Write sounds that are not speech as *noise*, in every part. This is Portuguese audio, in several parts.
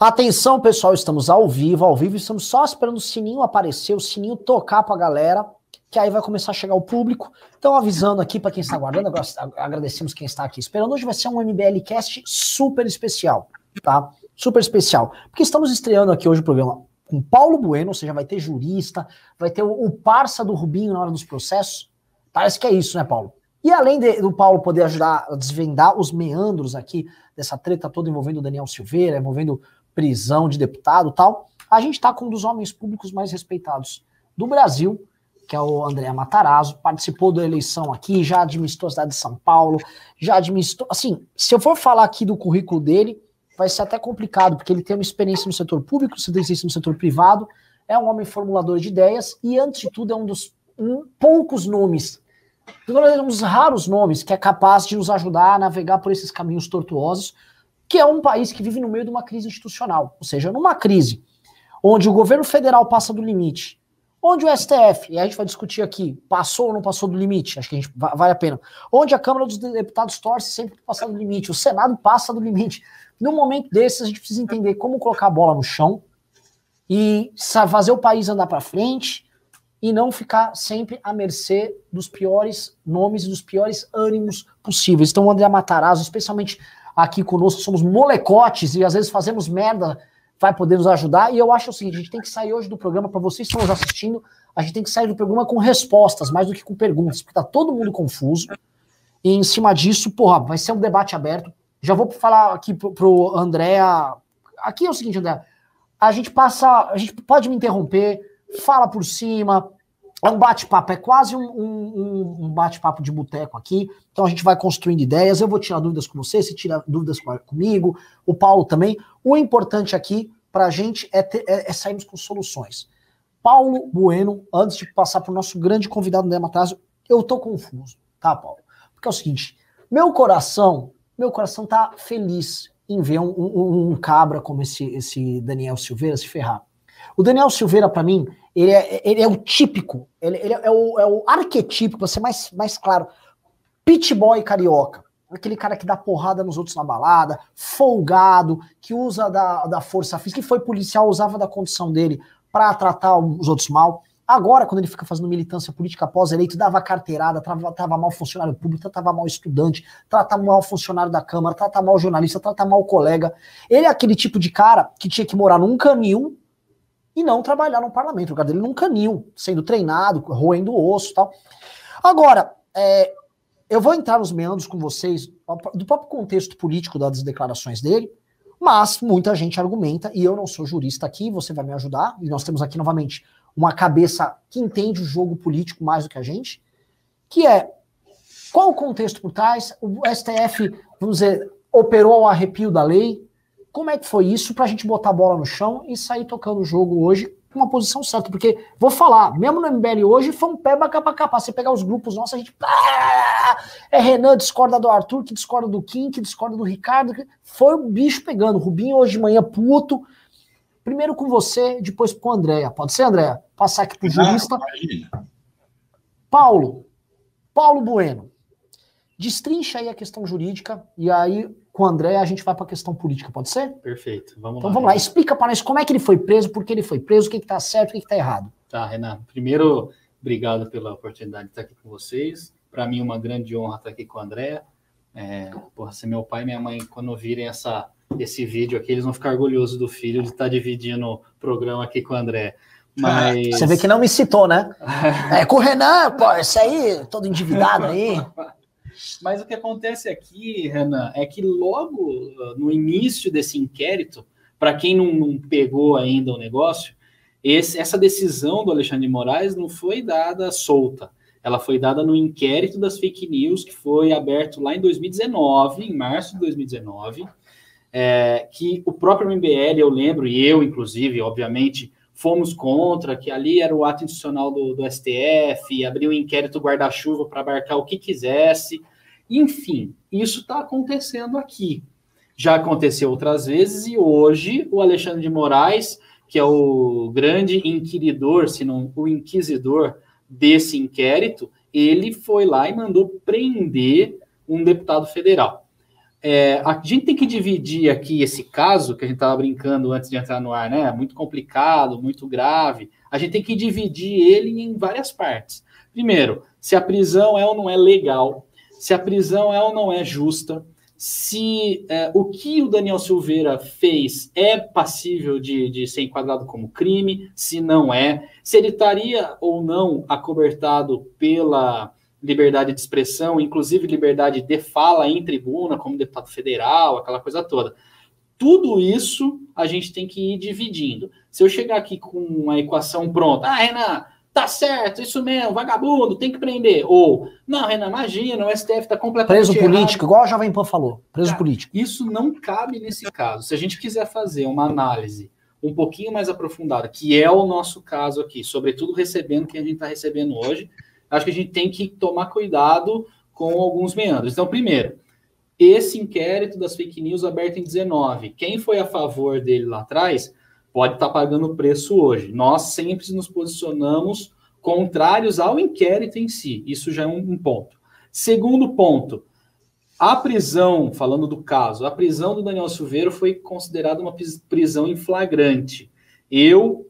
Atenção, pessoal, estamos ao vivo, ao vivo, estamos só esperando o sininho aparecer, o sininho tocar pra galera, que aí vai começar a chegar o público. Então, avisando aqui para quem está aguardando, agradecemos quem está aqui esperando. Hoje vai ser um MBL Cast super especial, tá? Super especial. Porque estamos estreando aqui hoje o programa com Paulo Bueno, ou seja, vai ter jurista, vai ter o, o parça do Rubinho na hora dos processos. Parece que é isso, né, Paulo? E além de, do Paulo poder ajudar a desvendar os meandros aqui dessa treta toda envolvendo o Daniel Silveira, envolvendo prisão de deputado tal, a gente está com um dos homens públicos mais respeitados do Brasil, que é o André Matarazzo, participou da eleição aqui, já administrou a cidade de São Paulo, já administrou. Assim, se eu for falar aqui do currículo dele, vai ser até complicado, porque ele tem uma experiência no setor público, experiência no setor privado, é um homem formulador de ideias e, antes de tudo, é um dos um, poucos nomes, um dos raros nomes que é capaz de nos ajudar a navegar por esses caminhos tortuosos que é um país que vive no meio de uma crise institucional, ou seja, numa crise onde o governo federal passa do limite, onde o STF, e a gente vai discutir aqui, passou ou não passou do limite, acho que a gente vale a pena, onde a Câmara dos Deputados torce sempre para passar do limite, o Senado passa do limite. Num momento desses, a gente precisa entender como colocar a bola no chão e fazer o país andar para frente e não ficar sempre à mercê dos piores nomes e dos piores ânimos possíveis. Então, o André Matarazzo, especialmente aqui conosco, somos molecotes e às vezes fazemos merda, vai poder nos ajudar. E eu acho o seguinte: a gente tem que sair hoje do programa, para vocês que estão nos assistindo, a gente tem que sair do programa com respostas, mais do que com perguntas, porque tá todo mundo confuso. E em cima disso, porra, vai ser um debate aberto. Já vou falar aqui pro, pro André. Aqui é o seguinte, André. A gente passa. A gente pode me interromper, fala por cima, é um bate-papo, é quase um, um, um bate-papo de boteco aqui. Então a gente vai construindo ideias. Eu vou tirar dúvidas com você, você tira dúvidas comigo, o Paulo também. O importante aqui para a gente é, ter, é, é, sairmos com soluções. Paulo Bueno, antes de passar para o nosso grande convidado André Matasio, eu tô confuso, tá, Paulo? Porque é o seguinte: meu coração, meu coração tá feliz em ver um, um, um cabra como esse, esse Daniel Silveira se ferrar. O Daniel Silveira, para mim, ele é, ele é o típico, ele, ele é, o, é o arquetípico, pra ser mais, mais claro, pit boy carioca. Aquele cara que dá porrada nos outros na balada, folgado, que usa da, da força física, que foi policial, usava da condição dele para tratar os outros mal. Agora, quando ele fica fazendo militância política pós-eleito, dava carteirada, tratava mal funcionário público, tratava mal estudante, tratava mal funcionário da Câmara, tratava mal jornalista, tratava mal colega. Ele é aquele tipo de cara que tinha que morar num canil e não trabalhar no parlamento. O lugar dele num canil, sendo treinado, roendo osso tal. Agora, é, eu vou entrar nos meandros com vocês do próprio contexto político das declarações dele, mas muita gente argumenta, e eu não sou jurista aqui, você vai me ajudar, e nós temos aqui novamente uma cabeça que entende o jogo político mais do que a gente, que é qual o contexto por trás? O STF, vamos dizer, operou ao arrepio da lei, como é que foi isso para a gente botar a bola no chão e sair tocando o jogo hoje com uma posição certa? Porque, vou falar, mesmo no MBL hoje foi um pé pra capa. Você pegar os grupos nossos, a gente. Ah, é Renan discorda do Arthur, que discorda do Kim, que discorda do Ricardo. Foi o bicho pegando. Rubinho hoje de manhã puto. Primeiro com você, depois com o Andréia. Pode ser, Andréia? Passar aqui pro jurista. Paulo. Paulo Bueno. Destrincha aí a questão jurídica e aí com o André a gente vai para a questão política, pode ser? Perfeito, vamos então, lá. vamos lá, explica para nós como é que ele foi preso, por que ele foi preso, o que está certo, o que está errado. Tá, Renan. Primeiro, obrigado pela oportunidade de estar aqui com vocês. Para mim, uma grande honra estar aqui com o André. É, porra, se meu pai e minha mãe, quando virem essa, esse vídeo aqui, eles vão ficar orgulhosos do filho de estar dividindo o programa aqui com o André. Mas... Você vê que não me citou, né? *laughs* é, com o Renan, pô, esse aí, todo endividado aí. *laughs* Mas o que acontece aqui, Renan, é que logo ah, no início desse inquérito, para quem não, não, pegou ainda o negócio, esse, essa decisão do Alexandre de Moraes não foi dada solta. Ela foi dada no inquérito das fake news que foi aberto lá em 2019, em março de 2019, é, que o próprio MBL, eu lembro, e eu, inclusive, obviamente, fomos contra, que ali era o ato institucional do, do STF, abriu um inquérito guarda-chuva para abarcar o que quisesse. Enfim, isso está acontecendo aqui. Já aconteceu outras vezes e hoje o Alexandre de Moraes, que é o grande inquiridor, se não o inquisidor desse inquérito, ele foi lá e mandou prender um deputado federal. É, a gente tem que dividir aqui esse caso que a gente estava brincando antes de entrar no ar, né? Muito complicado, muito grave. A gente tem que dividir ele em várias partes. Primeiro, se a prisão é ou não é legal, se a prisão é ou não é justa, se é, o que o Daniel Silveira fez é passível de, de ser enquadrado como crime, se não é, se ele estaria ou não acobertado pela liberdade de expressão, inclusive liberdade de fala em tribuna, como deputado federal, aquela coisa toda. Tudo isso a gente tem que ir dividindo. Se eu chegar aqui com uma equação pronta, ah, Renan, tá certo, isso mesmo, vagabundo, tem que prender. Ou, não, Renan, imagina, o STF está completamente. Preso errado. político, igual a Jovem Pan falou, preso Cara, político. Isso não cabe nesse caso. Se a gente quiser fazer uma análise um pouquinho mais aprofundada, que é o nosso caso aqui, sobretudo recebendo quem a gente está recebendo hoje, acho que a gente tem que tomar cuidado com alguns meandros. Então, primeiro, esse inquérito das fake news aberto em 19, quem foi a favor dele lá atrás pode estar tá pagando o preço hoje. Nós sempre nos posicionamos contrários ao inquérito em si. Isso já é um, um ponto. Segundo ponto, a prisão, falando do caso, a prisão do Daniel Silveira foi considerada uma prisão em flagrante. Eu,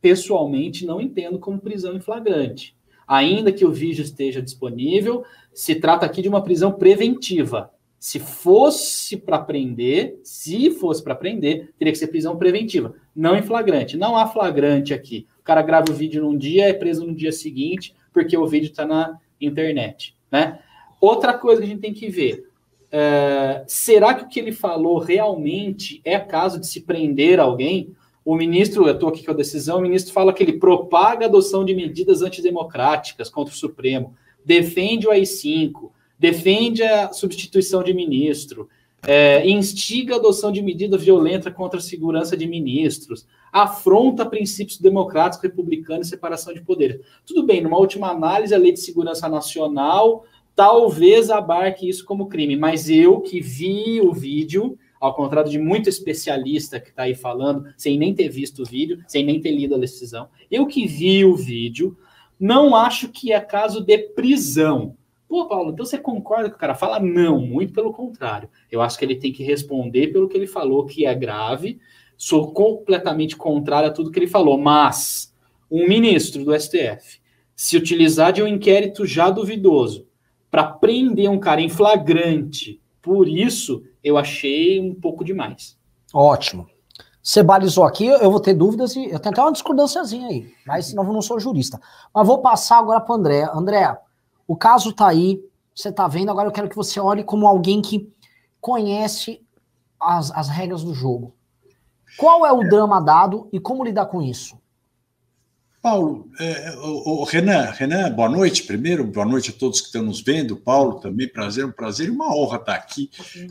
pessoalmente, não entendo como prisão em flagrante ainda que o vídeo esteja disponível, se trata aqui de uma prisão preventiva. Se fosse para prender, se fosse para prender, teria que ser prisão preventiva, não em flagrante. Não há flagrante aqui. O cara grava o vídeo num dia, é preso no dia seguinte, porque o vídeo está na internet. Né? Outra coisa que a gente tem que ver: é, será que o que ele falou realmente é caso de se prender alguém? O ministro, eu estou aqui com a decisão, o ministro fala que ele propaga a adoção de medidas antidemocráticas contra o Supremo, defende o AI-5, defende a substituição de ministro, é, instiga a adoção de medida violenta contra a segurança de ministros, afronta princípios democráticos, republicanos e separação de poderes. Tudo bem, numa última análise, a Lei de Segurança Nacional talvez abarque isso como crime, mas eu que vi o vídeo ao contrário de muito especialista que está aí falando, sem nem ter visto o vídeo, sem nem ter lido a decisão. Eu que vi o vídeo, não acho que é caso de prisão. Pô, Paulo, então você concorda que o cara fala? Não, muito pelo contrário. Eu acho que ele tem que responder pelo que ele falou, que é grave. Sou completamente contrário a tudo que ele falou, mas um ministro do STF se utilizar de um inquérito já duvidoso para prender um cara em flagrante por isso, eu achei um pouco demais. Ótimo. Você balizou aqui, eu vou ter dúvidas e eu tenho até uma discordânciazinha aí, mas não, não sou jurista. Mas vou passar agora para André. André, o caso tá aí, você tá vendo, agora eu quero que você olhe como alguém que conhece as, as regras do jogo. Qual é o drama dado e como lidar com isso? Paulo, é, o, o, Renan, Renan, boa noite primeiro, boa noite a todos que estão nos vendo, Paulo também, prazer, um prazer e uma honra estar aqui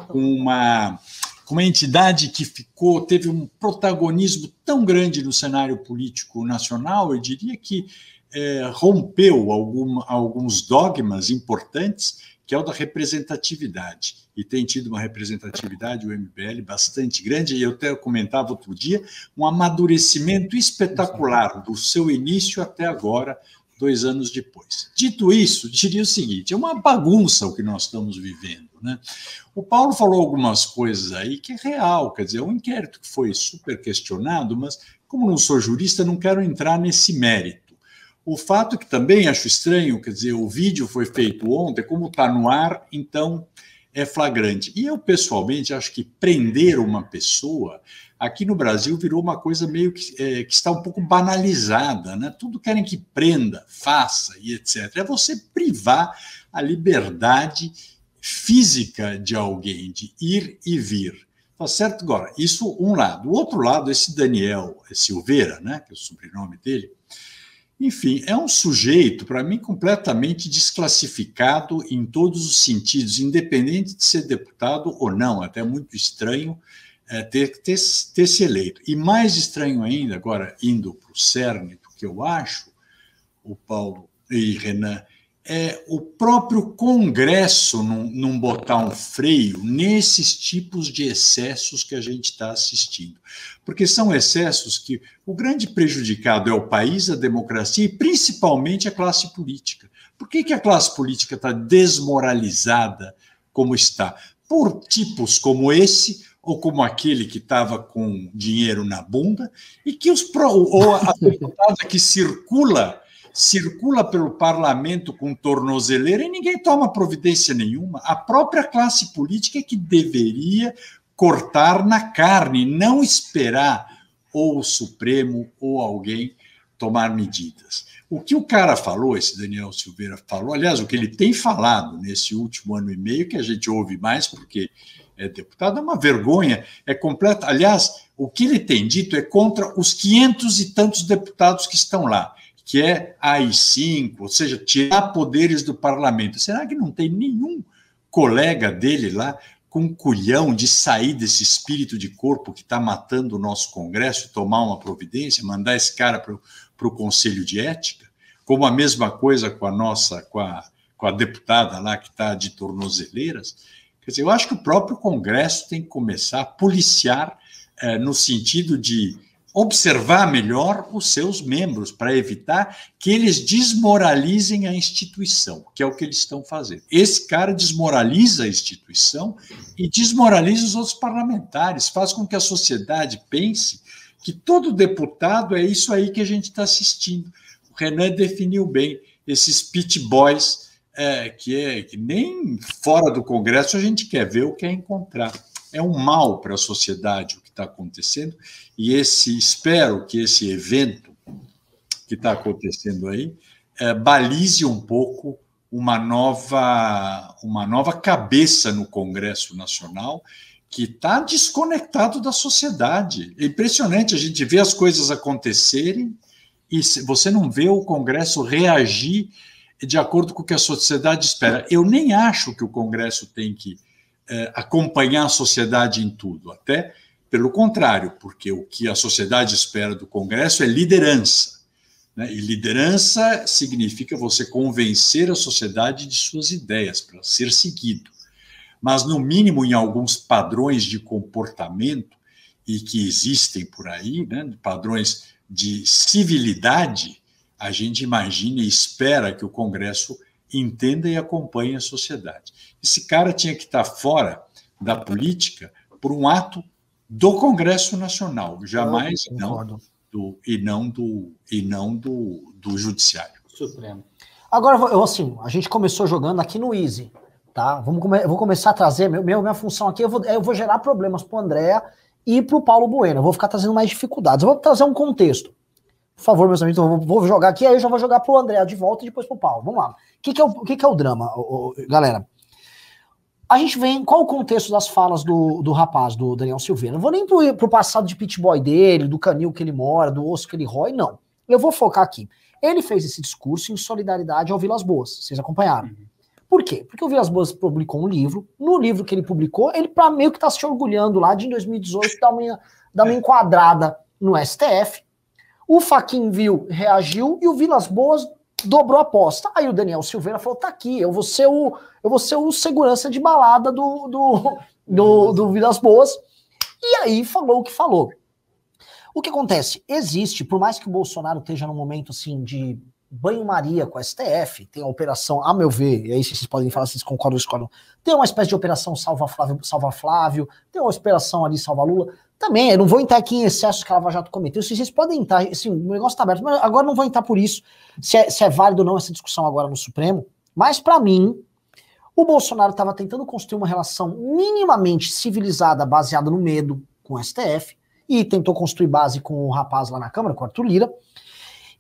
com uma, com uma entidade que ficou, teve um protagonismo tão grande no cenário político nacional, eu diria que é, rompeu algum, alguns dogmas importantes, que é o da representatividade e tem tido uma representatividade, o MBL, bastante grande, e eu até comentava outro dia, um amadurecimento espetacular do seu início até agora, dois anos depois. Dito isso, diria o seguinte: é uma bagunça o que nós estamos vivendo. Né? O Paulo falou algumas coisas aí que é real, quer dizer, é um inquérito que foi super questionado, mas como não sou jurista, não quero entrar nesse mérito. O fato que também acho estranho, quer dizer, o vídeo foi feito ontem, como está no ar, então é flagrante. E eu, pessoalmente, acho que prender uma pessoa aqui no Brasil virou uma coisa meio que, é, que está um pouco banalizada, né? Tudo querem que prenda, faça e etc. É você privar a liberdade física de alguém, de ir e vir. Tá certo? Agora, isso um lado. O outro lado, esse Daniel Silveira, né, que é o sobrenome dele, enfim, é um sujeito, para mim, completamente desclassificado em todos os sentidos, independente de ser deputado ou não. Até muito estranho é, ter, ter, ter se eleito. E mais estranho ainda, agora indo para o cerne do que eu acho, o Paulo e Renan, é, o próprio Congresso não, não botar um freio nesses tipos de excessos que a gente está assistindo. Porque são excessos que o grande prejudicado é o país, a democracia e principalmente a classe política. Por que, que a classe política está desmoralizada como está? por tipos como esse ou como aquele que estava com dinheiro na bunda e que os ou a deputada que circula circula pelo parlamento com tornozeleira e ninguém toma providência nenhuma. A própria classe política é que deveria cortar na carne, não esperar ou o Supremo ou alguém tomar medidas. O que o cara falou, esse Daniel Silveira falou, aliás, o que ele tem falado nesse último ano e meio, que a gente ouve mais porque é deputado, é uma vergonha, é completa. Aliás, o que ele tem dito é contra os quinhentos e tantos deputados que estão lá que é AI-5, ou seja, tirar poderes do parlamento. Será que não tem nenhum colega dele lá com culhão de sair desse espírito de corpo que está matando o nosso Congresso, tomar uma providência, mandar esse cara para o Conselho de Ética? Como a mesma coisa com a nossa, com a, com a deputada lá que está de tornozeleiras. Quer dizer, eu acho que o próprio Congresso tem que começar a policiar eh, no sentido de observar melhor os seus membros para evitar que eles desmoralizem a instituição, que é o que eles estão fazendo. Esse cara desmoraliza a instituição e desmoraliza os outros parlamentares, faz com que a sociedade pense que todo deputado é isso aí que a gente está assistindo. O Renan definiu bem esses pit boys é, que é que nem fora do Congresso a gente quer ver o que é encontrar. É um mal para a sociedade o que está acontecendo e esse espero que esse evento que está acontecendo aí é, balize um pouco uma nova uma nova cabeça no Congresso Nacional que está desconectado da sociedade. É impressionante a gente ver as coisas acontecerem e você não vê o Congresso reagir de acordo com o que a sociedade espera. Eu nem acho que o Congresso tem que é, acompanhar a sociedade em tudo, até pelo contrário, porque o que a sociedade espera do Congresso é liderança. Né? E liderança significa você convencer a sociedade de suas ideias para ser seguido. Mas, no mínimo, em alguns padrões de comportamento, e que existem por aí, né? padrões de civilidade, a gente imagina e espera que o Congresso entenda e acompanhe a sociedade. Esse cara tinha que estar fora da política por um ato do Congresso Nacional, jamais não do, e não do e não do, do Judiciário. Supremo. Agora, eu assim, a gente começou jogando aqui no Easy, tá? Vamos come eu vou começar a trazer, meu, minha função aqui, eu vou, eu vou gerar problemas para o André e para o Paulo Bueno. Eu vou ficar trazendo mais dificuldades. Eu vou trazer um contexto. Por favor, meus amigos, eu vou, jogar aqui, aí eu já vou jogar para o André de volta e depois para o Paulo. Vamos lá. O que, que, é, o, que, que é o drama, galera? A gente vem. Qual o contexto das falas do, do rapaz, do Daniel Silveira? Não vou nem pro, pro passado de pitboy dele, do canil que ele mora, do osso que ele rói, não. Eu vou focar aqui. Ele fez esse discurso em solidariedade ao Vilas Boas. Vocês acompanharam? Uhum. Por quê? Porque o Vilas Boas publicou um livro. No livro que ele publicou, ele pra meio que tá se orgulhando lá de em 2018 dar uma, dar uma enquadrada no STF. O Faquin viu, reagiu e o Vilas Boas dobrou a aposta. Aí o Daniel Silveira falou: tá aqui, eu vou ser o, eu vou ser o segurança de balada do, do, do, do Vilas Boas. E aí falou o que falou. O que acontece? Existe, por mais que o Bolsonaro esteja num momento assim de banho-maria com a STF, tem a operação, a meu ver, e aí vocês podem falar se vocês concordam ou discordam, tem uma espécie de operação Salva Flávio, Salva Flávio, tem uma operação ali Salva Lula. Também, eu não vou entrar aqui em excessos que a Lava Jato cometeu. Se vocês podem entrar, assim, o negócio está aberto, mas agora não vou entrar por isso, se é, se é válido ou não essa discussão agora no Supremo. Mas, para mim, o Bolsonaro estava tentando construir uma relação minimamente civilizada, baseada no medo com o STF, e tentou construir base com o rapaz lá na Câmara, com o Arthur Lira.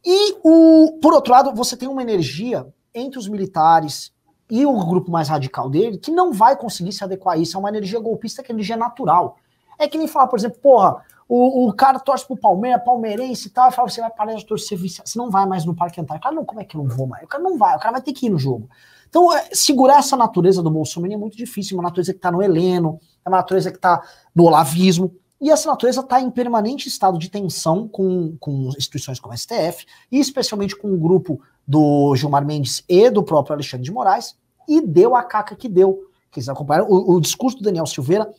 E, o, por outro lado, você tem uma energia entre os militares e o grupo mais radical dele que não vai conseguir se adequar a isso. É uma energia golpista que é energia natural. É que nem falar, por exemplo, porra, o, o cara torce pro Palmeiras, palmeirense e tal, e fala, você vai parar de torcer, você não vai mais no Parque Antártico. Cara, não, como é que eu não vou mais? O cara não vai, o cara vai ter que ir no jogo. Então, é, segurar essa natureza do Bolsonaro é muito difícil, uma natureza que está no Heleno, é uma natureza que está no olavismo, e essa natureza está em permanente estado de tensão com, com instituições como a STF, e especialmente com o grupo do Gilmar Mendes e do próprio Alexandre de Moraes, e deu a caca que deu. Vocês acompanharam? O, o discurso do Daniel Silveira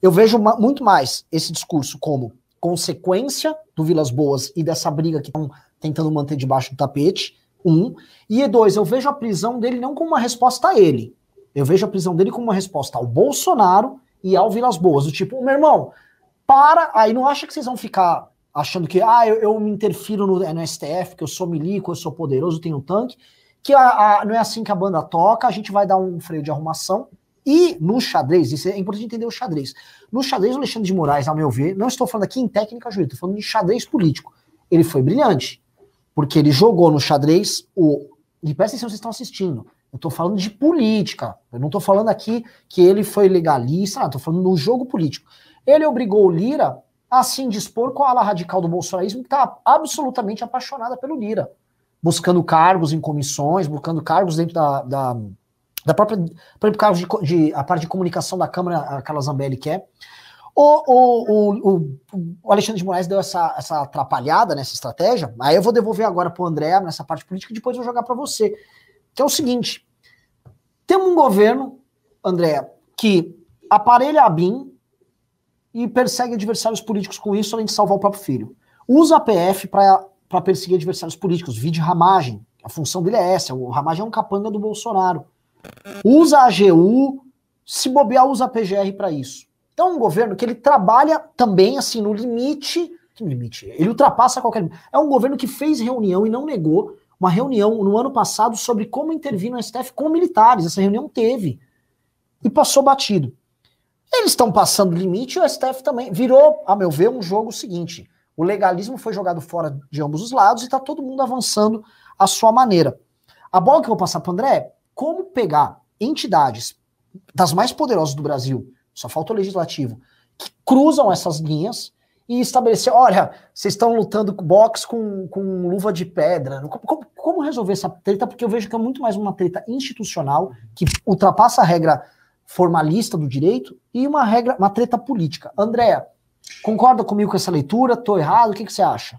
eu vejo muito mais esse discurso como consequência do Vilas Boas e dessa briga que estão tentando manter debaixo do tapete, um. E dois, eu vejo a prisão dele não como uma resposta a ele. Eu vejo a prisão dele como uma resposta ao Bolsonaro e ao Vilas Boas. Do tipo, meu irmão, para, aí não acha que vocês vão ficar achando que, ah, eu, eu me interfiro no, no, STF, que eu sou milico, eu sou poderoso, tenho um tanque, que a, a, não é assim que a banda toca, a gente vai dar um freio de arrumação. E no xadrez, isso é importante entender o xadrez. No xadrez, o Alexandre de Moraes, ao meu ver, não estou falando aqui em técnica jurídica, estou falando de xadrez político. Ele foi brilhante, porque ele jogou no xadrez o. E presta atenção, vocês estão assistindo. Eu estou falando de política. Eu não estou falando aqui que ele foi legalista, estou falando no jogo político. Ele obrigou o Lira a se indispor com a ala radical do bolsonarismo, que está absolutamente apaixonada pelo Lira, buscando cargos em comissões, buscando cargos dentro da, da, da própria, por exemplo, de, de, a parte de comunicação da Câmara, a Carla Zambelli quer. O, o, o, o, Alexandre de Moraes deu essa, essa atrapalhada nessa estratégia, aí eu vou devolver agora para o André nessa parte política e depois vou jogar para você. Que é o seguinte: temos um governo, André, que aparelha a BIM, e persegue adversários políticos com isso, além de salvar o próprio filho. Usa a PF para perseguir adversários políticos, vide Ramagem. A função dele é essa. O Ramagem é um capanga do Bolsonaro. Usa a AGU, se bobear, usa a PGR para isso. Então, é um governo que ele trabalha também assim no limite. Que limite? Ele ultrapassa qualquer. É um governo que fez reunião e não negou uma reunião no ano passado sobre como intervir no STF com militares. Essa reunião teve. E passou batido. Eles estão passando limite e o STF também. Virou, a meu ver, um jogo seguinte. O legalismo foi jogado fora de ambos os lados e está todo mundo avançando à sua maneira. A bola que eu vou passar para André como pegar entidades das mais poderosas do Brasil, só falta o legislativo, que cruzam essas linhas e estabelecer: olha, vocês estão lutando com boxe com, com luva de pedra. Como, como resolver essa treta? Porque eu vejo que é muito mais uma treta institucional que ultrapassa a regra formalista do direito e uma regra, uma treta política. Andréa, concorda comigo com essa leitura? Estou errado? O que, que você acha?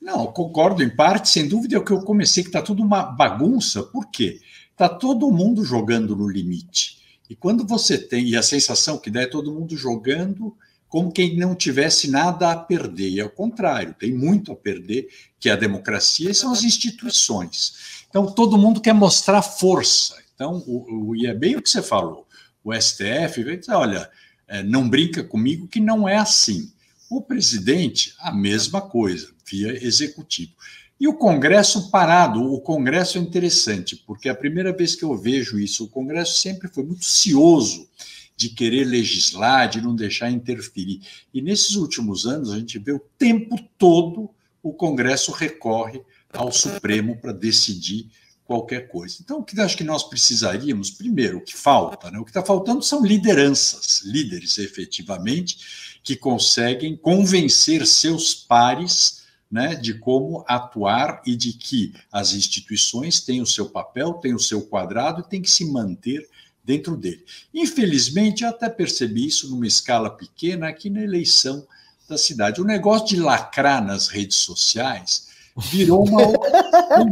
Não, concordo em parte, sem dúvida é o que eu comecei, que está tudo uma bagunça. Por quê? Está todo mundo jogando no limite. E quando você tem, e a sensação que dá é todo mundo jogando como quem não tivesse nada a perder. E ao contrário, tem muito a perder, que é a democracia e são as instituições. Então, todo mundo quer mostrar força. Então, o, o, e é bem o que você falou o STF vai dizer: olha, é, não brinca comigo que não é assim. O presidente, a mesma coisa, via executivo. E o Congresso parado. O Congresso é interessante, porque a primeira vez que eu vejo isso, o Congresso sempre foi muito cioso de querer legislar, de não deixar interferir. E nesses últimos anos, a gente vê o tempo todo o Congresso recorre ao Supremo para decidir qualquer coisa. Então, o que acho que nós precisaríamos, primeiro, o que falta, né? o que está faltando são lideranças, líderes efetivamente, que conseguem convencer seus pares né, de como atuar e de que as instituições têm o seu papel, têm o seu quadrado e têm que se manter dentro dele. Infelizmente, eu até percebi isso numa escala pequena aqui na eleição da cidade. O negócio de lacrar nas redes sociais virou uma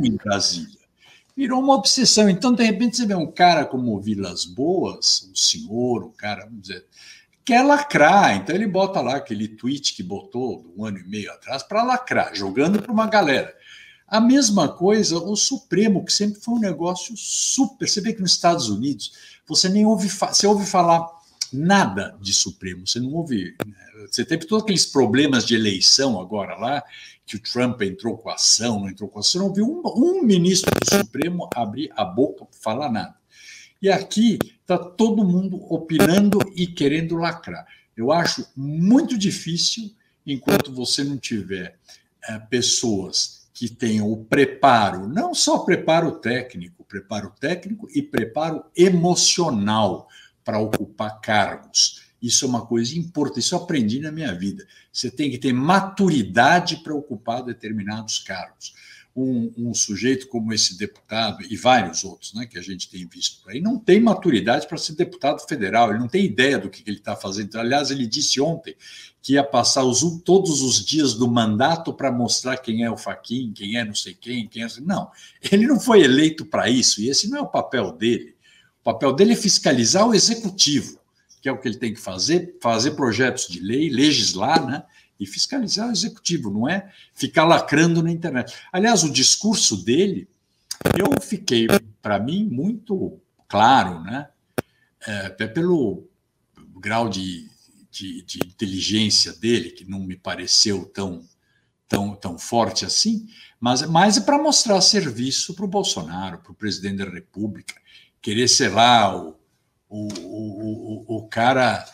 em Brasília virou uma obsessão. Então, de repente, você vê um cara como Vilas Boas, um senhor, um cara, vamos dizer, quer lacrar. Então, ele bota lá aquele tweet que botou um ano e meio atrás para lacrar, jogando para uma galera. A mesma coisa, o Supremo, que sempre foi um negócio super. Você vê que nos Estados Unidos você nem ouve, você ouve falar nada de Supremo, você não ouve. Né? Você teve todos aqueles problemas de eleição agora lá, que o Trump entrou com ação, não entrou com ação, não viu um, um ministro do Supremo abrir a boca para falar nada. E aqui está todo mundo opinando e querendo lacrar. Eu acho muito difícil, enquanto você não tiver é, pessoas que tenham o preparo, não só preparo técnico, preparo técnico e preparo emocional para ocupar cargos isso é uma coisa importante, isso eu aprendi na minha vida. Você tem que ter maturidade para ocupar determinados cargos. Um, um, sujeito como esse deputado e vários outros né, que a gente tem visto por aí, não tem maturidade para ser deputado federal, ele não tem ideia do que, que ele está fazendo. Aliás, ele disse ontem que ia passar os, todos os dias do mandato para mostrar quem é o Faquin, quem é não sei quem, quem é. Não, ele não foi eleito para isso, e esse não é o papel dele. O papel dele é fiscalizar o executivo que é o que ele tem que fazer, fazer projetos de lei, legislar, né? E fiscalizar o executivo, não é ficar lacrando na internet. Aliás, o discurso dele, eu fiquei, para mim, muito claro, né? é, pelo grau de, de, de, inteligência dele, que não me pareceu tão, tão, tão forte assim, mas mais é para mostrar serviço para o Bolsonaro, para o presidente da República, querer ser lá o, o, o, o, cara,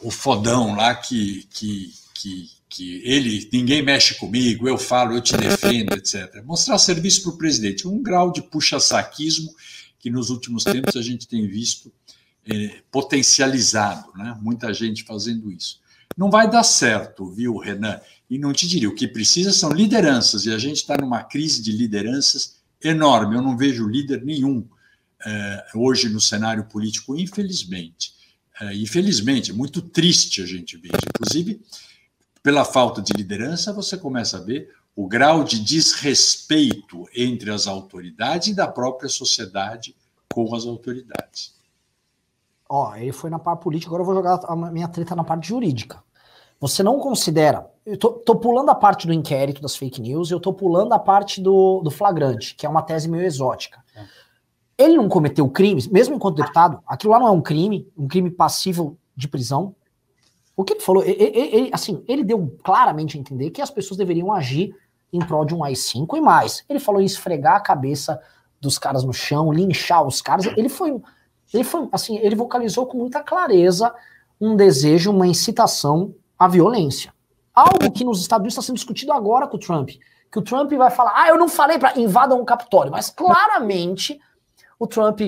o fodão lá que, que, que, que ele, ninguém mexe comigo, eu falo, eu te defendo, etc. Mostrar serviço para o presidente, um grau de puxa-saquismo que nos últimos tempos a gente tem visto é, potencializado, né? muita gente fazendo isso. Não vai dar certo, viu, Renan? E não te diria, o que precisa são lideranças, e a gente está numa crise de lideranças enorme. Eu não vejo líder nenhum é, hoje no cenário político, infelizmente. É, infelizmente, é muito triste a gente ver. Inclusive, pela falta de liderança, você começa a ver o grau de desrespeito entre as autoridades e da própria sociedade com as autoridades. Ó, ele foi na parte política, agora eu vou jogar a minha treta na parte jurídica. Você não considera. Eu tô, tô, pulando a parte do inquérito das fake news, eu tô pulando a parte do, do flagrante, que é uma tese meio exótica. Ele não cometeu crimes, mesmo enquanto deputado, aquilo lá não é um crime, um crime passível de prisão. O que ele falou, ele, ele, assim, ele deu claramente a entender que as pessoas deveriam agir em prol de um AI-5 e mais. Ele falou em esfregar a cabeça dos caras no chão, linchar os caras. Ele foi, ele foi, assim, ele vocalizou com muita clareza um desejo, uma incitação à violência. Algo que nos Estados Unidos está sendo discutido agora com o Trump. Que o Trump vai falar, ah, eu não falei para invadam o Capitólio, mas claramente o Trump,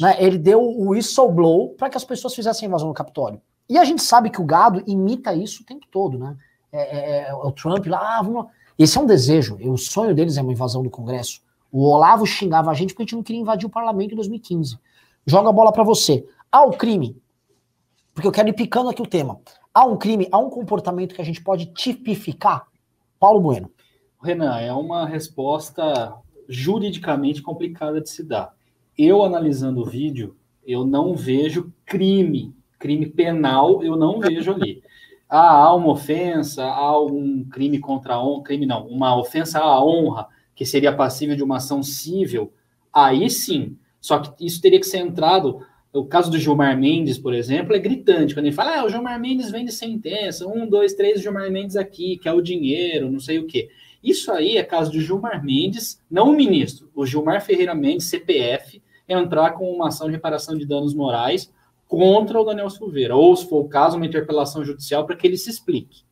né, ele deu o whistleblow para que as pessoas fizessem a invasão do Capitólio. E a gente sabe que o gado imita isso o tempo todo, né? É, é, é o Trump lá, ah, vamos esse é um desejo. O sonho deles é uma invasão do Congresso. O Olavo xingava a gente porque a gente não queria invadir o parlamento em 2015. Joga a bola para você. Há o crime. Porque eu quero ir picando aqui o tema. Há um crime, há um comportamento que a gente pode tipificar? Paulo Bueno. Renan, é uma resposta juridicamente complicada de se dar. Eu analisando o vídeo, eu não vejo crime, crime penal, eu não vejo ali ah, há uma ofensa, há um crime contra a honra, crime não, uma ofensa à honra, que seria passível de uma ação civil, aí sim. Só que isso teria que ser entrado. O caso do Gilmar Mendes, por exemplo, é gritante. Quando ele fala, ah, o Gilmar Mendes vem de sentença, um, dois, três Gilmar Mendes aqui, que é o dinheiro, não sei o quê. Isso aí é caso de Gilmar Mendes, não o ministro, o Gilmar Ferreira Mendes, CPF, entrar com uma ação de reparação de danos morais contra o Daniel Silveira, ou, se for o caso, uma interpelação judicial para que ele se explique.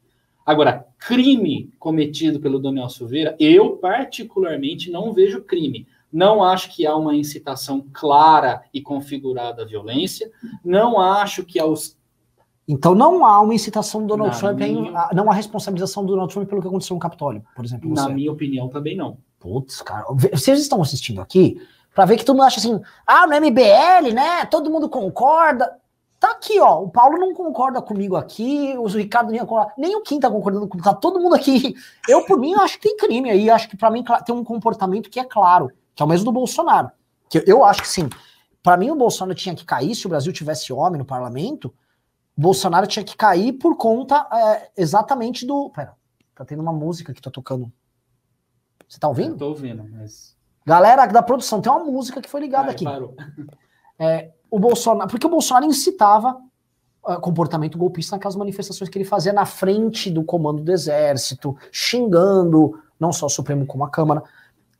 Agora, crime cometido pelo Daniel Silveira, eu particularmente não vejo crime. Não acho que há uma incitação clara e configurada à violência. Não acho que aos. Então não há uma incitação do Donald na Trump, minha... não há responsabilização do Donald Trump pelo que aconteceu no Capitólio, por exemplo. Você. Na minha opinião, também não. Putz, cara. Vocês estão assistindo aqui, para ver que todo mundo acha assim, ah, no MBL, né? Todo mundo concorda. Tá aqui, ó. O Paulo não concorda comigo aqui, o Ricardo nem concorda, nem o Kim tá concordando comigo, tá todo mundo aqui. *laughs* Eu, por mim, acho que tem crime aí, acho que para mim tem um comportamento que é claro, que é o mesmo do Bolsonaro. Que eu acho que sim. Para mim, o Bolsonaro tinha que cair se o Brasil tivesse homem no parlamento. O Bolsonaro tinha que cair por conta é, exatamente do. Pera, tá tendo uma música que tá tocando. Você tá ouvindo? Eu tô ouvindo, mas. Galera da produção, tem uma música que foi ligada Ai, aqui. Parou. É, o Bolsonaro, porque o Bolsonaro incitava uh, comportamento golpista naquelas manifestações que ele fazia na frente do comando do exército, xingando não só o Supremo como a Câmara.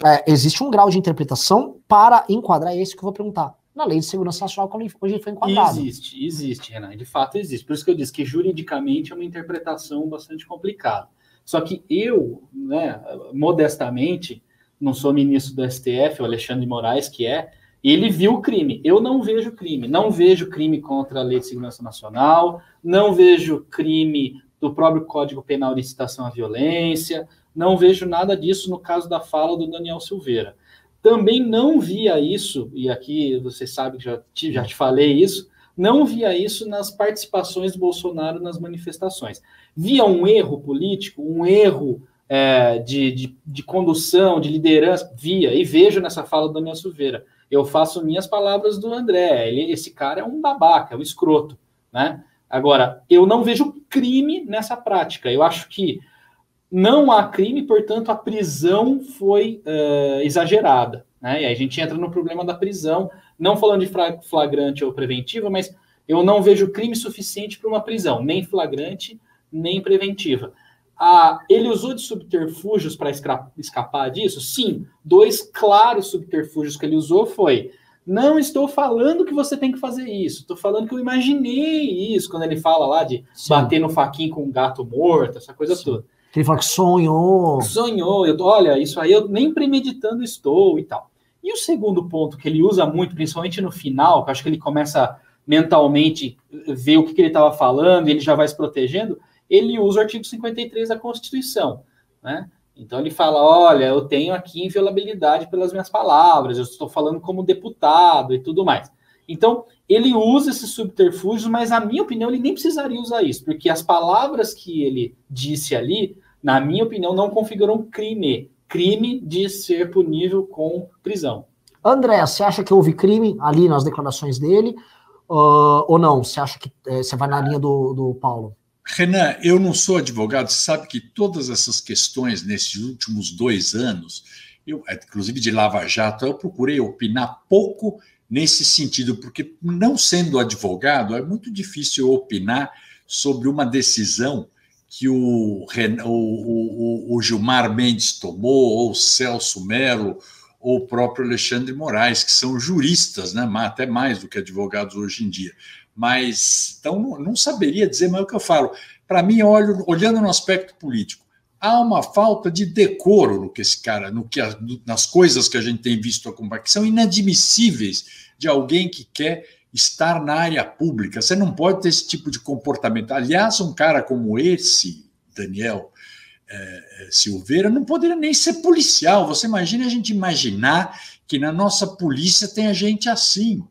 É, existe um grau de interpretação para enquadrar esse que eu vou perguntar. Na Lei de Segurança Nacional, quando hoje ele foi enquadrado. Existe, existe, Renan. De fato existe. Por isso que eu disse que juridicamente é uma interpretação bastante complicada. Só que eu, né, modestamente, não sou ministro do STF, o Alexandre de Moraes, que é, ele viu o crime. Eu não vejo crime. Não vejo crime contra a Lei de Segurança Nacional, não vejo crime do próprio Código Penal de incitação à violência, não vejo nada disso no caso da fala do Daniel Silveira. Também não via isso, e aqui você sabe que já te, já te falei isso, não via isso nas participações do Bolsonaro nas manifestações. Via um erro político, um erro é, de, de, de, condução, de liderança, via e vejo nessa fala do Daniel Silveira. Eu faço minhas palavras do André. Ele, esse cara é um babaca, é um escroto, né? Agora, eu não vejo crime nessa prática. Eu acho que não há crime, portanto, a prisão foi uh, exagerada. Né? E aí a gente entra no problema da prisão. não falando de flagrante ou preventiva, mas eu não vejo crime suficiente para uma prisão, nem flagrante, nem preventiva. Ah, ele usou de subterfúgios para escapar disso? Sim. Dois claros subterfúgios que ele usou foi não estou falando que você tem que fazer isso. Estou falando que eu imaginei isso quando ele fala lá de Sim. bater no faquinho com um gato morto, essa coisa Sim. toda. Ele fala que sonhou. Sonhou. Eu olha, isso aí eu nem premeditando estou e tal. E o segundo ponto que ele usa muito, principalmente no final, que eu acho que ele começa mentalmente ver o que, que ele estava falando e ele já vai se protegendo, ele usa o artigo 53 da Constituição, né? Então ele fala: olha, eu tenho aqui inviolabilidade pelas minhas palavras, eu estou falando como deputado e tudo mais. Então ele usa esses subterfúgios, mas na minha opinião ele nem precisaria usar isso, porque as palavras que ele disse ali, na minha opinião, não configuram crime, crime de ser punível com prisão. André, você acha que houve crime ali nas declarações dele? Uh, ou não? Você acha que é, você vai na linha do, do Paulo? Renan, eu não sou advogado, sabe que todas essas questões nesses últimos dois anos, eu, é, inclusive de Lava Jato, eu procurei opinar pouco nesse sentido, porque não sendo advogado, é muito difícil opinar sobre uma decisão que o, o, o, o Gilmar Mendes tomou, ou Celso Melo, ou o próprio Alexandre Moraes, que são juristas, né, até mais do que advogados hoje em dia mas então não saberia dizer, mas é o que eu falo. Para mim, olho, olhando no aspecto político, há uma falta de decoro no que esse cara, no que nas coisas que a gente tem visto acompanhar, que são inadmissíveis de alguém que quer estar na área pública. Você não pode ter esse tipo de comportamento. Aliás, um cara como esse, Daniel é, Silveira, não poderia nem ser policial. Você imagina a gente imaginar que na nossa polícia tem a gente assim.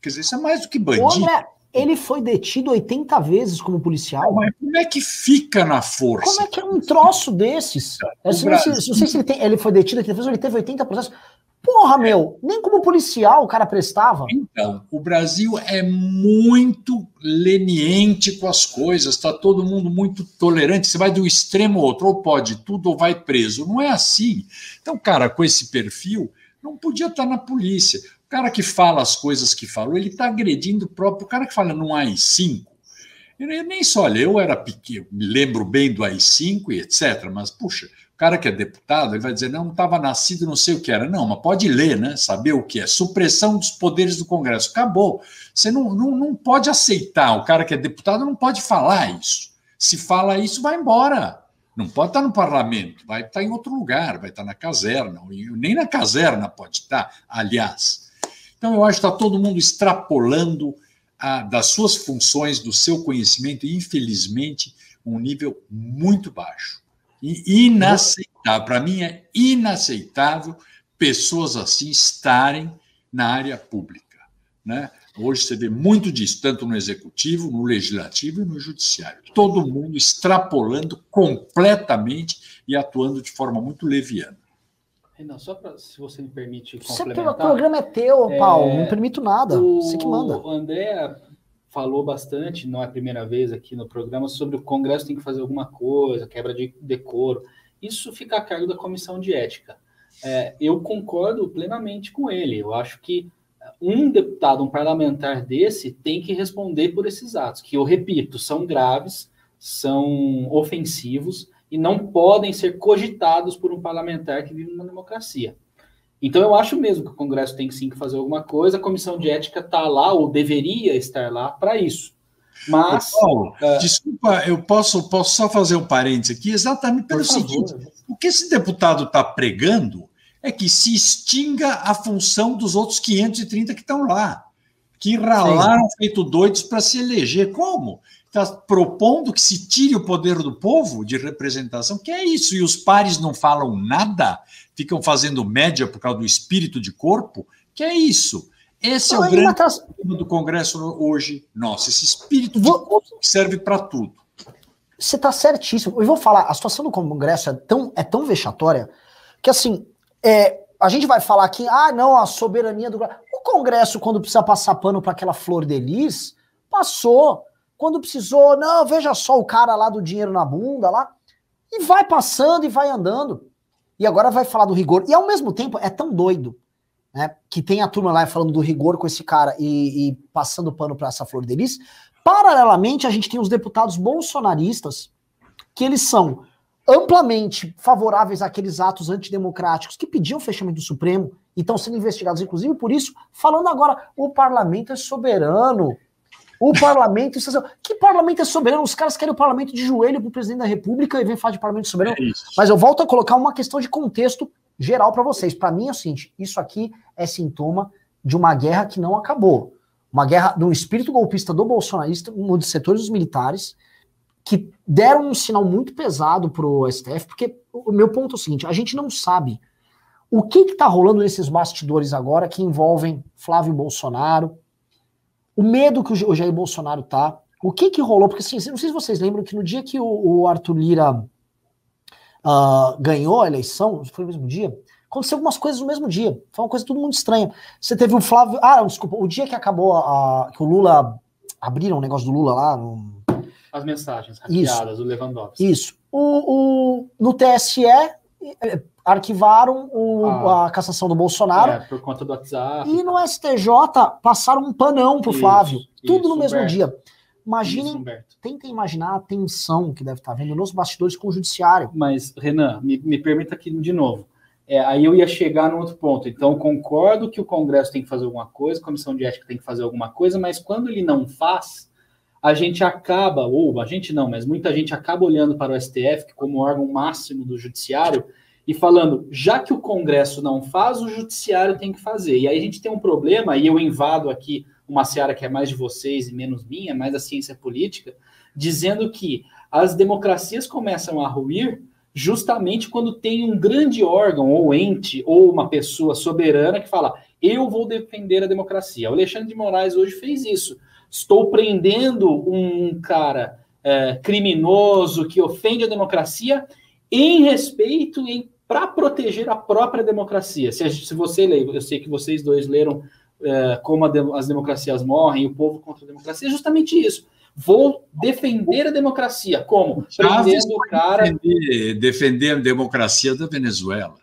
Quer dizer, isso é mais do que bandido. Ele foi detido 80 vezes como policial. Mas como é que fica na força? Como é que é um troço desses? Eu não, sei, não sei se ele, tem, ele foi detido 80 vezes, ele teve 80 processos. Porra, meu, nem como policial o cara prestava. Então, o Brasil é muito leniente com as coisas, está todo mundo muito tolerante. Você vai de um extremo ao outro, ou pode tudo ou vai preso. Não é assim. Então, cara, com esse perfil, não podia estar na polícia cara que fala as coisas que falou, ele está agredindo o próprio. O cara que fala no AI-5, eu nem só, olha, eu era pequeno, me lembro bem do AI-5 e etc., mas, puxa, o cara que é deputado, ele vai dizer, não, estava nascido, não sei o que era. Não, mas pode ler, né? Saber o que é. Supressão dos poderes do Congresso. Acabou. Você não, não, não pode aceitar. O cara que é deputado não pode falar isso. Se fala isso, vai embora. Não pode estar no parlamento, vai estar em outro lugar, vai estar na caserna. Nem na caserna pode estar, aliás. Então, eu acho que está todo mundo extrapolando a, das suas funções, do seu conhecimento, infelizmente, um nível muito baixo. E inaceitável. Para mim, é inaceitável pessoas assim estarem na área pública. Né? Hoje você vê muito disso, tanto no executivo, no legislativo e no judiciário. Todo mundo extrapolando completamente e atuando de forma muito leviana. Renan, só pra, se você me permite complementar. o programa é teu, é, Paulo, não permito nada. O, você que manda. O André falou bastante, não é a primeira vez aqui no programa, sobre o Congresso tem que fazer alguma coisa, quebra de decoro. Isso fica a cargo da comissão de ética. É, eu concordo plenamente com ele. Eu acho que um deputado, um parlamentar desse, tem que responder por esses atos, que eu repito, são graves, são ofensivos e não podem ser cogitados por um parlamentar que vive numa democracia. Então, eu acho mesmo que o Congresso tem sim que fazer alguma coisa, a comissão de ética está lá, ou deveria estar lá, para isso. Mas. Paulo, uh, desculpa, eu posso, posso só fazer um parênteses aqui, exatamente pelo seguinte: o que esse deputado está pregando é que se extinga a função dos outros 530 que estão lá, que ralaram feito doidos para se eleger. Como? Está propondo que se tire o poder do povo de representação, que é isso, e os pares não falam nada, ficam fazendo média por causa do espírito de corpo, que é isso. Esse não, é o grande tá... problema do Congresso hoje, nossa, esse espírito de vou... corpo que serve para tudo. Você está certíssimo. Eu vou falar, a situação do Congresso é tão, é tão vexatória que, assim, é, a gente vai falar aqui, ah, não, a soberania do. O Congresso, quando precisa passar pano para aquela flor de lis, passou. Quando precisou, não, veja só o cara lá do dinheiro na bunda lá. E vai passando e vai andando. E agora vai falar do rigor. E ao mesmo tempo é tão doido né, que tem a turma lá falando do rigor com esse cara e, e passando pano para essa flor delis. Paralelamente, a gente tem os deputados bolsonaristas, que eles são amplamente favoráveis àqueles atos antidemocráticos que pediam o fechamento do Supremo e estão sendo investigados, inclusive por isso, falando agora, o parlamento é soberano. O parlamento. que parlamento é soberano? Os caras querem o parlamento de joelho para o presidente da República e vem falar de parlamento soberano. É Mas eu volto a colocar uma questão de contexto geral para vocês. Para mim é o seguinte: isso aqui é sintoma de uma guerra que não acabou. Uma guerra do espírito golpista do bolsonarista, um dos setores dos militares, que deram um sinal muito pesado pro STF, porque o meu ponto é o seguinte: a gente não sabe o que está rolando nesses bastidores agora que envolvem Flávio Bolsonaro, o medo que o Jair Bolsonaro tá, o que que rolou, porque assim, não sei se vocês lembram que no dia que o, o Arthur Lira uh, ganhou a eleição, foi no mesmo dia, aconteceu algumas coisas no mesmo dia, foi uma coisa tudo muito estranha. Você teve o Flávio, ah, desculpa, o dia que acabou, a, que o Lula, abriram o negócio do Lula lá, no, as mensagens hackeadas do Lewandowski. Isso. O, o, no TSE, é, arquivaram o, ah, a cassação do Bolsonaro. É, por conta do WhatsApp. E no STJ passaram um panão pro isso, Flávio. Tudo isso, no mesmo Humberto. dia. Imaginem, tentem imaginar a tensão que deve estar vendo nos bastidores com o judiciário. Mas, Renan, me, me permita aqui de novo. É, aí eu ia chegar no outro ponto. Então, concordo que o Congresso tem que fazer alguma coisa, a Comissão de Ética tem que fazer alguma coisa, mas quando ele não faz, a gente acaba, ou a gente não, mas muita gente acaba olhando para o STF como órgão máximo do judiciário e falando, já que o Congresso não faz, o judiciário tem que fazer. E aí a gente tem um problema, e eu invado aqui uma seara que é mais de vocês e menos minha, mais da ciência política, dizendo que as democracias começam a ruir justamente quando tem um grande órgão ou ente ou uma pessoa soberana que fala: "Eu vou defender a democracia". O Alexandre de Moraes hoje fez isso estou prendendo um cara é, criminoso que ofende a democracia em respeito em para proteger a própria democracia. Se, se você lê, eu sei que vocês dois leram é, como de, as democracias morrem, o povo contra a democracia, é justamente isso. Vou defender a democracia. Como? Prendendo o cara. Defender, defender a democracia da Venezuela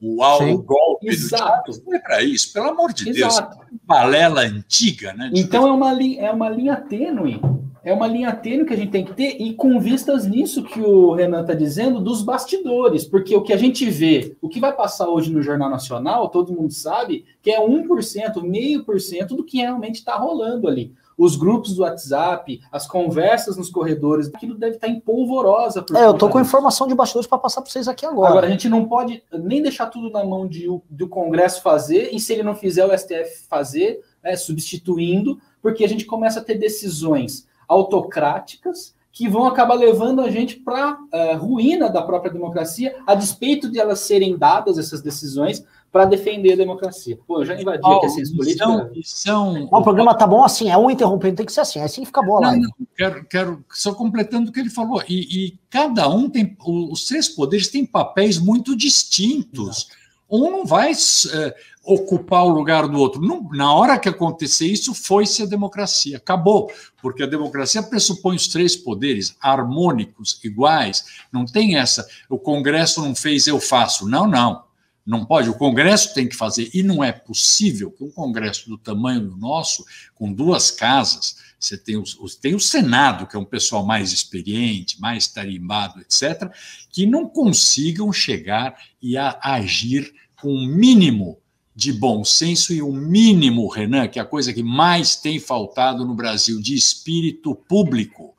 o, golpe Exato. do foi para isso, pelo amor de Exato. Deus. Balela antiga, né? Então é uma, é uma linha tênue. É uma linha tênue que a gente tem que ter, e com vistas nisso que o Renan está dizendo, dos bastidores, porque o que a gente vê, o que vai passar hoje no Jornal Nacional, todo mundo sabe que é 1%, meio por cento do que realmente está rolando ali os grupos do WhatsApp, as conversas nos corredores, aquilo deve estar em polvorosa. é, eu tô com informação de bastidores para passar para vocês aqui agora. Agora, a gente não pode nem deixar tudo na mão de, do Congresso fazer, e se ele não fizer, o STF fazer, né, substituindo, porque a gente começa a ter decisões autocráticas que vão acabar levando a gente para a uh, eh, ruína da própria democracia, a despeito de elas serem dadas, essas decisões, para defender a democracia. Pô, eu já invadi oh, aqui a ciência política. São, são... o programa tá bom assim, é um interrompendo, tem que ser assim, é assim que fica boa lá. quero, quero só completando o que ele falou. E, e, cada um tem, os três poderes têm papéis muito distintos. Exato. Um não vai é, ocupar o lugar do outro. Não, na hora que acontecer isso, foi-se a democracia. Acabou, porque a democracia pressupõe os três poderes harmônicos, iguais. Não tem essa, o Congresso não fez, eu faço. Não, não. Não pode, o Congresso tem que fazer, e não é possível que um Congresso do tamanho do nosso, com duas casas, você tem o, tem o Senado, que é um pessoal mais experiente, mais tarimbado, etc., que não consigam chegar e a, agir com o um mínimo de bom senso e o um mínimo, Renan, que é a coisa que mais tem faltado no Brasil, de espírito público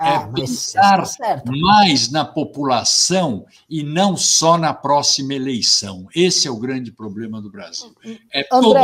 é ah, pensar tá mais na população e não só na próxima eleição. Esse é o grande problema do Brasil. Hum, hum. É todo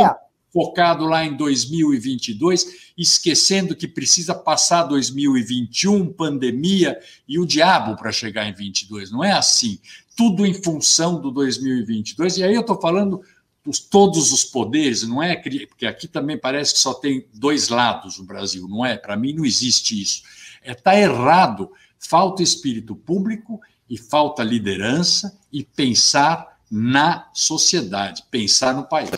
focado lá em 2022, esquecendo que precisa passar 2021, pandemia e o diabo para chegar em 22. Não é assim. Tudo em função do 2022. E aí eu estou falando dos todos os poderes, não é? Porque aqui também parece que só tem dois lados no Brasil, não é? Para mim não existe isso Está é, errado. Falta espírito público e falta liderança e pensar na sociedade, pensar no país.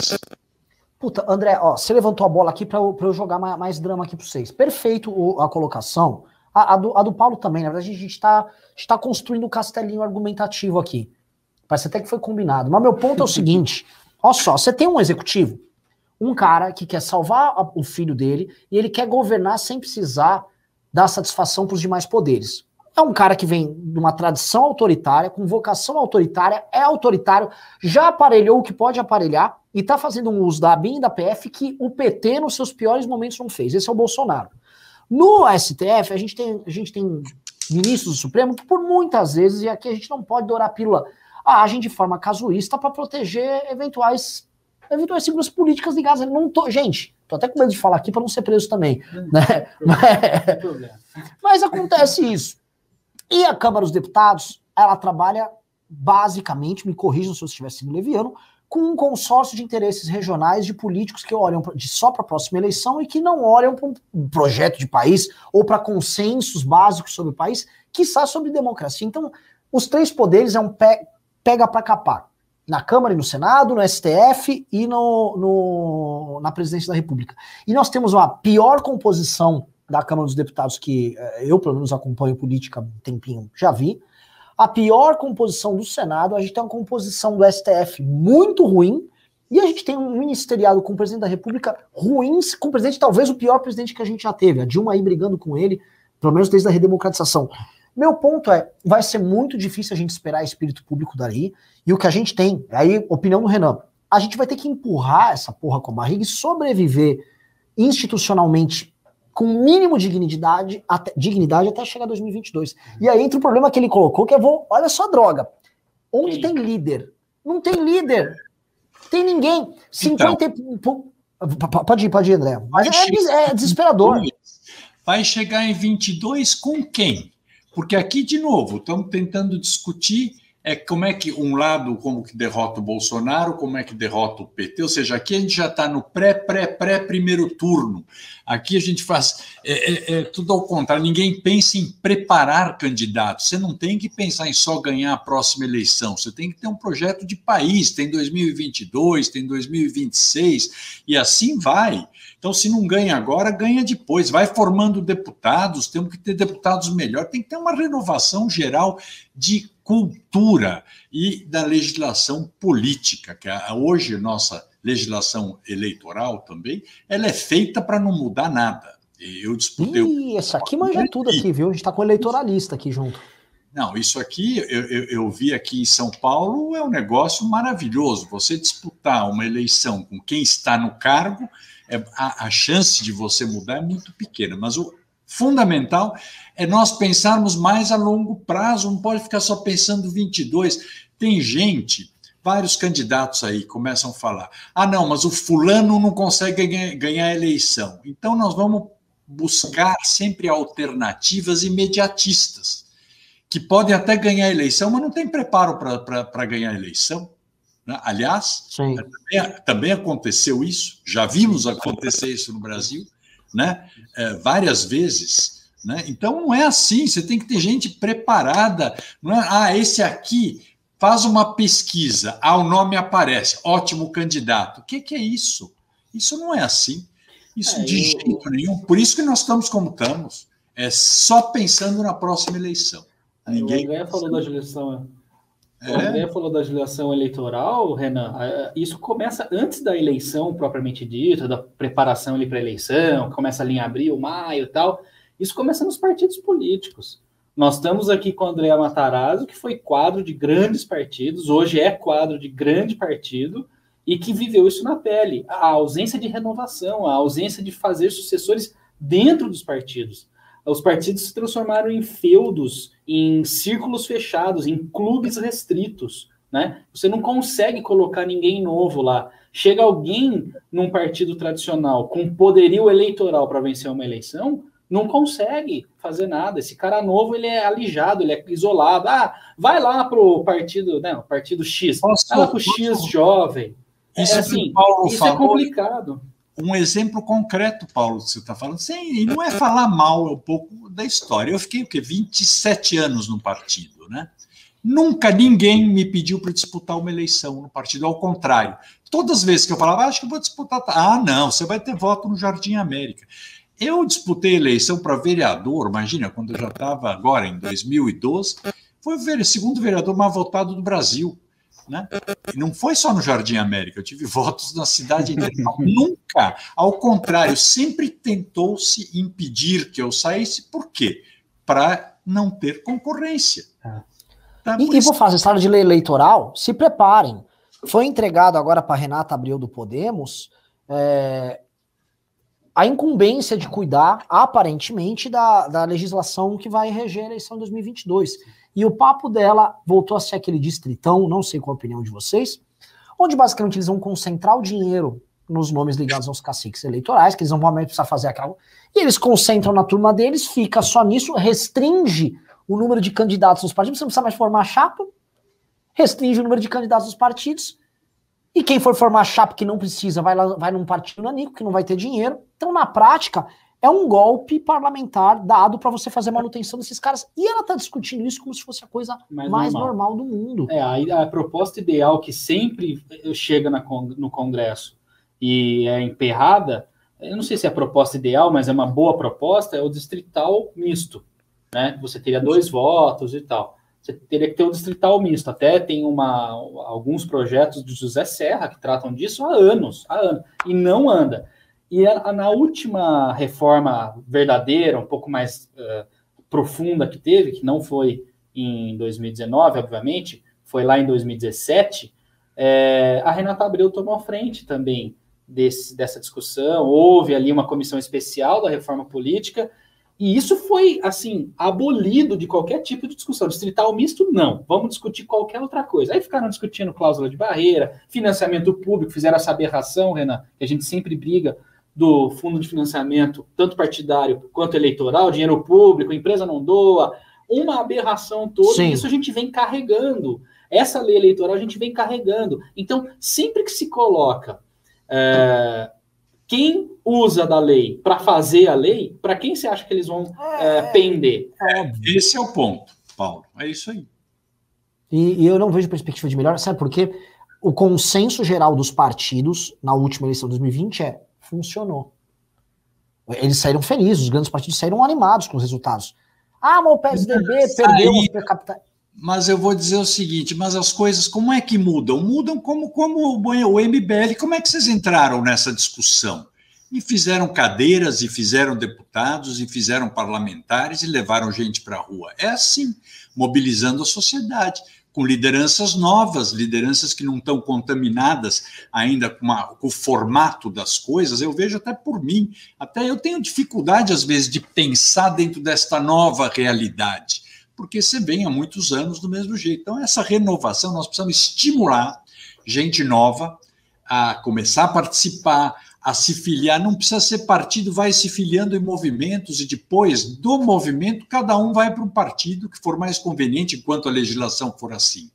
Puta, André, ó, você levantou a bola aqui para eu, eu, jogar mais, mais, drama aqui para vocês. Perfeito a colocação. A, a, do, a, do, Paulo também, na verdade, a gente está tá construindo um castelinho argumentativo aqui. Parece até que foi combinado. Mas meu ponto é o seguinte: *laughs* Olha só, você tem um executivo, um cara que quer salvar o filho dele e ele quer governar sem precisar dar satisfação para os demais poderes. É um cara que vem de uma tradição autoritária, com vocação autoritária, é autoritário, já aparelhou o que pode aparelhar e está fazendo um uso da ABIN e da PF que o PT, nos seus piores momentos, não fez. Esse é o Bolsonaro. No STF, a gente tem, a gente tem ministros do Supremo que, por muitas vezes, e aqui a gente não pode dourar a pílula, agem de forma casuísta para proteger eventuais, eventuais seguranças políticas ligadas. Não tô, gente, tô até com medo de falar aqui para não ser preso também. Hum, né? Mas, mas acontece isso. E a Câmara dos Deputados, ela trabalha basicamente, me corrijam se eu estiver sendo leviano, com um consórcio de interesses regionais de políticos que olham de só para a próxima eleição e que não olham para um projeto de país ou para consensos básicos sobre o país, que está sobre democracia. Então, os três poderes é um pe pega para capar. Na Câmara e no Senado, no STF e no, no, na Presidência da República. E nós temos uma pior composição da Câmara dos Deputados que eh, eu, pelo menos, acompanho política um tempinho, já vi. A pior composição do Senado, a gente tem uma composição do STF muito ruim, e a gente tem um ministeriado com o presidente da República ruim, com o presidente, talvez o pior presidente que a gente já teve, a Dilma aí brigando com ele, pelo menos desde a redemocratização. Meu ponto é, vai ser muito difícil a gente esperar espírito público dali, e o que a gente tem, aí, opinião do Renan, a gente vai ter que empurrar essa porra com a barriga e sobreviver institucionalmente com mínimo de dignidade até, dignidade até chegar 2022. E aí entra o problema que ele colocou, que é, vou, olha só a droga. Onde tem líder? Não tem líder. Tem ninguém. 50 então, Pode ir, pode ir, André. Mas é, é desesperador. Vai chegar em 22 com quem? Porque aqui, de novo, estamos tentando discutir é como é que um lado como que derrota o Bolsonaro, como é que derrota o PT, ou seja, aqui a gente já está no pré, pré, pré primeiro turno. Aqui a gente faz é, é, é, tudo ao contrário. Ninguém pensa em preparar candidatos. Você não tem que pensar em só ganhar a próxima eleição. Você tem que ter um projeto de país. Tem 2022, tem 2026 e assim vai. Então, se não ganha agora, ganha depois. Vai formando deputados, temos que ter deputados melhores, tem que ter uma renovação geral de cultura e da legislação política, que hoje nossa legislação eleitoral também, ela é feita para não mudar nada. Eu disputei. Ih, essa aqui manja tudo aqui, viu? A gente está com eleitoralista aqui junto. Não, isso aqui eu, eu, eu, vi aqui em São Paulo é um negócio maravilhoso. Você disputar uma eleição com quem está no cargo é, a, a chance de você mudar é muito pequena, mas o fundamental é nós pensarmos mais a longo prazo, não pode ficar só pensando 22. Tem gente, vários candidatos aí começam a falar: ah, não, mas o fulano não consegue ganhar, a eleição. Então nós vamos buscar sempre alternativas imediatistas, que podem até ganhar a eleição, mas não tem preparo para ganhar a eleição. Né? Aliás, também, também, aconteceu isso, já vimos acontecer isso no Brasil, né? É, várias vezes. Né? Então não é assim, você tem que ter gente preparada. Não é, ah, esse aqui faz uma pesquisa, ah, o nome aparece, ótimo candidato. O que, que é isso? Isso não é assim. Isso é, de eu... jeito nenhum. Por isso que nós estamos como estamos. É só pensando na próxima eleição. Ninguém. O falou da eleição é. Falou da legislação eleitoral, Renan. Isso começa antes da eleição propriamente dita, da preparação ali para a eleição, começa ali em abril, maio e tal. Isso começa nos partidos políticos. Nós estamos aqui com o André Matarazzo, que foi quadro de grandes partidos, hoje é quadro de grande partido, e que viveu isso na pele. A ausência de renovação, a ausência de fazer sucessores dentro dos partidos os partidos se transformaram em feudos, em círculos fechados, em clubes restritos. Né? Você não consegue colocar ninguém novo lá. Chega alguém num partido tradicional com poderio eleitoral para vencer uma eleição, não consegue fazer nada. Esse cara novo ele é alijado, ele é isolado. Ah, vai lá pro partido, né, o partido X, posso, vai lá pro X jovem. Isso, é, assim, isso é complicado um exemplo concreto, Paulo, que você está falando. Sim, e não é falar mal é um pouco da história. Eu fiquei o quê? 27 anos no partido, né? Nunca ninguém me pediu para disputar uma eleição no partido, ao contrário. Todas as vezes que eu falava, ah, acho que vou disputar. Ah, não, você vai ter voto no Jardim América. Eu disputei eleição para vereador, imagina, quando eu já estava agora em 2012, foi o segundo vereador mais votado do Brasil Né? E não foi só no Jardim América, eu tive votos na cidade inteira. *laughs* Nunca, ao contrário, sempre tentou-se impedir que eu saísse, por quê? Para não ter concorrência. É. Tá, e, e vou fazer história de lei eleitoral, se preparem. Foi entregado agora para Renata Abreu do Podemos é, a incumbência de cuidar, aparentemente, da, da legislação que vai reger a eleição de 2022. E o papo dela voltou a ser aquele distritão, não sei qual a opinião de vocês, onde basicamente eles vão concentrar o dinheiro nos nomes ligados aos caciques eleitorais, que eles não vão mais precisar fazer aquela. E eles concentram na turma deles, fica só nisso, restringe o número de candidatos nos partidos, você não precisa mais formar chapa, restringe o número de candidatos nos partidos, e quem for formar chapa que não precisa, vai, lá, vai num partido nanico, que não vai ter dinheiro. Então, na prática, é um golpe parlamentar dado para você fazer manutenção desses caras. E ela está discutindo isso como se fosse a coisa mais, mais normal. normal. do mundo. É, a, a, proposta ideal que sempre chega na, no Congresso e é emperrada, eu não sei se é a proposta ideal, mas é uma boa proposta, é o distrital misto. Né? Você teria dois votos e tal. Você teria que ter um distrital misto. Até tem uma, alguns projetos do José Serra que tratam disso há anos, há anos, e não anda. E na última reforma verdadeira, um pouco mais uh, profunda que teve, que não foi em 2019, obviamente, foi lá em 2017, é, a Renata Abreu tomou a frente também desse, dessa discussão. Houve ali uma comissão especial da reforma política, e isso foi, assim, abolido de qualquer tipo de discussão. Distrital misto, não. Vamos discutir qualquer outra coisa. Aí ficaram discutindo cláusula de barreira, financiamento público, fizeram essa aberração, Renan, que a gente sempre briga do fundo de financiamento, tanto partidário quanto eleitoral, dinheiro público, empresa não doa, uma aberração toda, Sim. e isso a gente vem carregando. Essa lei eleitoral a gente vem carregando. Então, sempre que se coloca é, quem usa da lei para fazer a lei, para quem você acha que eles vão é, é, pender? É, esse é o ponto, Paulo. É isso aí. E, e eu não vejo perspectiva de melhor, sabe por quê? O consenso geral dos partidos na última eleição de 2020 é funcionou. Eles saíram felizes, os grandes partidos saíram animados com os resultados. Ah, mas o PSDB perdeu o per Mas eu vou dizer o seguinte, mas as coisas como é que mudam? Mudam como, como o MBL, como é que vocês entraram nessa discussão? E fizeram cadeiras, e fizeram deputados, e fizeram parlamentares, e levaram gente para a rua. É assim, mobilizando a sociedade com lideranças novas, lideranças que não estão contaminadas ainda com, com, o formato das coisas. Eu vejo até por mim, até eu tenho dificuldade às vezes de pensar dentro desta nova realidade, porque você vem há muitos anos do mesmo jeito. Então, essa renovação, nós precisamos estimular gente nova a começar a participar, a se filiar, não precisa ser partido, vai se filiando em movimentos e depois do movimento cada um vai para um partido que for mais conveniente enquanto a legislação for assim.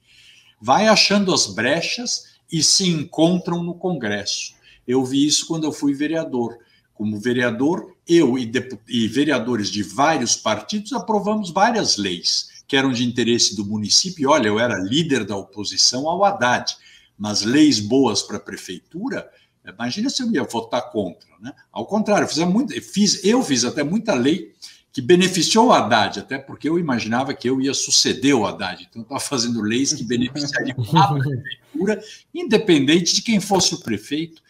Vai achando as brechas e se encontram no Congresso. Eu vi isso quando eu fui vereador. Como vereador, eu e, e vereadores de vários partidos aprovamos várias leis que eram de interesse do município. Olha, eu era líder da oposição ao Haddad, mas leis boas para a prefeitura Imagina se eu ia votar contra. Né? Ao contrário, eu, muito, fiz, eu fiz até muita lei que beneficiou o Haddad, até porque eu imaginava que eu ia suceder o Haddad. Então, eu estava fazendo leis que beneficiariam a *laughs* prefeitura, independente de quem fosse o prefeito.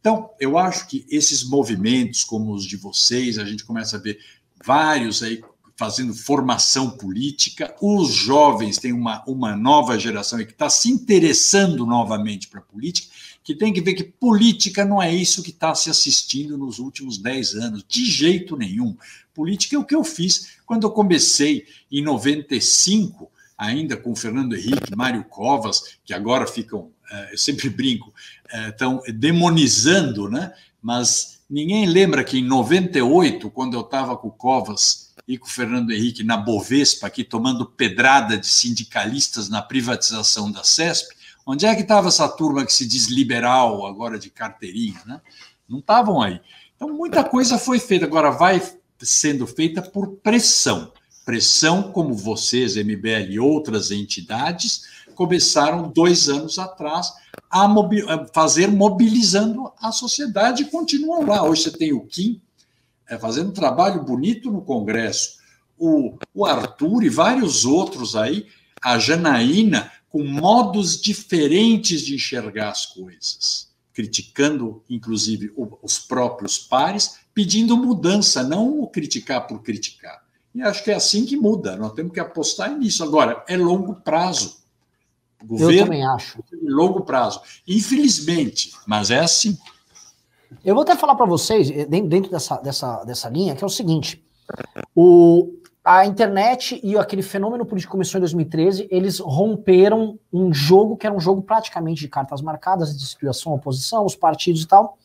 Então, eu acho que esses movimentos, como os de vocês, a gente começa a ver vários aí fazendo formação política. Os jovens têm uma, uma nova geração que está se interessando novamente para a política que tem que ver que política não é isso que está se assistindo nos últimos 10 anos, de jeito nenhum. Política é o que eu fiz quando eu comecei em 95, ainda com Fernando Henrique, Mário Covas, que agora ficam, eh, eu sempre brinco, estão eh, demonizando, né? mas ninguém lembra que em 98, quando eu estava com o Covas e com o Fernando Henrique na Bovespa, aqui tomando pedrada de sindicalistas na privatização da CESP, Onde é que estava essa turma que se diz liberal, agora de carteirinha? Né? Não estavam aí. Então, muita coisa foi feita. Agora, vai sendo feita por pressão. Pressão como vocês, MBL e outras entidades, começaram dois anos atrás a, mobi fazer mobilizando a sociedade e continuam lá. Hoje você tem o Kim é, fazendo um trabalho bonito no Congresso, o, o Arthur e vários outros aí, a Janaína com modos diferentes de enxergar as coisas, criticando, inclusive, os próprios pares, pedindo mudança, não o criticar por criticar. E acho que é assim que muda, nós temos que apostar nisso. Agora, é longo prazo. O governo, Eu também acho. É longo prazo. Infelizmente, mas é assim. Eu vou até falar para vocês, eh, dentro dessa, dessa, dessa linha, que é o seguinte: o, a internet e aquele fenômeno político começou em 2013, eles romperam um jogo que era um jogo praticamente de cartas marcadas, de situação, oposição, os partidos e tal.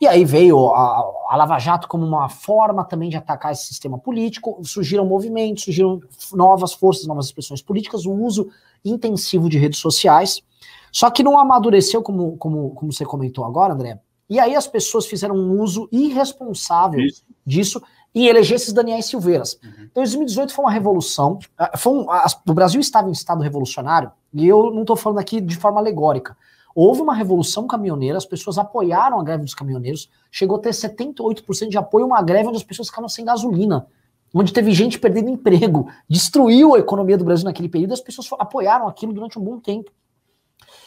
E aí veio a, a, Lava Jato como uma forma também de atacar esse sistema político, surgiram movimentos, surgiram novas forças, novas expressões políticas, o uso intensivo de redes sociais, só que não amadureceu, como, como, como você comentou agora, André, e aí as pessoas fizeram um uso irresponsável Isso. disso em eleger esses Daniel Silveiras. Uhum. Então, 2018 foi uma revolução, ah, foi um, a, o Brasil estava em estado revolucionário, e eu não estou falando aqui de forma alegórica, Houve uma revolução caminhoneira, as pessoas apoiaram a greve dos caminhoneiros, chegou a ter 78% de apoio, uma greve onde as pessoas ficavam sem gasolina, onde teve gente perdendo emprego, destruiu a economia do Brasil naquele período, as pessoas apoiaram aquilo durante um bom tempo.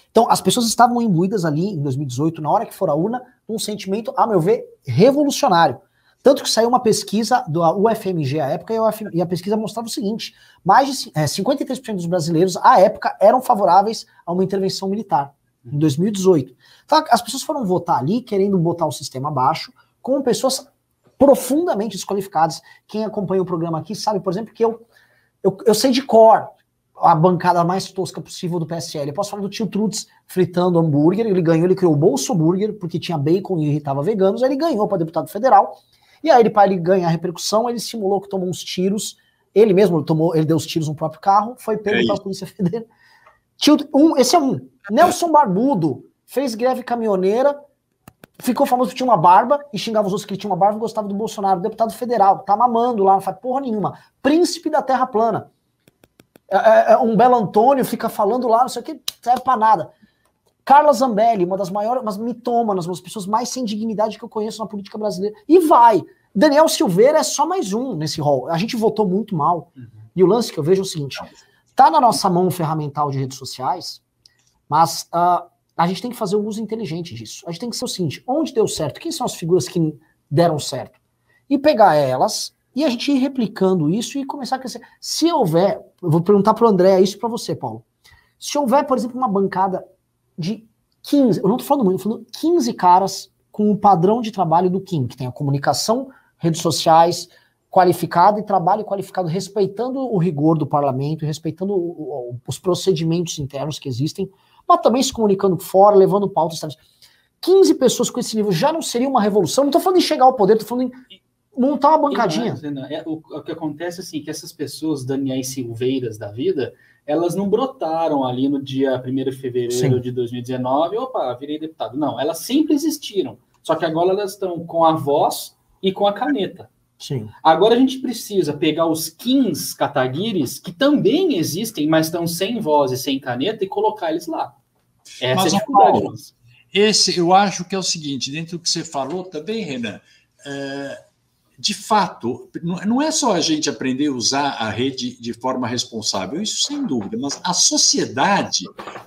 Então, as pessoas estavam imbuídas ali em 2018, na hora que for a urna, num sentimento, a meu ver, revolucionário. Tanto que saiu uma pesquisa do UFMG à época, e a pesquisa mostrava o seguinte: mais de é, 53% dos brasileiros, à época, eram favoráveis a uma intervenção militar em 2018. Então, as pessoas foram votar ali querendo botar o sistema abaixo, com pessoas profundamente desqualificadas. Quem acompanha o programa aqui sabe, por exemplo, que eu, eu, eu sei de cor a bancada mais tosca possível do PSL. Eu posso falar do tio Trutz fritando hambúrguer, ele ganhou, ele criou o Bolso Burger, porque tinha bacon e irritava veganos, ele ganhou para deputado federal, e aí ele, para ele ganhar repercussão, ele simulou que tomou uns tiros, ele mesmo tomou, ele deu os tiros no próprio carro, foi pego é pela Polícia Federal. Um, esse é um. Nelson Barbudo fez greve caminhoneira, ficou famoso porque tinha uma barba e xingava os outros que tinham uma barba e gostava do Bolsonaro, deputado federal, tá mamando lá, não faz porra nenhuma. Príncipe da Terra Plana. É, é, é um Belo Antônio fica falando lá, não sei o que, serve pra nada. Carla Zambelli, uma das maiores, umas mitômanas, uma das pessoas mais sem dignidade que eu conheço na política brasileira. E vai. Daniel Silveira é só mais um nesse rol. A gente votou muito mal. Uhum. E o lance que eu vejo é o seguinte: tá na nossa mão o ferramental de redes sociais, mas uh, a gente tem que fazer o uso inteligente disso. A gente tem que ser o seguinte: onde deu certo? Quem são as figuras que deram certo? E pegar elas e a gente ir replicando isso e começar a crescer. Se houver, eu vou perguntar para o André isso para você, Paulo. Se houver, por exemplo, uma bancada de 15, eu não estou falando muito, estou falando 15 caras com o padrão de trabalho do Kim, que tem a comunicação, redes sociais, qualificado e trabalho qualificado, respeitando o rigor do parlamento, respeitando o, o, os procedimentos internos que existem, mas também se comunicando fora, levando pautas. 15 pessoas com esse nível já não seria uma revolução? Não estou falando em chegar ao poder, estou falando em montar uma bancadinha. É, o, o, que acontece assim, que essas pessoas, Daniel Silveiras da vida, elas não brotaram ali no dia 1 de fevereiro Sim. de 2019, opa, virei deputado. Não, elas sempre existiram. Só que agora elas estão com a voz e com a caneta. Sim. Agora a gente precisa pegar os kings kataguiris, que também existem, mas estão sem voz e sem caneta, e colocar eles lá. Essa mas, é a dificuldade. Paulo, esse eu acho que é o seguinte, dentro do que você falou também, Renan, é, de fato, não é só a gente aprender a usar a rede de forma responsável, isso sem dúvida, mas a sociedade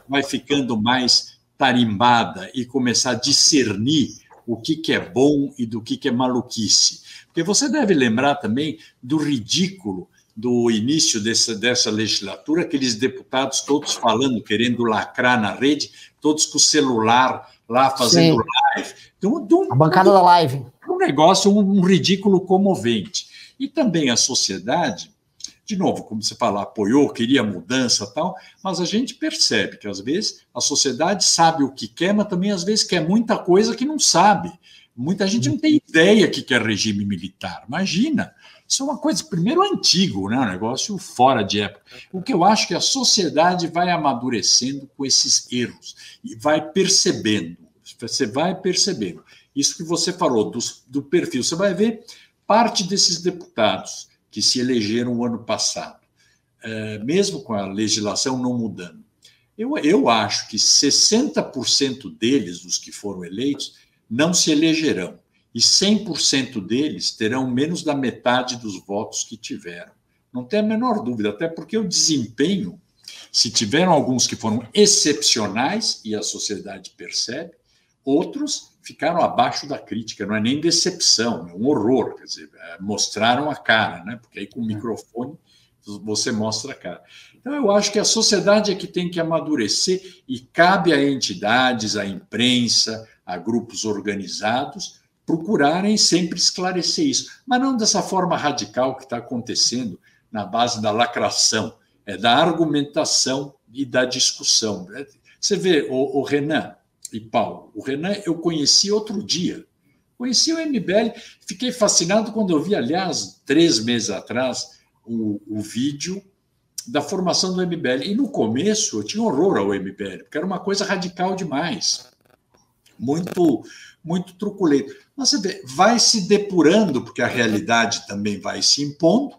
vai ficando mais tarimbada e começar a discernir o que, que é bom e do que, que é maluquice. Porque você deve lembrar também do ridículo do início dessa, dessa legislatura, aqueles deputados todos falando, querendo lacrar na rede, todos com o celular lá fazendo Sim. live. Então, a bancada da live. Um negócio, um, um ridículo comovente. E também a sociedade, de novo, como você fala, apoiou, queria mudança tal, mas a gente percebe que às vezes a sociedade sabe o que quer, mas também às vezes quer muita coisa que não sabe. Muita gente não tem ideia que é regime militar. Imagina. Isso é uma coisa, primeiro, antigo, né? um negócio fora de época. O que eu acho que a sociedade vai amadurecendo com esses erros e vai percebendo. Você vai percebendo. Isso que você falou do, do perfil. Você vai ver parte desses deputados que se elegeram o ano passado, é, mesmo com a legislação não mudando. Eu, eu acho que 60% deles, os que foram eleitos, não se elegerão e 100% deles terão menos da metade dos votos que tiveram. Não tem a menor dúvida, até porque o desempenho Se tiveram alguns que foram excepcionais e a sociedade percebe, outros ficaram abaixo da crítica, não é nem decepção, é um horror, quer dizer, é, mostraram a cara, né? Porque aí com o é. microfone você mostra a cara. Então eu acho que a sociedade é que tem que amadurecer e cabe a entidades, à imprensa, a grupos organizados procurarem sempre esclarecer isso, mas não dessa forma radical que está acontecendo na base da lacração, é da argumentação e da discussão. Você vê, o, o Renan e Paulo, o Renan eu conheci outro dia, conheci o MBL, fiquei fascinado quando eu vi, aliás, três meses atrás, o, o vídeo da formação do MBL. E no começo eu tinha horror ao MBL, porque era uma coisa radical demais, muito, muito truculento. Mas você vê, vai se depurando, porque a realidade também vai se impondo,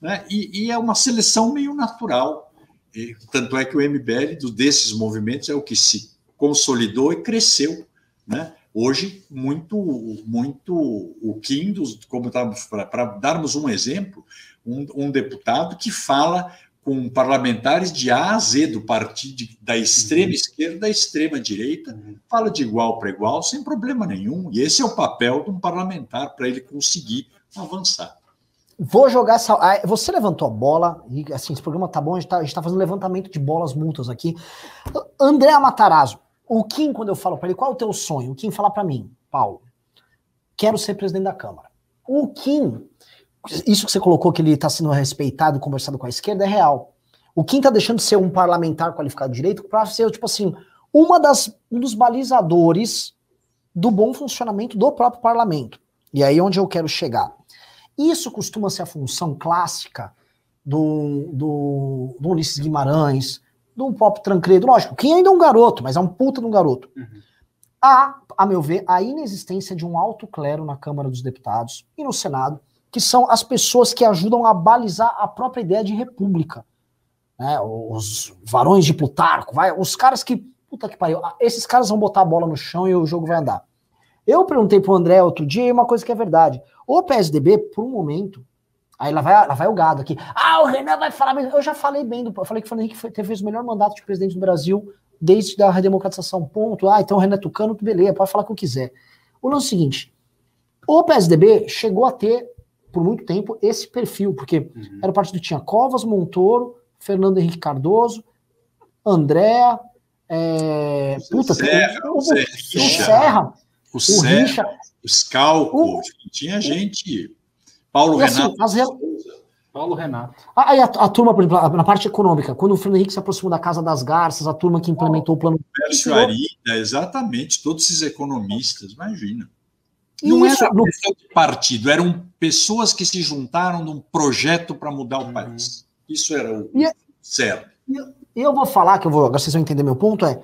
né? e, e é uma seleção meio natural. E, tanto é que o MBL, desses movimentos, é o que se consolidou e cresceu. Né? Hoje, muito, muito o Kim, como para darmos um exemplo, um, um, deputado que fala com parlamentares de A a Z do partido da extrema uhum. esquerda da extrema direita, uhum. fala de igual para igual, sem problema nenhum. E esse é o papel de um parlamentar para ele conseguir avançar. Vou jogar essa. Ah, você levantou a bola, e assim, esse programa tá bom, a gente tá, tá fazendo levantamento de bolas multas aqui. André Matarazzo, o Kim, quando eu falo para ele, qual é o teu sonho? O Kim fala para mim, Paulo, quero ser presidente da Câmara. O Kim, isso que você colocou que ele está sendo respeitado, conversado com a esquerda, é real. O Kim está deixando de ser um parlamentar qualificado de direito para ser, tipo assim, uma das, um dos balizadores do bom funcionamento do próprio parlamento. E aí é onde eu quero chegar. Isso costuma ser a função clássica do, do, do Ulisses Guimarães, do Pop Trancredo. Lógico, quem ainda é um garoto, mas é um puta de um garoto. Uhum. Há, a meu ver, a inexistência de um alto clero na Câmara dos Deputados e no Senado que são as pessoas que ajudam a balizar a própria ideia de república. Né? Os varões de Plutarco, vai, os caras que. Puta que pariu, esses caras vão botar a bola no chão e o jogo vai andar. Eu perguntei pro André outro dia e uma coisa que é verdade. O PSDB, por um momento, aí lá vai, lá vai o gado aqui. Ah, o Renan vai falar. Eu já falei bem do. Eu falei que o Fernando Henrique teve o melhor mandato de presidente do Brasil desde a redemocratização. Ponto. Ah, então o Renan é Tucano, beleza, pode falar o que eu quiser. O lance é o seguinte: o PSDB chegou a ter por muito tempo esse perfil, porque uhum. era o partido que tinha Covas, Montoro, Fernando Henrique Cardoso, André, é, puta, Serra, o, Serra, o Serra, o, o Serra, o Scalco, o, tinha gente, Paulo assim, Renato. As, Paulo Renato. Aí a, a, turma, por exemplo, na parte econômica, quando o Fernando Henrique se aproximou da Casa das Garças, a turma que implementou o plano. Pércio Arida, exatamente, todos esses economistas, imagina. Não Isso, era no... de partido, eram pessoas que se juntaram num projeto para mudar o uhum. país. Isso era o e, certo. E eu vou falar, que eu vou, agora vocês vão entender meu ponto, é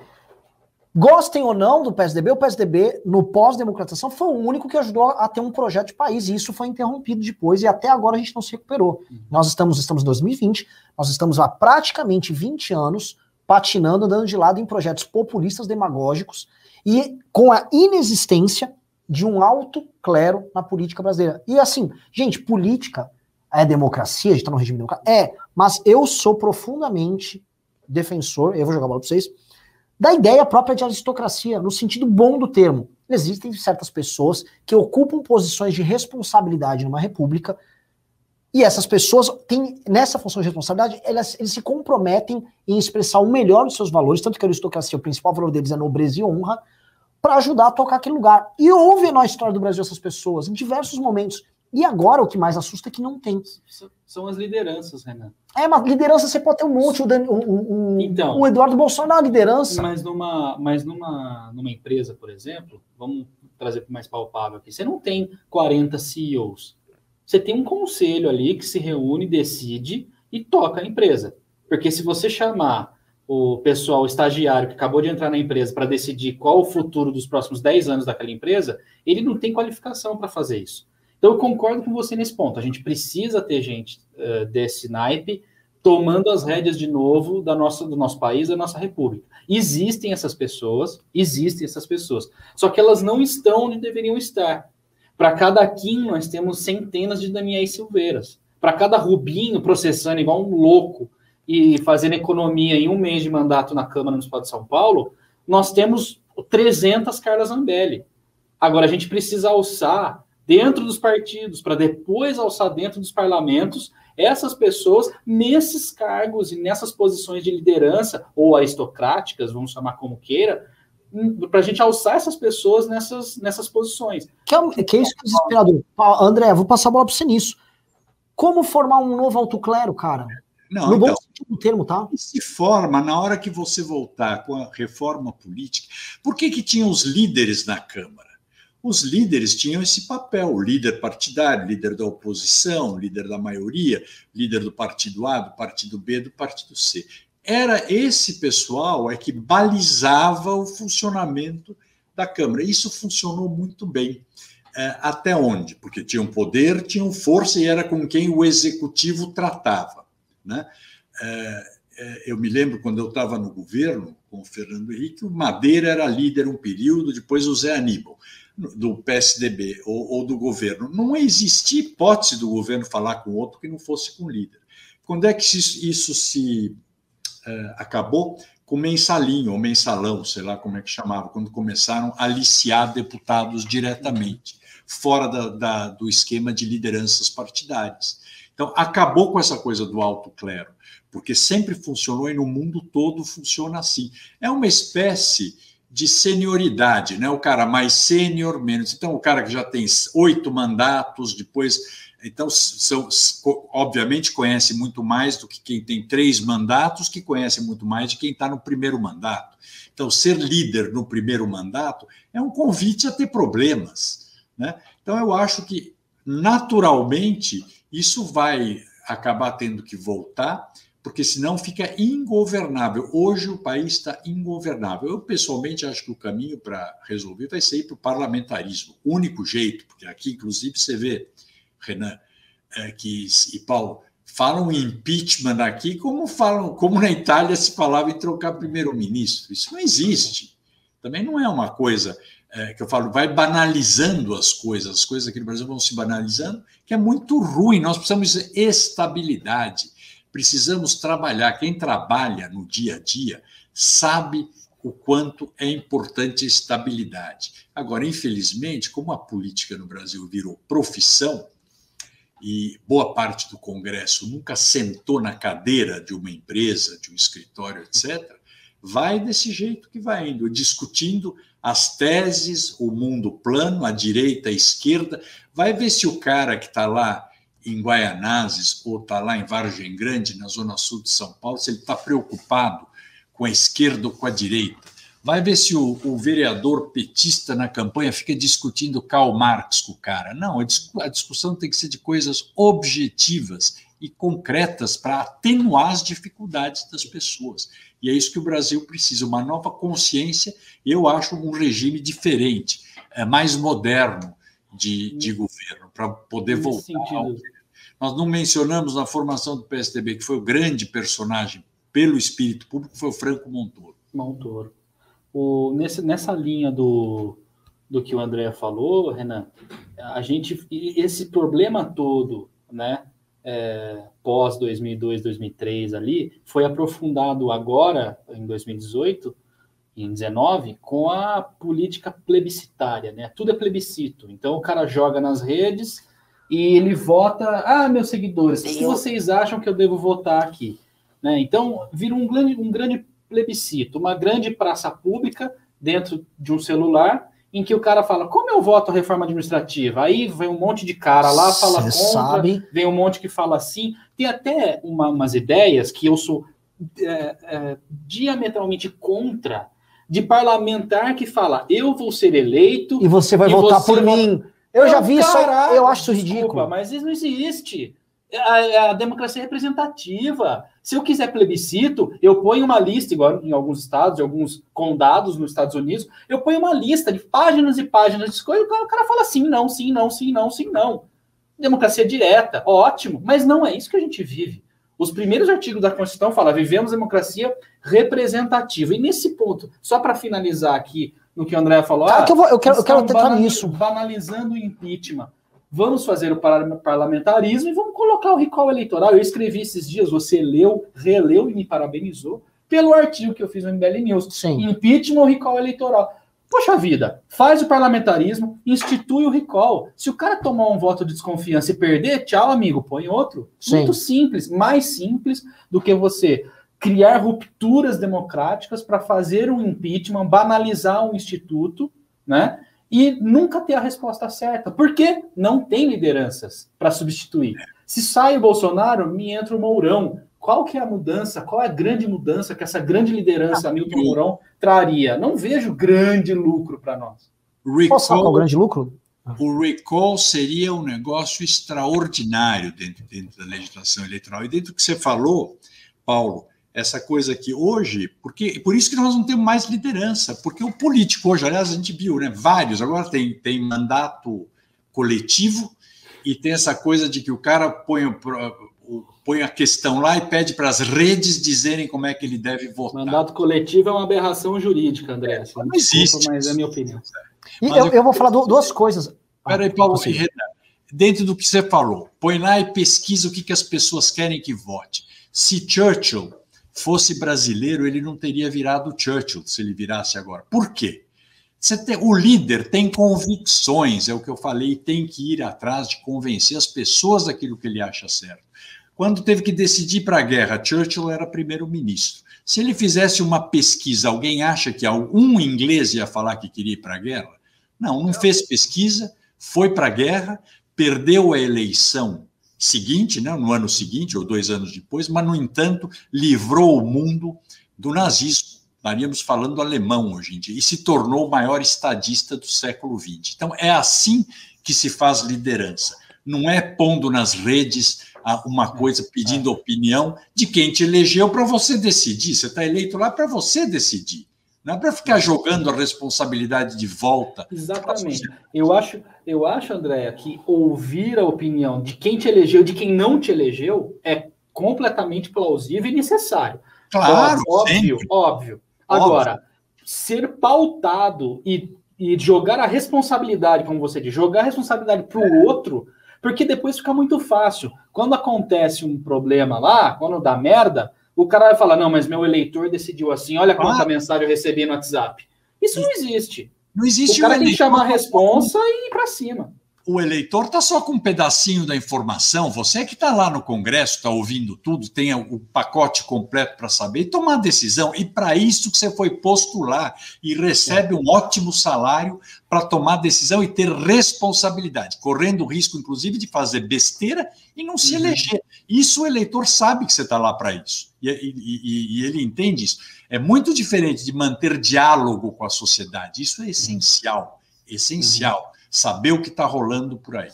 gostem ou não do PSDB, o PSDB, no pós-democratização, foi o único que ajudou a ter um projeto de país, e isso foi interrompido depois, e até agora a gente não se recuperou. Uhum. Nós estamos, estamos em 2020, nós estamos há praticamente 20 anos patinando, andando de lado em projetos populistas, demagógicos, e com a inexistência de um alto clero na política brasileira. E assim, gente, política é democracia, a gente está no regime democrático? É, mas eu sou profundamente defensor, eu vou jogar a bola para vocês, da ideia própria de aristocracia, no sentido bom do termo. Existem certas pessoas que ocupam posições de responsabilidade numa república, e essas pessoas têm, nessa função de responsabilidade, elas, eles se comprometem em expressar o melhor dos seus valores, tanto que a aristocracia, o principal valor deles é nobreza e honra, para ajudar a tocar aquele lugar. E houve na história do Brasil essas pessoas, em diversos momentos. E agora o que mais assusta é que não tem. São as lideranças, Renan. É, mas liderança você pode ter um monte. O, o, o, então, o Eduardo Bolsonaro é uma liderança. Mas, numa, mas numa, numa empresa, por exemplo, vamos trazer para mais palpável aqui, você não tem 40 CEOs. Você tem um conselho ali que se reúne, decide e toca a empresa. Porque se você chamar o pessoal o estagiário que acabou de entrar na empresa para decidir qual o futuro dos próximos 10 anos daquela empresa, ele não tem qualificação para fazer isso. Então eu concordo com você nesse ponto. A gente precisa ter gente uh, desse naipe tomando as rédeas de novo da nossa, do nosso país, da nossa república. Existem essas pessoas, existem essas pessoas. Só que elas não estão onde deveriam estar. Para cada Kim, nós temos centenas de Daniel Silveiras. Para cada Rubinho processando igual um louco e fazendo economia em um mês de mandato na Câmara Municipal de São Paulo, nós temos 300 Carla Zambelli. Agora, a gente precisa alçar dentro dos partidos, para depois alçar dentro dos parlamentos essas pessoas nesses cargos e nessas posições de liderança, ou aristocráticas, vamos chamar como queira, para a gente alçar essas pessoas nessas, nessas posições. Que é, que é isso que é desesperador. André, vou passar a bola para você nisso. Como formar um novo alto clero, cara? Não, no então, bom sentido do termo, tá? Se forma na hora que você voltar com a reforma política. Por que, que tinha os líderes na Câmara? Os líderes tinham esse papel: líder partidário, líder da oposição, líder da maioria, líder do partido A, do partido B, do partido C. Era esse pessoal é que balizava o funcionamento da Câmara. Isso funcionou muito bem. É, até onde? Porque tinham poder, tinham força e era com quem o executivo tratava. Né? É, é, eu me lembro quando eu estava no governo com o Fernando Henrique, o Madeira era líder um período, depois o Zé Aníbal, do PSDB ou, ou do governo. Não existia hipótese do governo falar com outro que não fosse com o líder. Quando é que isso, isso se é, acabou? Com mensalinho ou mensalão, sei lá como é que chamava, quando começaram a aliciar deputados diretamente, fora da, da, do esquema de lideranças partidárias. Então, acabou com essa coisa do alto clero, porque sempre funcionou e no mundo todo funciona assim. É uma espécie de senioridade, né? O cara mais sênior, menos. Então, o cara que já tem oito mandatos, depois. Então, são, obviamente, conhece muito mais do que quem tem três mandatos, que conhece muito mais de quem está no primeiro mandato. Então, ser líder no primeiro mandato é um convite a ter problemas. Né? Então, eu acho que, naturalmente, isso vai acabar tendo que voltar, porque senão fica ingovernável. Hoje o país está ingovernável. Eu, pessoalmente, acho que o caminho para resolver vai ser ir para o parlamentarismo. O único jeito, porque aqui, inclusive, você vê, Renan é, que, e Paulo, falam impeachment aqui como falam, como na Itália se falava em trocar primeiro-ministro. Isso não existe. Também não é uma coisa é, que eu falo, vai banalizando as coisas, as coisas aqui no Brasil vão se banalizando, que é muito ruim. Nós precisamos de estabilidade, precisamos trabalhar. Quem trabalha no dia a dia sabe o quanto é importante a estabilidade. Agora, infelizmente, como a política no Brasil virou profissão, e boa parte do Congresso nunca sentou na cadeira de uma empresa, de um escritório, etc., vai desse jeito que vai indo, discutindo as teses, o mundo plano, a direita, a esquerda. Vai ver se o cara que está lá em Guaianazes ou está lá em Vargem Grande, na zona sul de São Paulo, se ele está preocupado com a esquerda ou com a direita. Vai ver se o, o, vereador petista na campanha fica discutindo Karl Marx com o cara. Não, a discussão tem que ser de coisas objetivas e concretas para atenuar as dificuldades das pessoas. E é isso que o Brasil precisa, uma nova consciência, eu acho um regime diferente, é mais moderno de, de governo, para poder voltar ao... Nós não mencionamos na formação do PSDB, que foi o grande personagem pelo espírito público, foi o Franco Montoro. Montoro. O, nesse, nessa linha do, do que o André falou, Renan, a gente esse problema todo, né, é, pós 2002, 2003 ali, foi aprofundado agora, em 2018, em 19, com a política plebiscitária, né? Tudo é plebiscito. Então o cara joga nas redes e ele vota, ah, meus seguidores, o que vocês acham que eu devo votar aqui? Né? Então vira um grande, um grande plebiscito, uma grande praça pública dentro de um celular em que o cara fala, como eu voto a reforma administrativa? Aí vem um monte de cara lá, fala Cê contra, sabe. vem um monte que fala assim. Tem até uma, umas ideias que eu sou é, é, diametralmente contra, de parlamentar que fala, eu vou ser eleito... E você vai votar você por mim. Eu já vi caralho, isso, eu acho isso ridículo. Desculpa, mas isso não existe. A, a, democracia é representativa. Se eu quiser plebiscito, eu ponho uma lista, igual em alguns estados, em alguns condados nos Estados Unidos, eu ponho uma lista de páginas e páginas de coisas, o cara fala sim, não, sim, não, sim, não, sim, não. Democracia direta, ótimo, mas não é isso que a gente vive. Os primeiros artigos da Constituição falam: vivemos democracia representativa. E nesse ponto, só para finalizar aqui no que o André falou, ah, que eu, vou, eu quero, eu quero tentar nisso. Banalizando o impeachment vamos fazer o parlamentarismo e vamos colocar o recall eleitoral. Eu escrevi esses dias, você leu, releu e me parabenizou pelo artigo que eu fiz no MBL News. Sim. Impeachment ou recall eleitoral. Poxa vida, faz o parlamentarismo, institui o recall. Se o cara tomar um voto de desconfiança e perder, tchau, amigo, põe outro. Sim. Muito simples, mais simples do que você criar rupturas democráticas para fazer um impeachment, banalizar um instituto, né? E nunca ter a resposta certa. Porque não tem lideranças para substituir. Se sai o Bolsonaro, me entra o Mourão. Qual que é a mudança? Qual é a grande mudança que essa grande liderança, Milton Mourão, traria? Não vejo grande lucro para nós. Posso falar qual é o grande lucro? O recall seria um negócio extraordinário dentro, dentro da legislação eleitoral. E dentro do que você falou, Paulo, essa coisa aqui hoje, porque por isso que nós não temos mais liderança, porque o político hoje, aliás, a gente viu, né, vários, agora tem, tem mandato coletivo e tem essa coisa de que o cara põe, põe a questão lá e pede para as redes dizerem como é que ele deve votar. Mandato coletivo é uma aberração jurídica, André. É, não existe. Mas é a minha opinião. E eu, eu, vou falar duas coisas. Peraí, Paulo, e dentro do que você falou, põe lá e pesquisa o que, que as pessoas querem que vote. Se Churchill fosse brasileiro, ele não teria virado Churchill se ele virasse agora. Por quê? Tem, o líder tem convicções, é o que eu falei, tem que ir atrás de convencer as pessoas daquilo que ele acha certo. Quando teve que decidir para a guerra, Churchill era primeiro-ministro. Se ele fizesse uma pesquisa, alguém acha que algum inglês ia falar que queria ir para a guerra? Não, não fez pesquisa, foi para a guerra, perdeu a eleição seguinte, né, no ano seguinte, ou dois anos depois, mas, no entanto, livrou o mundo do nazismo. Estaríamos falando alemão hoje em dia, e se tornou o maior estadista do século XX. Então, é assim que se faz liderança. Não é pondo nas redes uma coisa pedindo opinião de quem te elegeu para você decidir. Você está eleito lá para você decidir. Não é para ficar jogando a responsabilidade de volta. Exatamente. Eu acho, eu acho, Andréa, que ouvir a opinião de quem te elegeu, de quem não te elegeu, é completamente plausível e necessário. Claro, óbvio, óbvio. óbvio. Agora, ser pautado e, e jogar a responsabilidade, como você diz, jogar a responsabilidade para o outro, porque depois fica muito fácil. Quando acontece um problema lá, quando dá merda, o cara vai falar: não, mas meu eleitor decidiu assim, olha quanta ah. mensagem eu recebi no WhatsApp. Isso não existe. Não existe o cara tem que chamar a responsa e ir para cima o eleitor está só com um pedacinho da informação, você que está lá no Congresso, está ouvindo tudo, tem o pacote completo para saber e tomar decisão. E para isso que você foi posto lá e recebe um ótimo salário para tomar decisão e ter responsabilidade, correndo o risco, inclusive, de fazer besteira e não se uhum. eleger. Isso o eleitor sabe que você está lá para isso. E, e, e, ele entende isso. É muito diferente de manter diálogo com a sociedade. Isso é essencial. Essencial. Uhum saber o que está rolando por aí.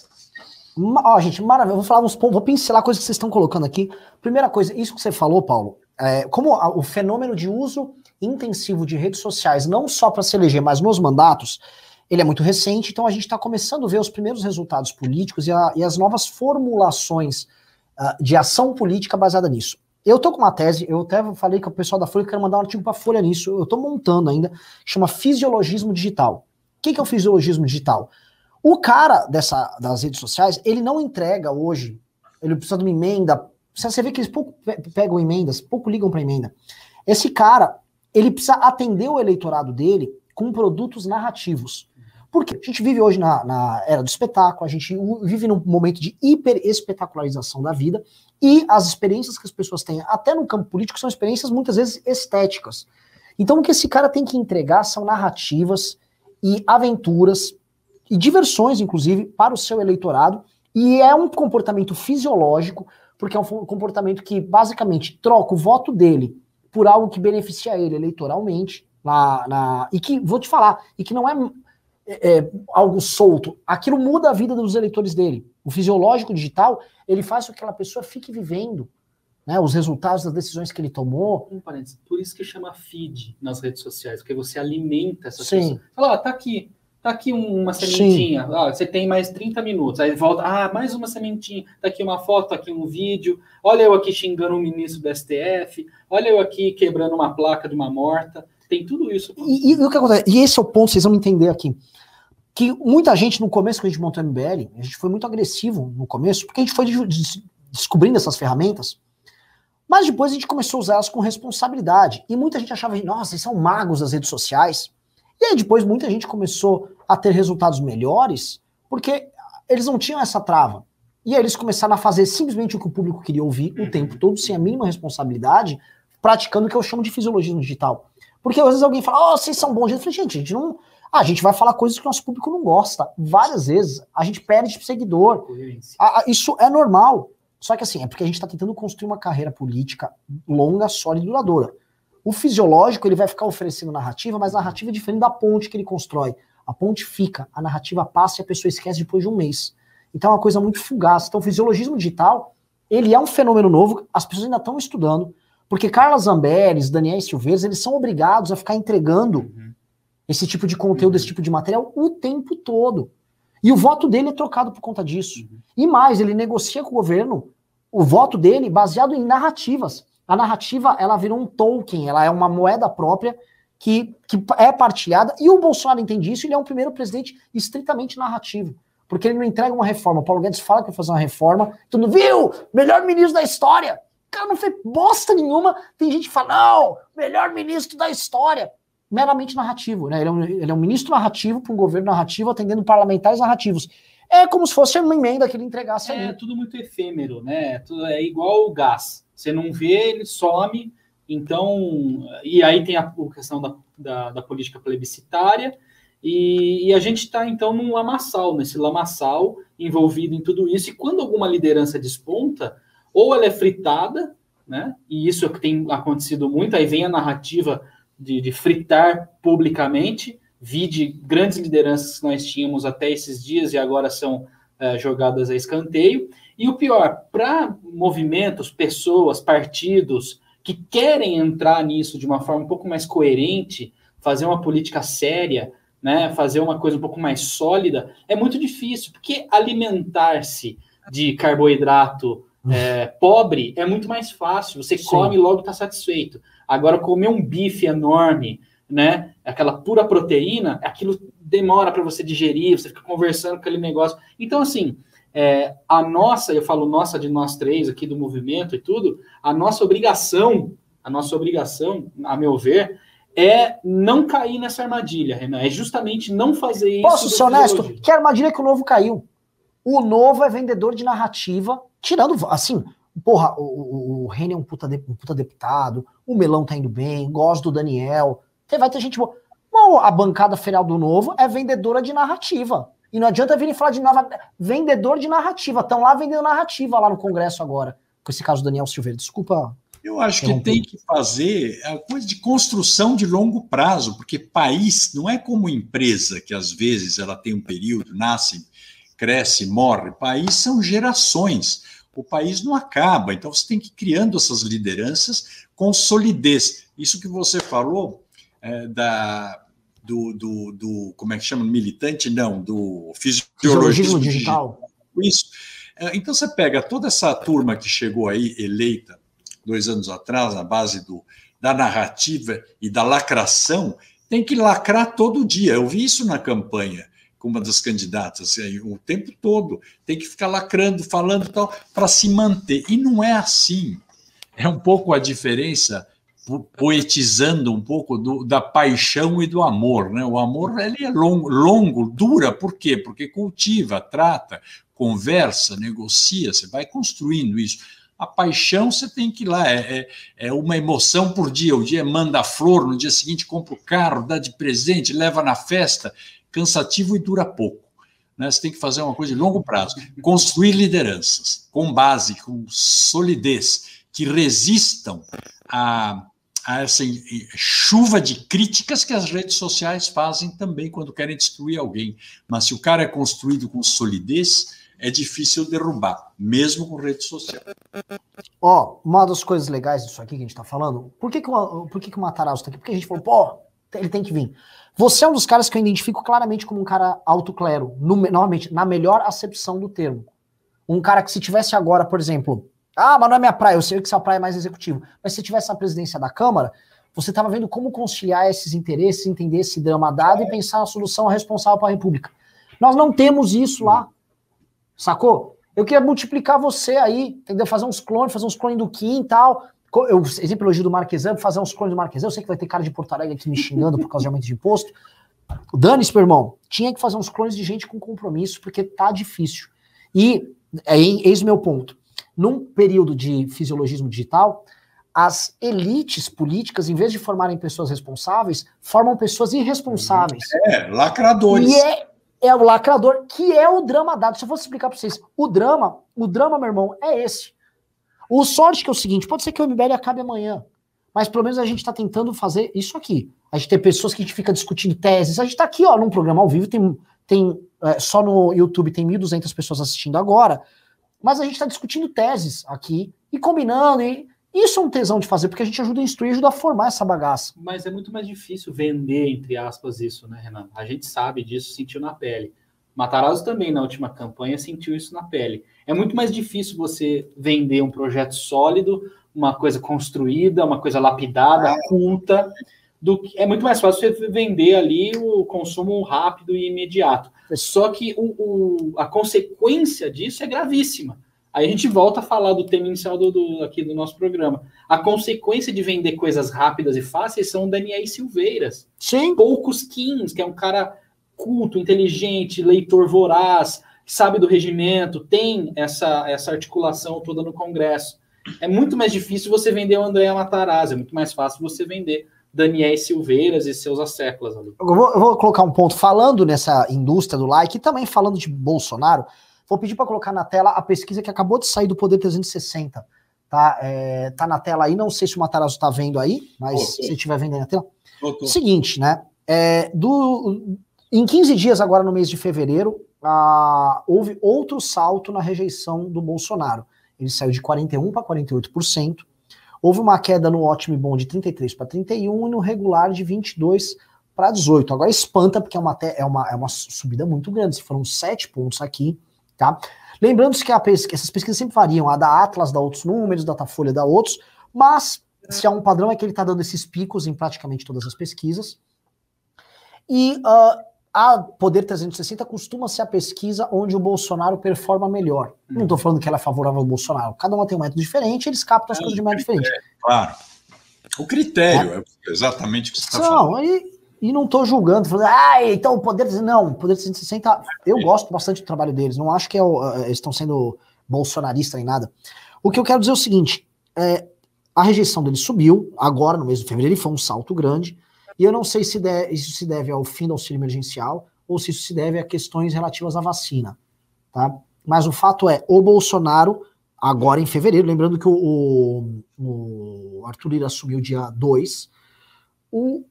Ó, gente, maravilha. Vou falar uns pontos, vou pincelar coisas que vocês estão colocando aqui. Primeira coisa, isso que você falou, Paulo, é, como a, o fenômeno de uso intensivo de redes sociais, não só para se eleger, mas nos mandatos, ele é muito recente, então a gente está começando a ver os primeiros resultados políticos e, a, e as novas formulações uh, de ação política baseada nisso. Eu tô com uma tese, eu até falei com o pessoal da Folha que quero mandar um artigo para a Folha nisso, eu estou montando ainda, chama Fisiologismo Digital. O que, que é o fisiologismo digital? O cara dessa, das redes sociais, ele não entrega hoje, ele precisa de uma emenda. Você vê que eles pouco pegam emendas, pouco ligam para emenda. Esse cara, ele precisa atender o eleitorado dele com produtos narrativos. Porque a gente vive hoje na, na, era do espetáculo, a gente vive num momento de hiper espetacularização da vida e as experiências que as pessoas têm, até no campo político, são experiências muitas vezes estéticas. Então o que esse cara tem que entregar são narrativas e aventuras e diversões, inclusive, para o seu eleitorado. E é um comportamento fisiológico, porque é um comportamento que basicamente troca o voto dele por algo que beneficia ele eleitoralmente. Na, na, e que, vou te falar, e que não é, é, é algo solto. Aquilo muda a vida dos eleitores dele. O fisiológico digital, ele faz com que aquela pessoa fique vivendo né, os resultados das decisões que ele tomou. Um parênteses, por isso que chama feed nas redes sociais, porque você alimenta essa pessoa. Fala, ah, tá aqui, Tá aqui uma sementinha, ah, você tem mais 30 minutos. Aí volta, ah, mais uma sementinha. Tá aqui uma foto, tá aqui um vídeo. Olha eu aqui xingando um ministro do STF. Olha eu aqui quebrando uma placa de uma morta. Tem tudo isso. E, e, o que acontece? E esse é o ponto, vocês vão entender aqui. que muita gente no começo que a gente montou o MBL, a gente foi muito agressivo no começo, porque a gente foi descobrindo essas ferramentas, mas depois a gente começou a usá-las com responsabilidade. E muita gente achava, nossa, eles são magos das redes sociais. E aí depois muita gente começou a ter resultados melhores, porque eles não tinham essa trava. E aí eles começaram a fazer simplesmente o que o público queria ouvir o tempo todo, sem a mínima responsabilidade, praticando o que eu chamo de fisiologismo digital. Porque às vezes alguém fala, oh, vocês são bons. Eu falei, gente, a gente não. Ah, a gente vai falar coisas que o nosso público não gosta. Várias vezes. A gente perde seguidor. isso é normal. Só que assim, é porque a gente está tentando construir uma carreira política longa, sólida e duradoura. O fisiológico, ele vai ficar oferecendo narrativa, mas a narrativa é diferente da ponte que ele constrói. A ponte fica, a narrativa passa e a pessoa esquece depois de um mês. Então é uma coisa muito fugaz. Então o fisiologismo digital, ele é um fenômeno novo, as pessoas ainda estão estudando, porque Carla Zambelles, Daniel Silveiras, eles são obrigados a ficar entregando uhum. esse tipo de conteúdo, uhum. esse tipo de material o tempo todo. E o voto dele é trocado por conta disso. Uhum. E mais, ele negocia com o governo o voto dele baseado em narrativas. A narrativa, ela virou um token, ela é uma moeda própria que, que é partilhada, e o Bolsonaro entende isso, ele é um primeiro presidente estritamente narrativo porque ele não entrega uma reforma. O Paulo Guedes fala que vai fazer uma reforma, tudo viu? Melhor ministro da história. O cara não fez bosta nenhuma. Tem gente que fala, não, melhor ministro da história. Meramente narrativo, né? Ele é um, ele é um ministro narrativo para um governo narrativo atendendo parlamentares narrativos. É como se fosse uma emenda que ele entregasse é, ali. É tudo muito efêmero, né? Tudo é igual o gás. Você não vê, ele some. Então, e aí tem a, questão da, da, da política plebiscitária e, e a gente está, então, num lamaçal, nesse lamaçal envolvido em tudo isso. E quando alguma liderança desponta, ou ela é fritada, né? E isso é que tem acontecido muito, aí vem a narrativa de, de fritar publicamente, vi de grandes lideranças que nós tínhamos até esses dias e agora são é, jogadas a escanteio. E o pior, para movimentos, pessoas, partidos que querem entrar nisso de uma forma um pouco mais coerente, fazer uma política séria, né, fazer uma coisa um pouco mais sólida, é muito difícil, porque alimentar-se de carboidrato é, pobre é muito mais fácil. Você Sim. come e logo está satisfeito. Agora, comer um bife enorme, né, aquela pura proteína, aquilo demora para você digerir, você fica conversando com aquele negócio. Então, assim, é, a nossa, eu falo nossa de nós três aqui do movimento e tudo, a nossa obrigação, a nossa obrigação, a meu ver, é não cair nessa armadilha, Renan. É justamente não fazer isso. Posso ser honesto? Que armadilha que o novo caiu? O novo é vendedor de narrativa, tirando, assim, porra, o, o, o Renan é um puta, de, um puta deputado, o Melão tá indo bem, gosto do Daniel. Vai ter gente boa. A bancada federal do novo é vendedora de narrativa. E não adianta vir e falar de nova. Vendedor de narrativa. Estão lá vendendo narrativa lá no Congresso agora. Com esse caso do Daniel Silveira. Desculpa eu acho que tem que fazer a coisa de construção de longo prazo, porque país não é como empresa, que às vezes ela tem um período, nasce, cresce, morre. País são gerações. O país não acaba, então você tem que ir criando essas lideranças com solidez. Isso que você falou é, da, do, do, do, como é que chama, militante, não, do fisiologismo digital. Isso. É, então você pega toda essa turma que chegou aí eleita dois anos atrás, na base do, da narrativa e da lacração, tem que lacrar todo dia. Eu vi isso na campanha com uma das candidatas, assim, o tempo todo, tem que ficar lacrando, falando tal, para se manter. E não é assim. É um pouco a diferença, poetizando um pouco do, da paixão e do amor. Né? O amor ele é longo, longo, dura, por quê? Porque cultiva, trata, conversa, negocia, você vai construindo isso a paixão você tem que ir lá, é, é, é, uma emoção por dia. O dia manda flor, no dia seguinte compra o carro, dá de presente, leva na festa. Cansativo e dura pouco. Né? Você tem que fazer uma coisa de longo prazo. Construir lideranças com base, com solidez, que resistam a, essa chuva de críticas que as redes sociais fazem também quando querem destruir alguém. Mas se o cara é construído com solidez, é difícil derrubar, mesmo com rede social. Ó, uma das coisas legais disso aqui que a gente tá falando, por que, que, o, por que, que o Matarazzo tá aqui? Porque a gente falou, pô, ele tem que vir. Você é um dos caras que eu identifico claramente como um cara alto clero, no, novamente, na melhor acepção do termo. Um cara que se tivesse agora, por exemplo, ah, mas não é minha praia, eu sei que sua praia é mais executivo, mas se tivesse a presidência da Câmara, você estava vendo como conciliar esses interesses, entender esse drama dado e pensar na solução responsável para a República. Nós não temos isso lá. Sacou? Eu queria multiplicar você aí, entendeu? Fazer uns clones, fazer uns clones do Kim e tal. Eu, exemplo elogio do Marquesan, fazer uns clones do Marquesan. Eu sei que vai ter cara de Porto Alegre aqui me xingando por causa de aumento de imposto. Dane-se, meu irmão. Tinha que fazer uns clones de gente com compromisso, porque tá difícil. E, é, o meu ponto. Num período de fisiologismo digital, as elites políticas, em vez de formarem pessoas responsáveis, formam pessoas irresponsáveis. É, lacradores. E é, é o lacrador, que é o drama dado. Se eu fosse explicar para vocês, o drama, o drama, meu irmão, é esse. O sorte que é o seguinte, pode ser que o MBL acabe amanhã, mas pelo menos a gente está tentando fazer isso aqui. A gente tem pessoas que a gente fica discutindo teses. A gente está aqui, ó, num programa ao vivo, tem, tem é, só no YouTube tem 1.200 pessoas assistindo agora, mas a gente está discutindo teses aqui e combinando e isso é um tesão de fazer, porque a gente ajuda a instruir, ajuda a formar essa bagaça. Mas é muito mais difícil vender, entre aspas, isso, né, Renan? A gente sabe disso, sentiu na pele. Matarazzo também, na última campanha, sentiu isso na pele. É muito mais difícil você vender um projeto sólido, uma coisa construída, uma coisa lapidada, é. culta, do que é muito mais fácil você vender ali o consumo rápido e imediato. Só que o, o, a consequência disso é gravíssima Aí a gente volta a falar do tema inicial do, do, aqui do nosso programa. A consequência de vender coisas rápidas e fáceis são Daniel Silveiras. Sim. Poucos Kings, que é um cara culto, inteligente, leitor voraz, sabe do regimento, tem essa, essa articulação toda no Congresso. É muito mais difícil você vender o André Matarazzi, é muito mais fácil você vender Daniel Silveiras e seus asséculas ali. Eu vou, eu vou colocar um ponto. Falando nessa indústria do like e também falando de Bolsonaro, Vou pedir para colocar na tela a pesquisa que acabou de sair do Poder 360. Tá, é, tá na tela aí, não sei se o Matarazzo está vendo aí, mas se estiver vendo aí na tela. Seguinte, né? É, do, em 15 dias, agora no mês de fevereiro, ah, houve outro salto na rejeição do Bolsonaro. Ele saiu de 41% para 48%. Houve uma queda no ótimo e bom de 33 para 31 e no regular de 22 para 18. Agora espanta, porque é uma, é, uma, é uma subida muito grande. Foram 7 pontos aqui, Tá? Lembrando-se que essas pesquisas sempre variam, a da Atlas dá outros números, da Datafolha dá outros, mas se há um padrão é que ele está dando esses picos em praticamente todas as pesquisas. E uh, a Poder 360 costuma ser a pesquisa onde o Bolsonaro performa melhor. Hum. Não estou falando que ela é favorável ao Bolsonaro. Cada uma tem um método diferente, eles captam as é, coisas de método diferente. Claro. O critério é, é exatamente o que você está falando. Aí, e não estou julgando, falando, ah, então o poder. Não, o poder 160, eu gosto bastante do trabalho deles, não acho que é, uh, eles estão sendo bolsonaristas nem nada. O que eu quero dizer é o seguinte: é, a rejeição deles subiu, agora no mês de fevereiro, foi um salto grande, e eu não sei se de, isso se deve ao fim do auxílio emergencial ou se isso se deve a questões relativas à vacina. Tá? Mas o fato é, o Bolsonaro, agora em fevereiro, lembrando que o, o, o Arthur Lira assumiu dia 2, o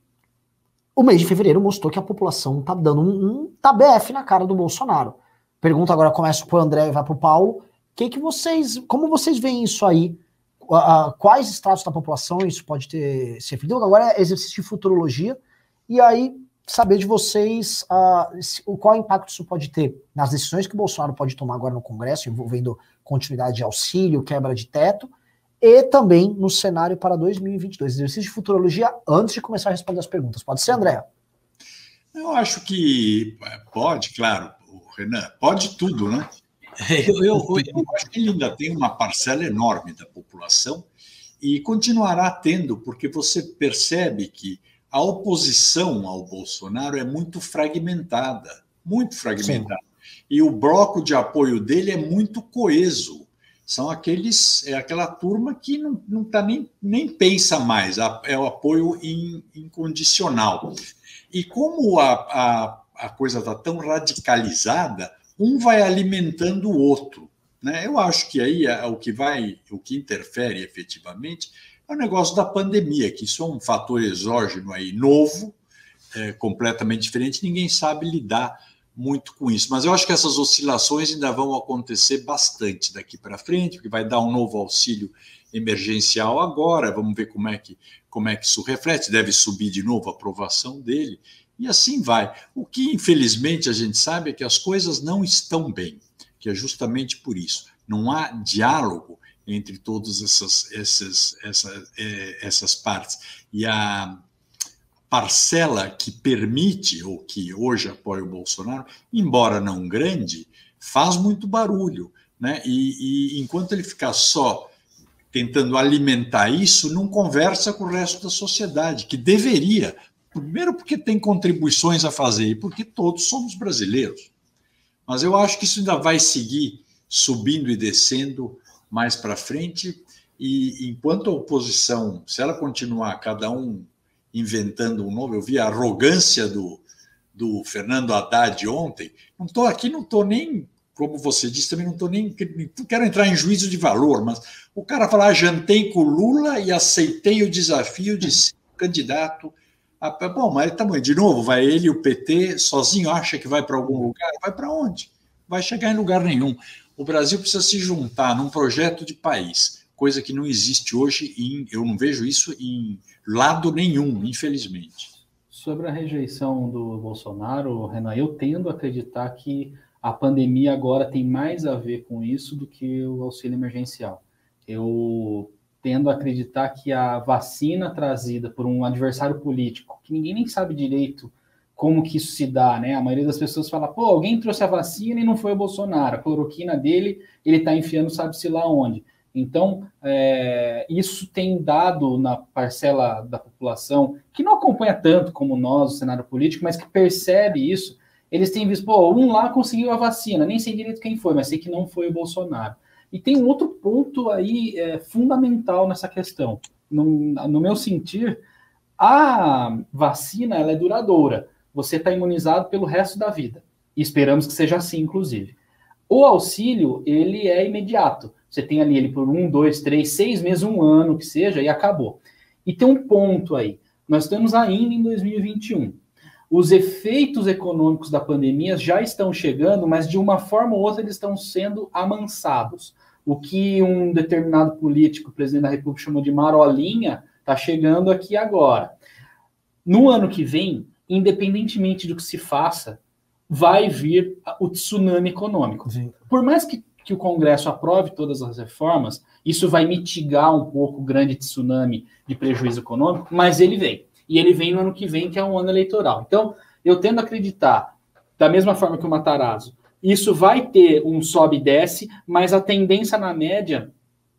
o mês de fevereiro mostrou que a população tá dando um, um tabef na cara do Bolsonaro. Pergunta agora, começa pro André e vai pro Paulo. Que que vocês, como vocês veem isso aí? Quais estratos da população isso pode ter se refletido? Agora é exercício de futurologia. E aí, saber de vocês uh, se, qual impacto isso pode ter nas decisões que o Bolsonaro pode tomar agora no Congresso, envolvendo continuidade de auxílio, quebra de teto, e também no cenário para 2022. Exercício de futurologia antes de começar a responder as perguntas. Pode ser, André? Eu acho que pode, claro, Renan, pode tudo, né? Eu, eu, eu *laughs* acho que ele ainda tem uma parcela enorme da população e continuará tendo, porque você percebe que a oposição ao Bolsonaro é muito fragmentada, muito fragmentada. Sim. E o bloco de apoio dele é muito coeso são aqueles é aquela turma que não, não tá nem, nem pensa mais, é o apoio incondicional. E como a, a, a coisa está tão radicalizada, um vai alimentando o outro. Né? Eu acho que aí é, o que vai, o que interfere efetivamente é o negócio da pandemia, que isso é um fator exógeno aí novo, é, completamente diferente, ninguém sabe lidar muito com isso. Mas eu acho que essas oscilações ainda vão acontecer bastante daqui para frente, porque vai dar um novo auxílio emergencial agora, vamos ver como é que como é que isso reflete, deve subir de novo a aprovação dele, e assim vai. O que infelizmente a gente sabe é que as coisas não estão bem, que é justamente por isso. Não há diálogo entre todas essas essas essas, é, essas partes. E a parcela que permite, ou que hoje apoia o Bolsonaro, embora não grande, faz muito barulho. Né? E, e enquanto ele ficar só tentando alimentar isso, não conversa com o resto da sociedade, que deveria. Primeiro, porque tem contribuições a fazer, e porque todos somos brasileiros. Mas eu acho que isso ainda vai seguir subindo e descendo mais para frente. E enquanto a oposição, se ela continuar cada um inventando um novo. Eu vi a arrogância do, do Fernando Haddad ontem. Não estou aqui, não estou nem, como você disse, também não estou nem. Não quero entrar em juízo de valor, mas o cara falar: ah, jantei com Lula e aceitei o desafio de ser candidato. Bom, mas tá de novo, vai ele e o PT sozinho acha que vai para algum lugar? Vai para onde? Vai chegar em lugar nenhum. O Brasil precisa se juntar num projeto de país, coisa que não existe hoje, em, eu não vejo isso em lado nenhum, infelizmente. Sobre a rejeição do Bolsonaro, Renan, eu tendo a acreditar que a pandemia agora tem mais a ver com isso do que o auxílio emergencial. Eu tendo a acreditar que a vacina trazida por um adversário político, que ninguém nem sabe direito como que isso se dá, né? A maioria das pessoas fala, pô, alguém trouxe a vacina e não foi o Bolsonaro, a cloroquina dele, ele está enfiando sabe-se lá onde. Então, é, isso tem dado na parcela da população que não acompanha tanto como nós o cenário político, mas que percebe isso. Eles têm visto, pô, um lá conseguiu a vacina, nem sei direito quem foi, mas sei que não foi o Bolsonaro. E tem um outro ponto aí é, fundamental nessa questão. No, no meu sentir, a vacina ela é duradoura. Você está imunizado pelo resto da vida. E esperamos que seja assim, inclusive. O auxílio, ele é imediato. Você tem ali ele por um, dois, três, seis meses, um ano, que seja, e acabou. E tem um ponto aí. Nós estamos ainda em 2021. Os efeitos econômicos da pandemia já estão chegando, mas de uma forma ou outra eles estão sendo amansados. O que um determinado político, presidente da República, chamou de marolinha, está chegando aqui agora. No ano que vem, independentemente do que se faça, vai vir o tsunami econômico. Sim. Por mais que que o Congresso aprove todas as reformas, isso vai mitigar um pouco o grande tsunami de prejuízo econômico, mas ele vem. E ele vem no ano que vem, que é um ano eleitoral. Então, eu tendo a acreditar, da mesma forma que o Matarazzo, isso vai ter um sobe e desce, mas a tendência na média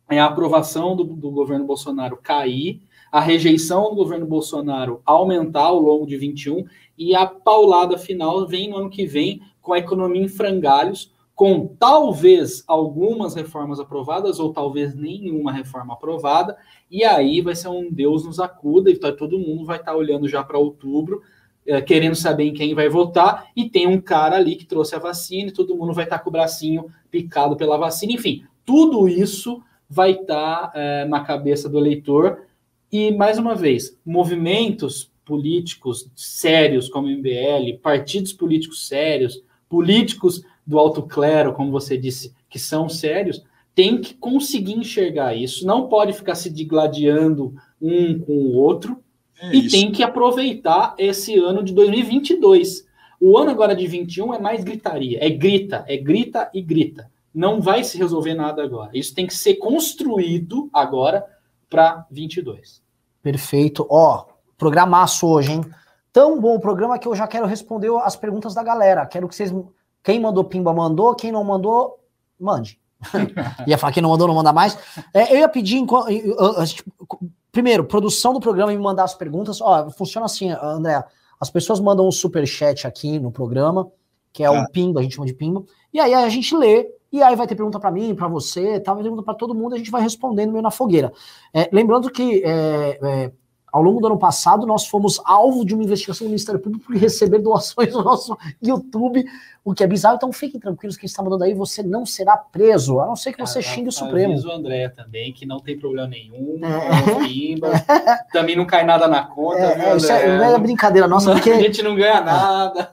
é a aprovação do, do governo Bolsonaro cair, a rejeição do governo Bolsonaro aumentar ao longo de 21 e a paulada final vem no ano que vem com a economia em frangalhos, com talvez algumas reformas aprovadas ou talvez nenhuma reforma aprovada, e aí vai ser um Deus nos acuda, e todo mundo vai estar tá olhando já para outubro, é, querendo saber em quem vai votar, e tem um cara ali que trouxe a vacina, e todo mundo vai estar tá com o bracinho picado pela vacina, enfim, tudo isso vai estar tá, é, na cabeça do eleitor, e mais uma vez, movimentos políticos sérios como o MBL, partidos políticos sérios, políticos do alto clero, como você disse, que são sérios, tem que conseguir enxergar isso, não pode ficar se digladiando um com o outro, é e isso. tem que aproveitar esse ano de 2022. O ano agora de 21 é mais gritaria, é grita, é grita e grita. Não vai se resolver nada agora. Isso tem que ser construído agora para 22. Perfeito. Ó, programaço hoje, hein? Tão bom o programa que eu já quero responder as perguntas da galera. Quero que vocês quem mandou pimba mandou, quem não mandou, mande. *laughs* ia falar quem não mandou, não manda mais. É, eu ia pedir, primeiro, produção do programa e me mandar as perguntas. Ó, funciona assim, André. As pessoas mandam um super chat aqui no programa, que é o ah. pimba, a gente chama de pimba. E aí a gente lê, e aí vai ter pergunta para mim, para você, tal, vai ter pergunta para todo mundo, a gente vai respondendo meio na fogueira. É, lembrando que é, é, ao longo do ano passado, nós fomos alvo de uma investigação do Ministério Público por receber doações no nosso YouTube, o que é bizarro. Então fiquem tranquilos, quem está mandando aí, você não será preso, a não ser que você ah, xingue o Supremo. Aviso o André também, que não tem problema nenhum, é. pimba, *laughs* também não cai nada na conta. É, viu, isso é, não é brincadeira nossa, porque... A gente não ganha nada.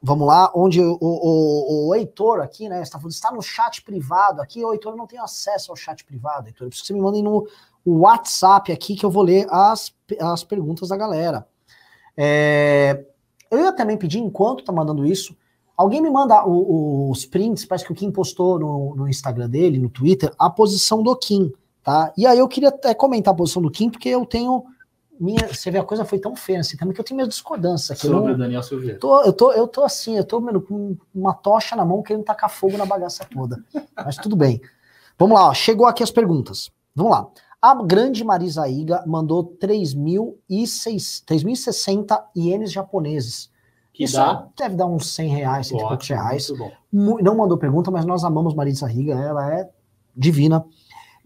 Vamos lá, onde o, o, o, Heitor aqui, né, está, falando, está no chat privado aqui, o Heitor não tem acesso ao chat privado, Heitor, eu preciso que você me mandem no, o WhatsApp aqui que eu vou ler as, as perguntas da galera. É, eu ia também pedir, enquanto tá mandando isso, alguém me manda os prints, parece que o Kim postou no, no Instagram dele, no Twitter, a posição do Kim, tá? E aí eu queria até comentar a posição do Kim, porque eu tenho minha, você vê, a coisa foi tão feia assim também que eu tenho minhas discordâncias aqui. Sobre o Daniel Silveira. Tô, eu, tô, eu tô assim, eu tô mano, com uma tocha na mão querendo tacar fogo na bagaça toda. Mas tudo bem. Vamos lá, ó, chegou aqui as perguntas. Vamos lá. A grande Marisa Iga mandou 3.060 ienes japoneses. Que Isso dá. deve dar uns 100 reais, 100 e poucos Ótimo, reais. bom. Mu- Não mandou pergunta, mas nós amamos Marisa Riga, ela é divina.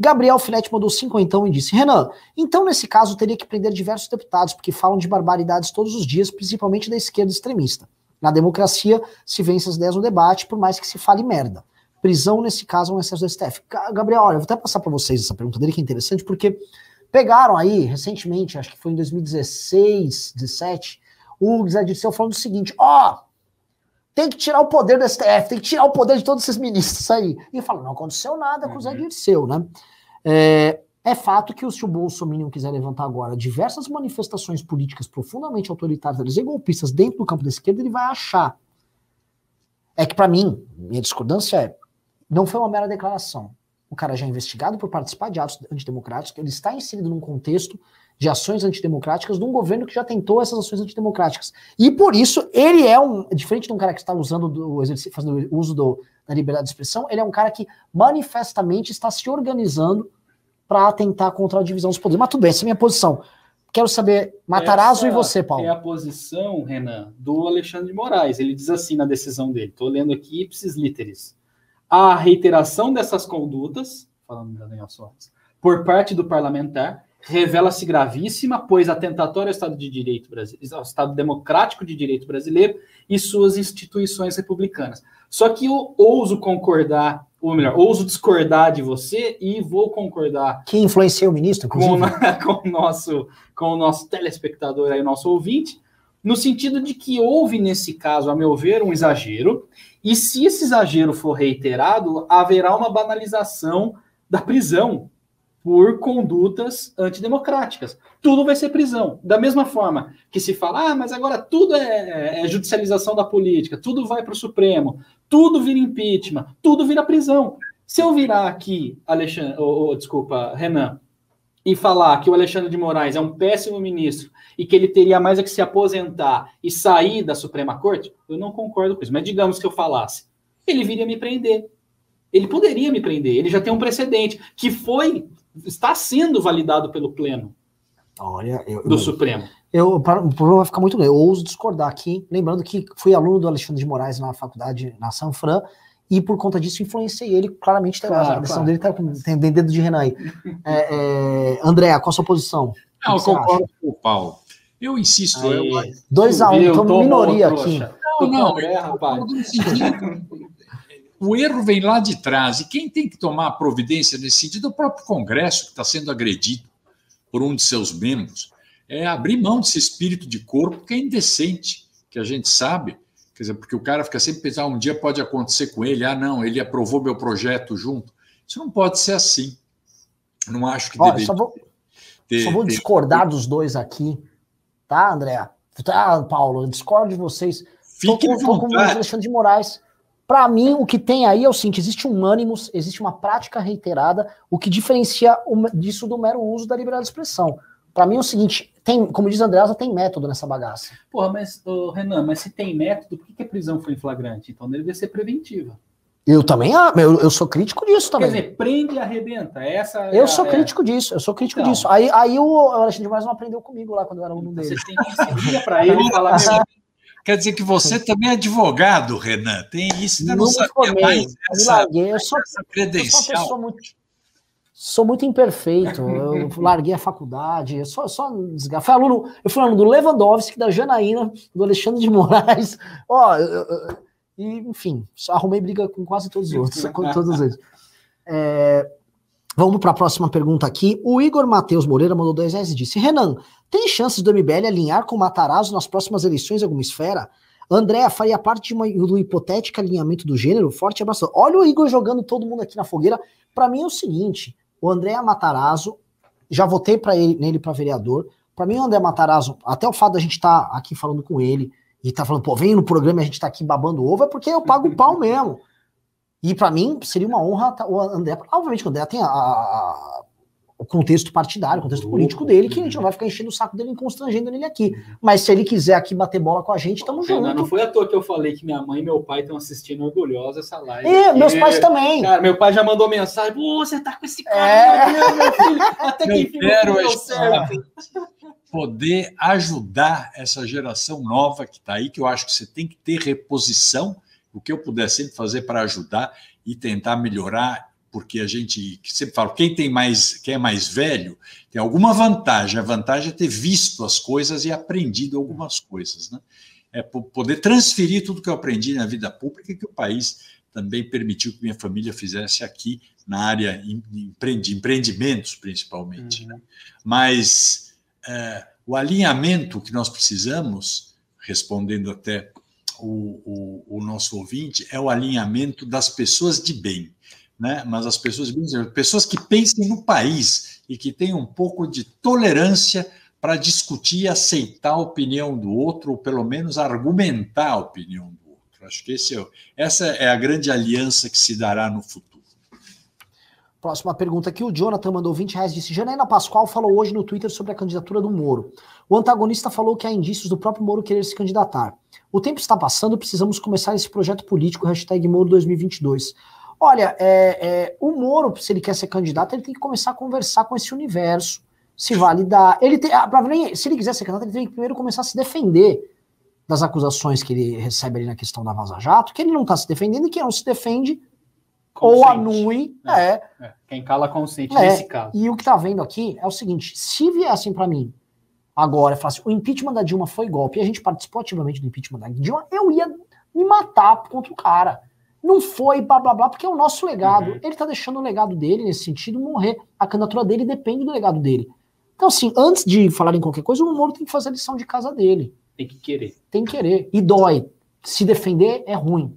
Gabriel Filete mandou cinquentão e disse: Renan, então nesse caso teria que prender diversos deputados, porque falam de barbaridades todos os dias, principalmente da esquerda extremista. Na democracia, se vence as ideias no debate, por mais que se fale merda. Prisão, nesse caso, é um excesso do STF. Ga- Gabriel, olha, eu vou até passar para vocês essa pergunta dele, que é interessante, porque pegaram aí, recentemente, acho que foi em 2016, 17, o Zé Dirceu falando o seguinte: ó, tem que tirar o poder do STF, tem que tirar o poder de todos esses ministros aí. E fala, não aconteceu nada com o Zé Uhum. Dirceu, né? É, é fato que se o Bolsonaro quiser levantar agora diversas manifestações políticas profundamente autoritárias e golpistas dentro do campo da esquerda, ele vai achar. É que, para mim, minha discordância é, não foi uma mera declaração. O cara já é investigado por participar de atos antidemocráticos, ele está inserido num contexto de ações antidemocráticas de um governo que já tentou essas ações antidemocráticas. E por isso, ele é um, diferente de um cara que está usando do exercício, fazendo uso do, da liberdade de expressão, ele é um cara que manifestamente está se organizando para atentar contra a divisão dos poderes. Mas tudo bem, essa é a minha posição. Quero saber, Matarazzo Essa e você, Paulo. É a posição, Renan, do Alexandre de Moraes. Ele diz assim na decisão dele, estou lendo aqui ipsis literis. A reiteração dessas condutas, falando da Daniel Soares, por parte do parlamentar, revela-se gravíssima, pois atentatória ao Estado de Direito brasileiro, ao Estado Democrático de Direito brasileiro e suas instituições republicanas. Só que eu ouso concordar, ou melhor, ouso discordar de você e vou concordar Que influencia o ministro, com, *laughs* com o nosso, com o nosso telespectador aí, o nosso ouvinte, no sentido de que houve, nesse caso, a meu ver, um exagero, e se esse exagero for reiterado, haverá uma banalização da prisão por condutas antidemocráticas. Tudo vai ser prisão. Da mesma forma que se fala, ah, mas agora tudo é, é judicialização da política, tudo vai para o Supremo, tudo vira impeachment, tudo vira prisão. Se eu virar aqui, Alexandre, oh, oh, desculpa, Renan, e falar que o Alexandre de Moraes é um péssimo ministro e que ele teria mais a que se aposentar e sair da Suprema Corte, eu não concordo com isso. Mas digamos que eu falasse, ele viria me prender. Ele poderia me prender. Ele já tem um precedente que foi está sendo validado pelo pleno Olha, eu, do Supremo. eu, para- o problema vai ficar muito grande. Eu ouso discordar aqui, lembrando que fui aluno do Alexandre de Moraes na faculdade, na Sanfran, e por conta disso influenciei ele, claramente Claro, a decisão claro. dele tá com tem dedo de Renan aí. *laughs* É, é, André, qual a sua posição? Não, eu concordo com o Paulo. Eu insisto, eu, Aí, 2 a 1 um, viu? então Tomou, minoria aqui. Não, não, eu rapaz. o erro vem lá de trás. E quem tem que tomar a providência nesse sentido é o próprio Congresso, que está sendo agredido por um de seus membros. É abrir mão desse espírito de corpo que é indecente, que a gente sabe. Quer dizer, porque o cara fica sempre pensando, ah, um dia pode acontecer com ele, ah, não, ele aprovou meu projeto junto. Isso não pode ser assim. Não acho que Olha, deveria só vou, ter. só vou ter- discordar dos dois aqui, tá, André? Tá, Paulo, eu discordo de vocês. Tô Fique com, à tô com o. Alexandre de Moraes. Para mim, o que tem aí é o seguinte: existe um ânimos, existe uma prática reiterada, o que diferencia o- disso do mero uso da liberdade de expressão. Para mim é o seguinte: tem, como diz Andreasa, tem método nessa bagaça. Porra, mas, ô, Renan, mas se tem método, por que, que a prisão foi em flagrante? Então deveria ser preventiva. Eu também, ah, eu, eu sou crítico disso também. Quer dizer, prende e arrebenta. Essa é eu a- sou é- crítico disso, eu sou crítico Então. disso. Aí, aí o Alexandre de Moraes não aprendeu comigo lá quando eu era aluno Você dele. tem que para ele falar *laughs* Quer dizer que você também é advogado, Renan. Tem isso, ainda não, sabia formei, mais essa, larguei. Eu sou, essa eu sou uma credencial. pessoa muito. Sou muito imperfeito. Eu *laughs* larguei a faculdade. Eu só, só fui aluno, eu fui aluno do Lewandowski, da Janaína, do Alexandre de Moraes. Ó, eu- eu- e, enfim, arrumei briga com quase todos os outros. com *laughs* todos eles. É, vamos para a próxima pergunta aqui. O Igor Matheus Moreira mandou 10 reais e disse: Renan, tem chances do MBL alinhar com o Matarazzo nas próximas eleições em alguma esfera? Andréa faria parte de uma, do hipotético alinhamento do gênero? Forte abraço. Olha o Igor jogando todo mundo aqui na fogueira. Para mim é o seguinte: o André Matarazzo, já votei para ele nele para vereador. Para mim, o André Matarazzo, até o fato da gente estar tá aqui falando com ele e tá falando, pô, vem no programa e a gente tá aqui babando ovo, é porque eu pago o pau mesmo. E para mim seria uma honra tá- o André. Obviamente que o André tem a, a- o contexto partidário, o contexto político dele, que a gente não vai ficar enchendo o saco dele e constrangendo ele aqui. Mas se ele quiser aqui bater bola com a gente, tamo junto. Não foi à toa que eu falei que minha mãe e meu pai estão assistindo orgulhosos essa live. E aqui. meus pais também. Cara, meu pai já mandou mensagem, você tá com esse cara, é... meu, meu filho, até que enfim certo. Poder ajudar essa geração nova que está aí, que eu acho que você tem que ter reposição, o que eu puder sempre fazer para ajudar e tentar melhorar porque a gente sempre fala, quem tem mais, quem é mais velho, tem alguma vantagem. A vantagem é ter visto as coisas e aprendido algumas coisas, né? É poder transferir tudo que eu aprendi na vida pública que o país também permitiu que minha família fizesse aqui na área de empreendimentos, principalmente. Né? Uhum. Né? Mas é, o alinhamento que nós precisamos, respondendo até o, o, o nosso ouvinte, é o alinhamento das pessoas de bem né? mas as pessoas, pessoas que pensem no país e que tenham um pouco de tolerância para discutir e aceitar a opinião do outro, ou pelo menos argumentar a opinião do outro. Acho que é, essa é a grande aliança que se dará no futuro. Próxima pergunta aqui, o Jonathan mandou 20 reais, disse, Janaína Pascoal falou hoje no Twitter sobre a candidatura do Moro. O antagonista falou que há indícios do próprio Moro querer se candidatar. O tempo está passando, precisamos começar esse projeto político, hashtag Moro 2022. Olha, é, é, o Moro, se ele quer ser candidato, ele tem que começar a conversar com esse universo, se validar. Ele tem, ah, se ele quiser ser candidato, ele tem que primeiro começar a se defender das acusações que ele recebe ali na questão da Vaza Jato, que ele não está se defendendo e que não se defende consciente. ou anui. É, é. é. Quem cala consciente é, nesse caso. E o que está vendo aqui é o seguinte: se viessem para mim agora e falasse o impeachment da Dilma foi golpe e a gente participou ativamente do impeachment da Dilma, eu ia me matar contra o cara. Não foi, blá blá blá, porque é o nosso legado. Uhum. Ele tá deixando o legado dele, nesse sentido, morrer. A candidatura dele depende do legado dele. Então, assim, antes de falar em qualquer coisa, o Moro tem que fazer a lição de casa dele. Tem que querer. Tem que querer. E dói. Se defender é ruim.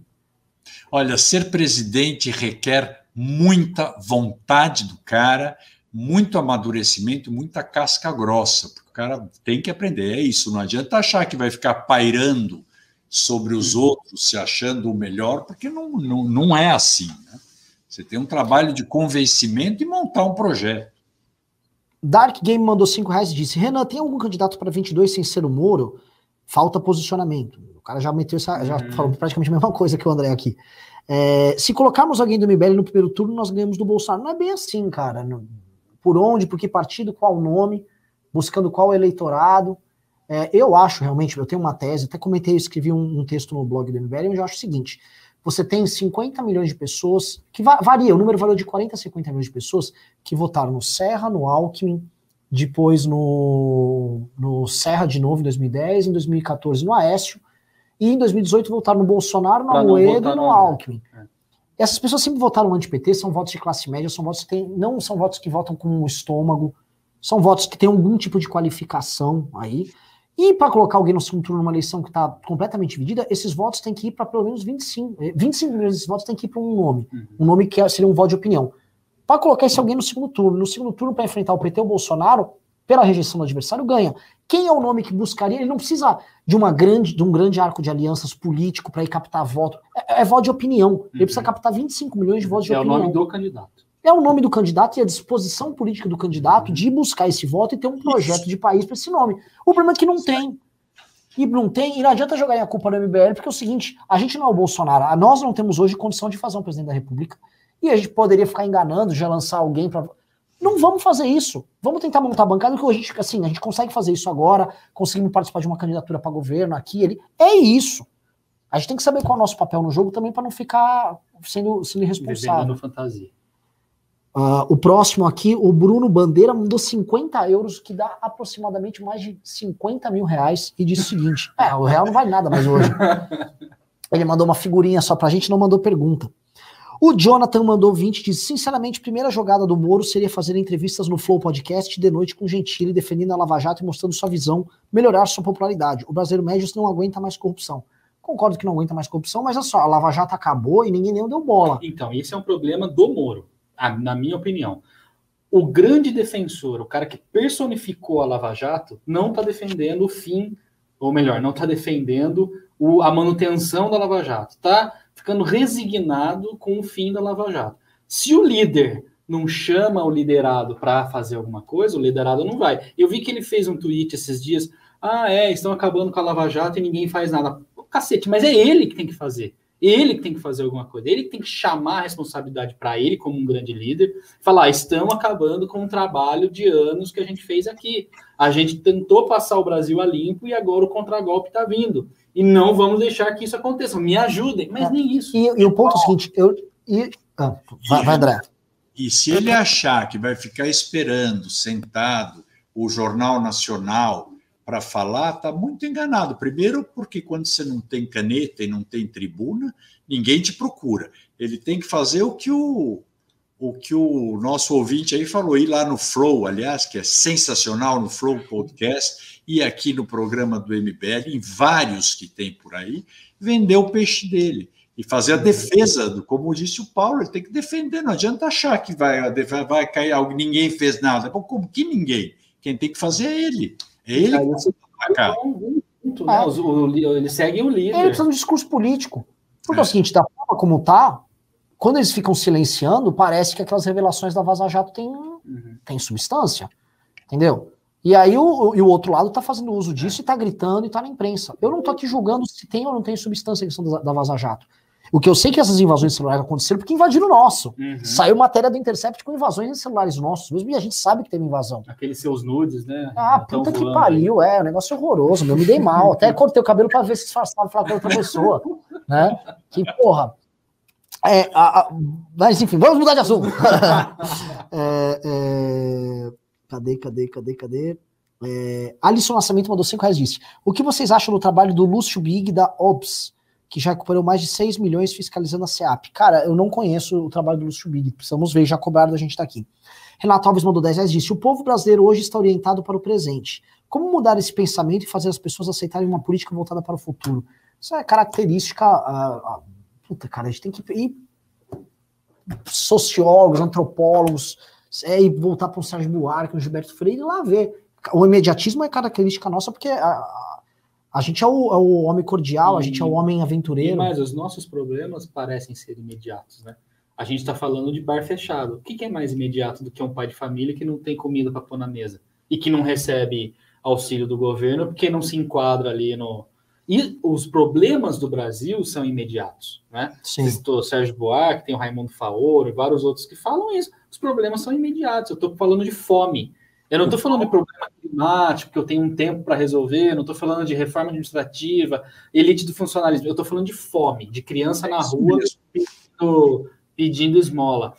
Olha, ser presidente requer muita vontade do cara, muito amadurecimento, muita casca grossa, porque o cara tem que aprender. É isso, não adianta achar que vai ficar pairando sobre os outros, se achando o melhor, porque não, não, não é assim. Né? Você tem um trabalho de convencimento e montar um projeto. Dark Game mandou 5 reais e disse: Renan, tem algum candidato para 22 sem ser o Moro? Falta posicionamento. O cara já meteu essa, já uhum. falou praticamente a mesma coisa que o André aqui. É, se colocarmos alguém do MBL no primeiro turno, nós ganhamos do Bolsonaro. Não é bem assim, cara. Por onde, por que partido, qual nome, buscando qual eleitorado. É, eu acho realmente, eu tenho uma tese, até comentei, escrevi um, um, texto no blog do MBL, onde eu acho o seguinte: você tem 50 milhões de pessoas, que va varia, o número variou de 40 a 50 milhões de pessoas que votaram no Serra, no Alckmin, depois no, no Serra de novo em 2010, em 2014 no Aécio, e em 2018 votaram no Bolsonaro, no Amoedo e no Alckmin. É. Essas pessoas sempre votaram anti-PT, são votos de classe média, são votos que tem, não são votos que votam com o estômago, são votos que têm algum tipo de qualificação aí. E para colocar alguém no segundo turno numa eleição que está completamente dividida, esses votos têm que ir para pelo menos 25. 25 milhões desses votos têm que ir para um nome. Uhum. Um nome que é, seria um voto de opinião. Para colocar esse alguém no segundo turno. No segundo turno, para enfrentar o PT ou o Bolsonaro, pela rejeição do adversário, ganha. Quem é o nome que buscaria? Ele não precisa de, uma grande, de um grande arco de alianças político para ir captar voto. É, é, voto de opinião. Uhum. Ele precisa captar 25 milhões de votos de é opinião. É o nome do candidato é o nome do candidato e a disposição política do candidato de buscar esse voto e ter um projeto Isso. de país para esse nome. O problema é que não tem. E não tem, e não adianta jogar a culpa no MBL, porque é o seguinte, a gente não é o Bolsonaro, nós não temos hoje condição de fazer um presidente da República, e a gente poderia ficar enganando, já lançar alguém para não vamos fazer isso. Vamos tentar montar a bancada, que a gente, assim, a gente consegue fazer isso agora, conseguimos participar de uma candidatura para governo aqui, ele. É isso. A gente tem que saber qual é o nosso papel no jogo também para não ficar sendo, sendo irresponsável. Fantasia. Uh, o próximo aqui, o Bruno Bandeira mandou 50 euros, que dá aproximadamente mais de 50 mil reais, e disse o seguinte: é, o real não vale nada mais hoje. *laughs* Ele mandou uma figurinha só pra gente, não mandou pergunta. O Jonathan mandou 20 diz: sinceramente, primeira jogada do Moro seria fazer entrevistas no Flow Podcast de noite com Gentili, defendendo a Lava Jato e mostrando sua visão, melhorar sua popularidade. O brasileiro médio não aguenta mais corrupção. Concordo que não aguenta mais corrupção, mas olha só, a Lava Jato acabou e ninguém nem deu bola. Então, esse é um problema do Moro na minha opinião. O grande defensor, o cara que personificou a Lava Jato, não está defendendo o fim, ou melhor, não está defendendo o, a manutenção da Lava Jato. Está ficando resignado com o fim da Lava Jato. Se o líder não chama o liderado para fazer alguma coisa, o liderado não vai. Eu vi que ele fez um tweet esses dias. Ah, é, estão acabando com a Lava Jato e ninguém faz nada. Cacete, mas é ele que tem que fazer. Ele que tem que fazer alguma coisa, ele que tem que chamar a responsabilidade para ele, como um grande líder, falar: ah, estamos acabando com um trabalho de anos que a gente fez aqui. A gente tentou passar o Brasil a limpo e agora o contragolpe está vindo. E não vamos deixar que isso aconteça. Me ajudem, mas é. nem isso. E, e o ponto é o seguinte: eu. E, ah, vai, vai, André. E se ele achar que vai ficar esperando, sentado, o Jornal Nacional para falar, está muito enganado. Primeiro, porque quando você não tem caneta e não tem tribuna, ninguém te procura. Ele tem que fazer o que o, o que o nosso ouvinte aí falou, ir lá no Flow, aliás, que é sensacional no Flow Podcast, e aqui no programa do MBL, em vários que tem por aí, vender o peixe dele e fazer a defesa, do, como disse o Paulo, ele tem que defender, não adianta achar que vai, vai cair algo, ninguém fez nada. Como que ninguém? Quem tem que fazer é ele. É ele você tá ah. Eles seguem o líder. Ele precisa de um discurso político. Porque é. é o seguinte, da forma como tá, quando eles ficam silenciando, parece que aquelas revelações da Vaza Jato têm, uhum. têm substância. Entendeu? E aí o, e o outro lado tá fazendo uso disso é. e tá gritando e tá na imprensa. Eu não tô aqui julgando se tem ou não tem substância a questão da, da Vaza Jato. O que eu sei que essas invasões celulares aconteceram porque invadiram o nosso. Uhum. Saiu matéria do Intercept com invasões em celulares nossos, mesmo e a gente sabe que teve invasão. Aqueles seus nudes, né? Ah, puta que pariu, aí. é, um negócio horroroso, meu, me dei mal. Até cortei o cabelo para ver se disfarçava falar com outra pessoa, *laughs* né? Que porra. É, a, a, mas enfim, vamos mudar de assunto. *laughs* é, é, cadê, cadê, cadê, cadê? É, Alisson Nascimento mandou 5 reais disse: O que vocês acham do trabalho do Lúcio Big da OBS? Que já recuperou mais de 6 milhões fiscalizando a SEAP. Cara, eu não conheço o trabalho do Lúcio Big, precisamos ver, já cobraram da gente estar tá aqui. Renato Alves mandou 10 reais disse: O povo brasileiro hoje está orientado para o presente. Como mudar esse pensamento e fazer as pessoas aceitarem uma política voltada para o futuro? Isso é característica. Uh, uh, puta, cara, a gente tem que ir sociólogos, antropólogos, é, e voltar para o Sérgio Buarque, o Gilberto Freire, e lá ver. O imediatismo é característica nossa, porque a, a gente é o, é o homem cordial, e, a gente é o homem aventureiro. Mas os nossos problemas parecem ser imediatos, né? A gente está falando de bar fechado. O que, que, é mais imediato do que um pai de família que não tem comida para pôr na mesa e que não recebe auxílio do governo porque não se enquadra ali no. E os problemas do Brasil são imediatos, né? Sim. Citou Sérgio Buarque, tem o Raimundo Faoro e vários outros que falam isso. Os problemas são imediatos. Eu estou falando de fome. Eu não estou falando de problema climático, que eu tenho um tempo para resolver, não estou falando de reforma administrativa, elite do funcionalismo, eu estou falando de fome, de criança é na rua pedindo, pedindo esmola.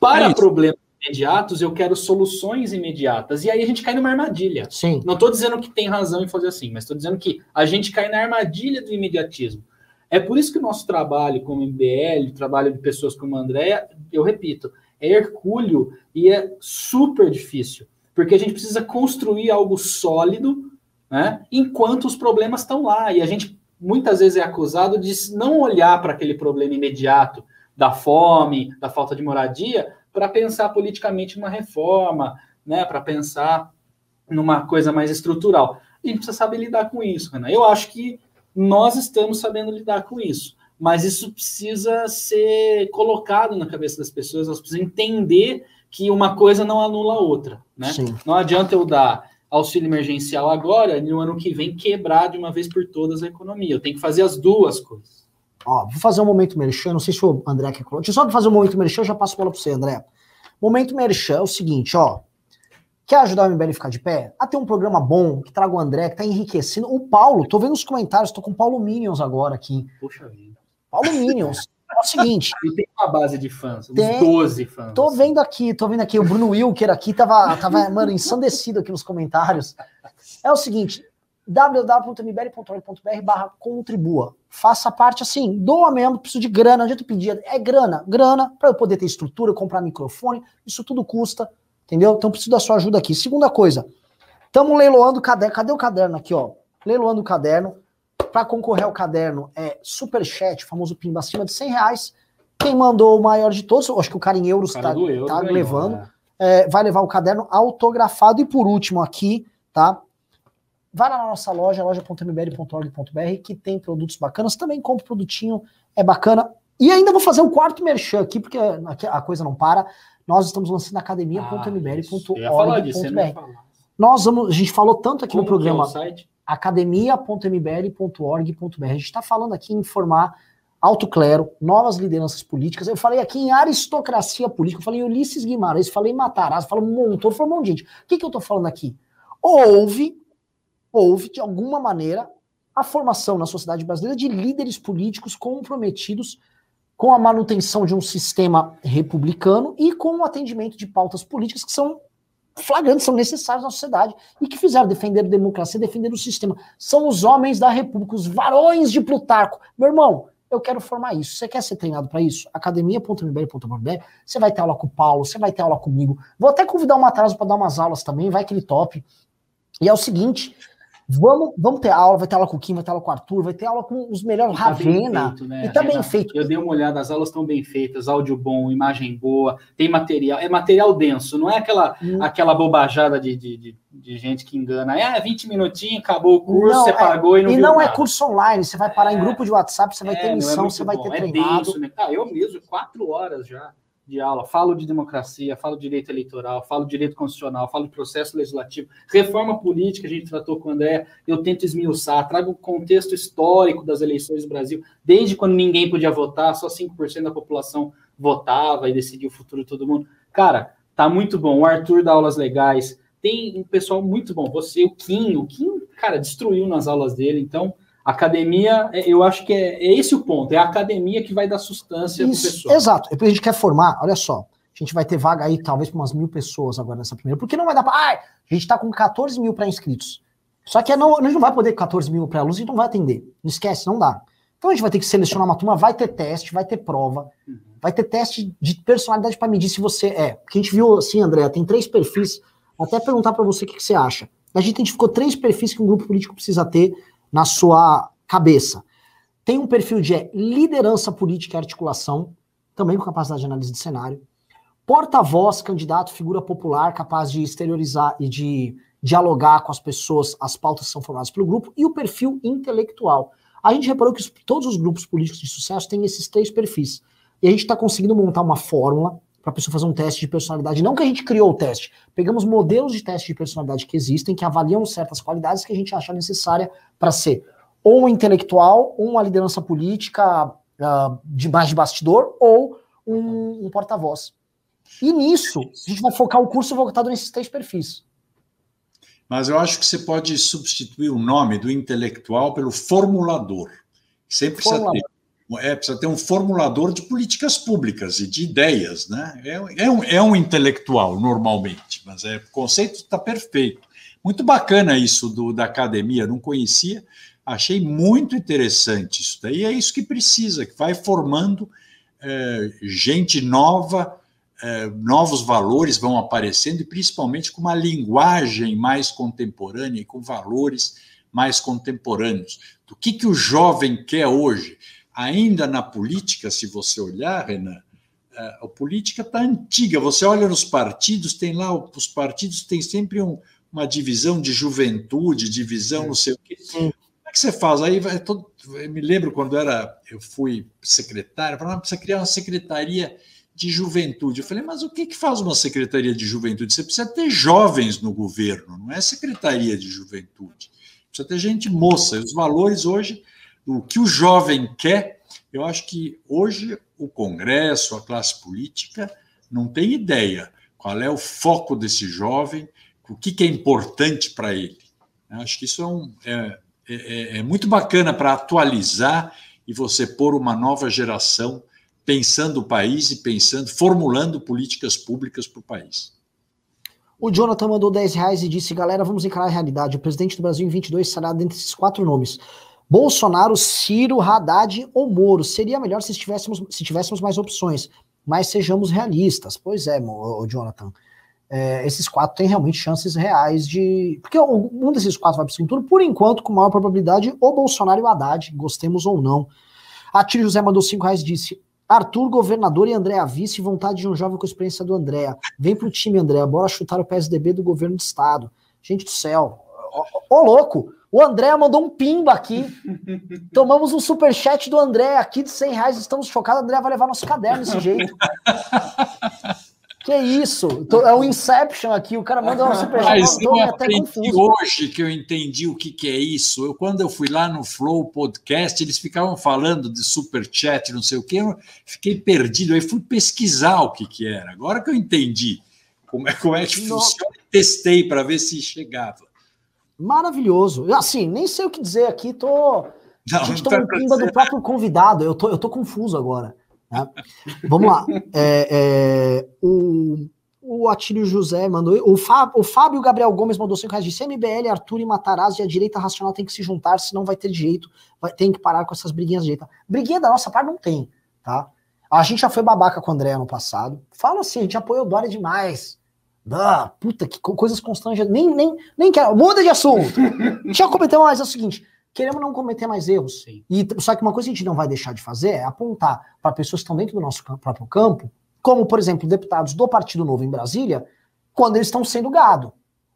Para é problemas imediatos, eu quero soluções imediatas. E aí a gente cai numa armadilha. Sim. Não estou dizendo que tem razão em fazer assim, mas estou dizendo que a gente cai na armadilha do imediatismo. É por isso que o nosso trabalho como MBL, trabalho de pessoas como a Andrea, eu repito, é hercúleo e é super difícil porque a gente precisa construir algo sólido, né? Enquanto os problemas estão lá. E a gente muitas vezes é acusado de não olhar para aquele problema imediato da fome, da falta de moradia, para pensar politicamente numa reforma, né? Para pensar numa coisa mais estrutural. A gente precisa saber lidar com isso, Renan. Eu acho que nós estamos sabendo lidar com isso, mas isso precisa ser colocado na cabeça das pessoas, elas precisam entender que uma coisa não anula a outra, né? Sim. Não adianta eu dar auxílio emergencial agora e no ano que vem quebrar de uma vez por todas a economia. Eu tenho que fazer as duas coisas. Ó, vou fazer um momento merchan, não sei se o André quer colocar. Deixa eu só fazer um momento merchan, já passo a bola para você, André. Momento merchan é o seguinte, ó. Quer ajudar o MBL a ficar de pé? Ah, tem um programa bom que traga o André, que tá enriquecendo. O Paulo, tô vendo os comentários, tô com o Paulo Minions agora aqui. Puxa vida. Paulo Minions. *laughs* É o seguinte. Ele tem uma base de fãs, uns tem, 12 fãs. Tô vendo aqui, tô vendo aqui. O Bruno Wilker aqui tava, tava mano, ensandecido aqui nos comentários. É o seguinte: www.mbl.org.br barra contribua. Faça parte assim, doa mesmo, preciso de grana, onde tu pedia? É grana, grana, para eu poder ter estrutura, comprar microfone, isso tudo custa, entendeu? Então preciso da sua ajuda aqui. Segunda coisa, estamos leiloando o caderno, cadê o caderno aqui, ó? Leiloando o caderno, para concorrer ao caderno é Superchat, famoso pimba, acima de 100 reais. Quem mandou o maior de todos, acho que o cara em euros está tá, euro tá levando, né? é, vai levar o caderno autografado. E por último aqui, tá? Vai lá na nossa loja, loja.mbl.org.br, que tem produtos bacanas. Também compra produtinho, é bacana. E ainda vou fazer um quarto merchan aqui, porque a coisa não para. nós estamos lançando academia.mbl.org.br. Ah, nós vamos, a gente falou tanto aqui Como no que é o programa site? academia.mbl.org.br. A gente está falando aqui em formar alto clero, novas lideranças políticas. Eu falei aqui em aristocracia política, eu falei em Ulisses Guimarães, falei em Matarazzo, falei um montão, falei um monte de gente. O que, que eu estou falando aqui? Houve, houve, de alguma maneira, a formação na sociedade brasileira de líderes políticos comprometidos com a manutenção de um sistema republicano e com o atendimento de pautas políticas que são flagrantes, são necessárias na sociedade e que fizeram defender a democracia, defender o sistema. São os homens da república, os varões de Plutarco. Meu irmão, eu quero formar isso. Você quer ser treinado para isso? academia.mbl.br. Você vai ter aula com o Paulo, você vai ter aula comigo. Vou até convidar o Matarazzo para dar umas aulas também, vai que ele top. E é o seguinte, Vamos, vamos ter aula, vai ter aula com o Kim, vai ter aula com o Arthur, vai ter aula com os melhores E tá bem Ravena. feito, né, e tá bem Renan? feito. Eu dei uma olhada, as aulas estão bem feitas, áudio bom, imagem boa, tem material, é material denso, não é aquela, Hum. aquela bobajada de, de, de, de gente que engana. É, 20 minutinhos, acabou o curso, Não, você é- pagou e não E não é nada. curso online, você vai parar em É. grupo de WhatsApp, você vai É, ter não é missão, você vai bom, ter é treinado. denso, né? Ah, eu mesmo, quatro horas já de aula, falo de democracia, falo de direito eleitoral, falo de direito constitucional, falo de processo legislativo, reforma política, a gente tratou com o André, eu tento esmiuçar, trago o contexto histórico das eleições do Brasil, desde quando ninguém podia votar, só 5% da população votava e decidia o futuro de todo mundo. Cara, tá muito bom, o Arthur dá aulas legais, tem um pessoal muito bom, você, o Kim, o Kim, cara, destruiu nas aulas dele, então... Academia, é, eu acho que é, é esse o ponto, é a academia que vai dar sustância para pessoal. exato. Depois a gente quer formar, olha só. A gente vai ter vaga aí, talvez, para umas mil pessoas agora nessa primeira. Porque não vai dar para. Ah, a gente está com 14 mil pré-inscritos. Só que não, a gente não vai poder 14 mil pré-alunos, a gente não vai atender. Não esquece, não dá. Então a gente vai ter que selecionar uma turma, vai ter teste, vai ter prova, Uhum. vai ter teste de personalidade para medir se você é. Porque a gente viu assim, André, tem três perfis. Até perguntar para você o que, que você acha. A gente identificou três perfis que um grupo político precisa ter na sua cabeça. Tem um perfil de é, liderança política e articulação, também com capacidade de análise de cenário. Porta-voz, candidato, figura popular, capaz de exteriorizar e de dialogar com as pessoas, as pautas que são formadas pelo grupo. E o perfil intelectual. A gente reparou que os- todos os grupos políticos de sucesso têm esses três perfis. E a gente está conseguindo montar uma fórmula para a pessoa fazer um teste de personalidade. Não que a gente criou o teste. Pegamos modelos de teste de personalidade que existem, que avaliam certas qualidades que a gente acha necessária para ser ou um intelectual, ou uma liderança política ah, de mais de bastidor, ou um, um porta-voz. E nisso, a gente vai focar o curso voltado nesses três perfis. Mas eu acho que você pode substituir o nome do intelectual pelo formulador. Sempre precisa Formulador. ter, é, precisa ter um formulador de políticas públicas e de ideias. Né? É, é um, é um intelectual, normalmente, mas é, o conceito está perfeito. Muito bacana isso do, da academia, não conhecia, achei muito interessante isso daí. É isso que precisa, que vai formando é, gente nova, é, novos valores vão aparecendo, e principalmente com uma linguagem mais contemporânea e com valores mais contemporâneos. Do que, que o jovem quer hoje? Ainda na política, se você olhar, Renan, é, a política está antiga. Você olha nos partidos, tem lá, os partidos têm sempre um, uma divisão de juventude, divisão não sei o quê. Como é que você faz? Aí vai todo, eu me lembro quando era, eu fui secretário, falaram, precisa criar uma secretaria de juventude. Eu falei, mas o que, que faz uma secretaria de juventude? Você precisa ter jovens no governo, não é secretaria de juventude. Precisa ter gente moça. E os valores hoje, o que o jovem quer, eu acho que hoje o Congresso, a classe política, não tem ideia qual é o foco desse jovem, o que, é importante para ele. Eu acho que isso é, um, é, é, é muito bacana para atualizar e você pôr uma nova geração pensando o país e pensando, formulando políticas públicas para o país. O Jonathan mandou 10 reais e disse: galera, vamos encarar a realidade. O presidente do Brasil em 22 será dentre esses quatro nomes: Bolsonaro, Ciro, Haddad ou Moro. Seria melhor se tivéssemos, se tivéssemos mais opções, mas sejamos realistas. Pois é, o Jonathan. É, esses quatro têm realmente chances reais de. Porque um desses quatro vai para o segundo turno, por enquanto, com maior probabilidade, o Bolsonaro e o Haddad, gostemos ou não. A Tio José mandou 5 reais disse: Arthur, governador e Andréa vice, vontade de um jovem com experiência do Andréa. Vem pro time, Andréa, bora chutar o PSDB do governo do estado. Gente do céu. Ô, ô louco, o Andréa mandou um pimba aqui. *laughs* Tomamos um superchat do André aqui de 100 reais, estamos chocados. O André vai levar nosso caderno desse jeito. *laughs* Que isso? É o Inception aqui, o cara manda uma superchat. Mas eu aprendi hoje que eu entendi o que, que é isso. Eu, quando eu fui lá no Flow Podcast, eles ficavam falando de superchat, não sei o quê, eu fiquei perdido. Aí fui pesquisar o que, que era. Agora que eu entendi como é, como é que funciona, testei para ver se chegava. Maravilhoso. Assim, nem sei o que dizer aqui, tô. Não, a gente tomou pimba do próprio convidado, eu tô, eu tô confuso agora. Né? Vamos lá. É, é, o, o Atílio José mandou. O, Fá, o Fábio Gabriel Gomes mandou 5 reais. Disse: MBL, Arthur e Matarazzo e a direita racional tem que se juntar, senão vai ter jeito. Vai, tem que parar com essas briguinhas de direita. Briguinha da nossa parte não tem, tá? A gente já foi babaca com o André no passado. Fala assim, a gente apoiou o Dória demais. Ah, puta, que coisas constrangedoras. Nem, nem, nem quero. Muda de assunto. *laughs* Já cometeu mais. É o seguinte: queremos não cometer mais erros. Sim. E, só que uma coisa que a gente não vai deixar de fazer é apontar para pessoas que estão dentro do nosso próprio campo, como, por exemplo, deputados do Partido Novo em Brasília, quando eles estão sendo gado.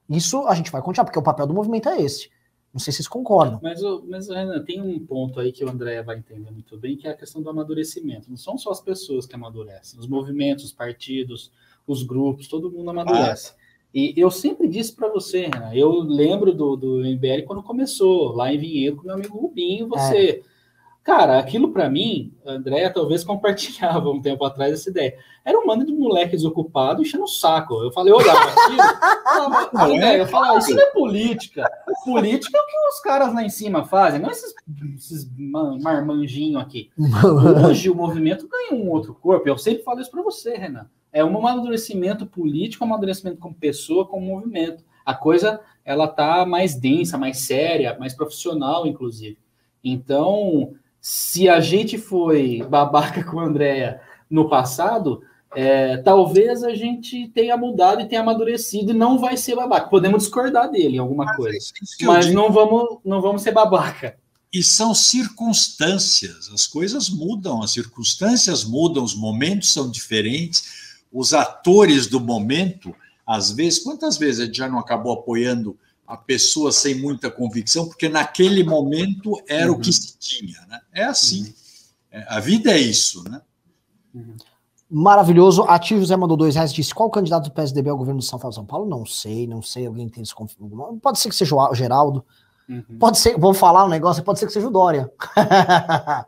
Isso a gente vai continuar, porque o papel do movimento é esse. Não sei se vocês concordam. Mas, mas Renan, tem um ponto aí que o André vai entender muito bem, que é a questão do amadurecimento. Não são só as pessoas que amadurecem, os movimentos, os partidos, os grupos, todo mundo amadurece. Ah. E eu sempre disse para você, Renan, eu lembro do, do MBL quando começou, lá em Vinhedo, com meu amigo Rubinho, você. É. Cara, aquilo para mim, André talvez *laughs* compartilhava um tempo atrás essa ideia. Era um mano de moleque desocupado enchendo o saco. Eu falei, olha, aquilo. *laughs* André, eu falava, isso não é política. Política é o que os caras lá em cima fazem, não esses, esses marmanjinhos aqui. Hoje o movimento ganha um outro corpo. Eu sempre falo isso para você, Renan é um amadurecimento político, um amadurecimento como pessoa, como movimento. A coisa ela tá mais densa, mais séria, mais profissional, inclusive. Então, se a gente foi babaca com a Andrea no passado, é, talvez a gente tenha mudado e tenha amadurecido e não vai ser babaca. Podemos discordar dele em alguma mas coisa, é mas não vamos, não vamos ser babaca. E são circunstâncias, as coisas mudam, as circunstâncias mudam, os momentos são diferentes os atores do momento, às vezes, quantas vezes a gente já não acabou apoiando a pessoa sem muita convicção, porque naquele momento era uhum. o que uhum. se tinha, né? É assim. Uhum. É, a vida é isso, né? Uhum. Maravilhoso. A Tia José mandou dois reais disse: qual candidato do PSDB ao governo de São Paulo? São Paulo? Não sei, não sei. Alguém tem esse confirmo. Pode ser que seja o Geraldo. Uhum. Pode ser, vou falar um negócio, pode ser que seja o Dória.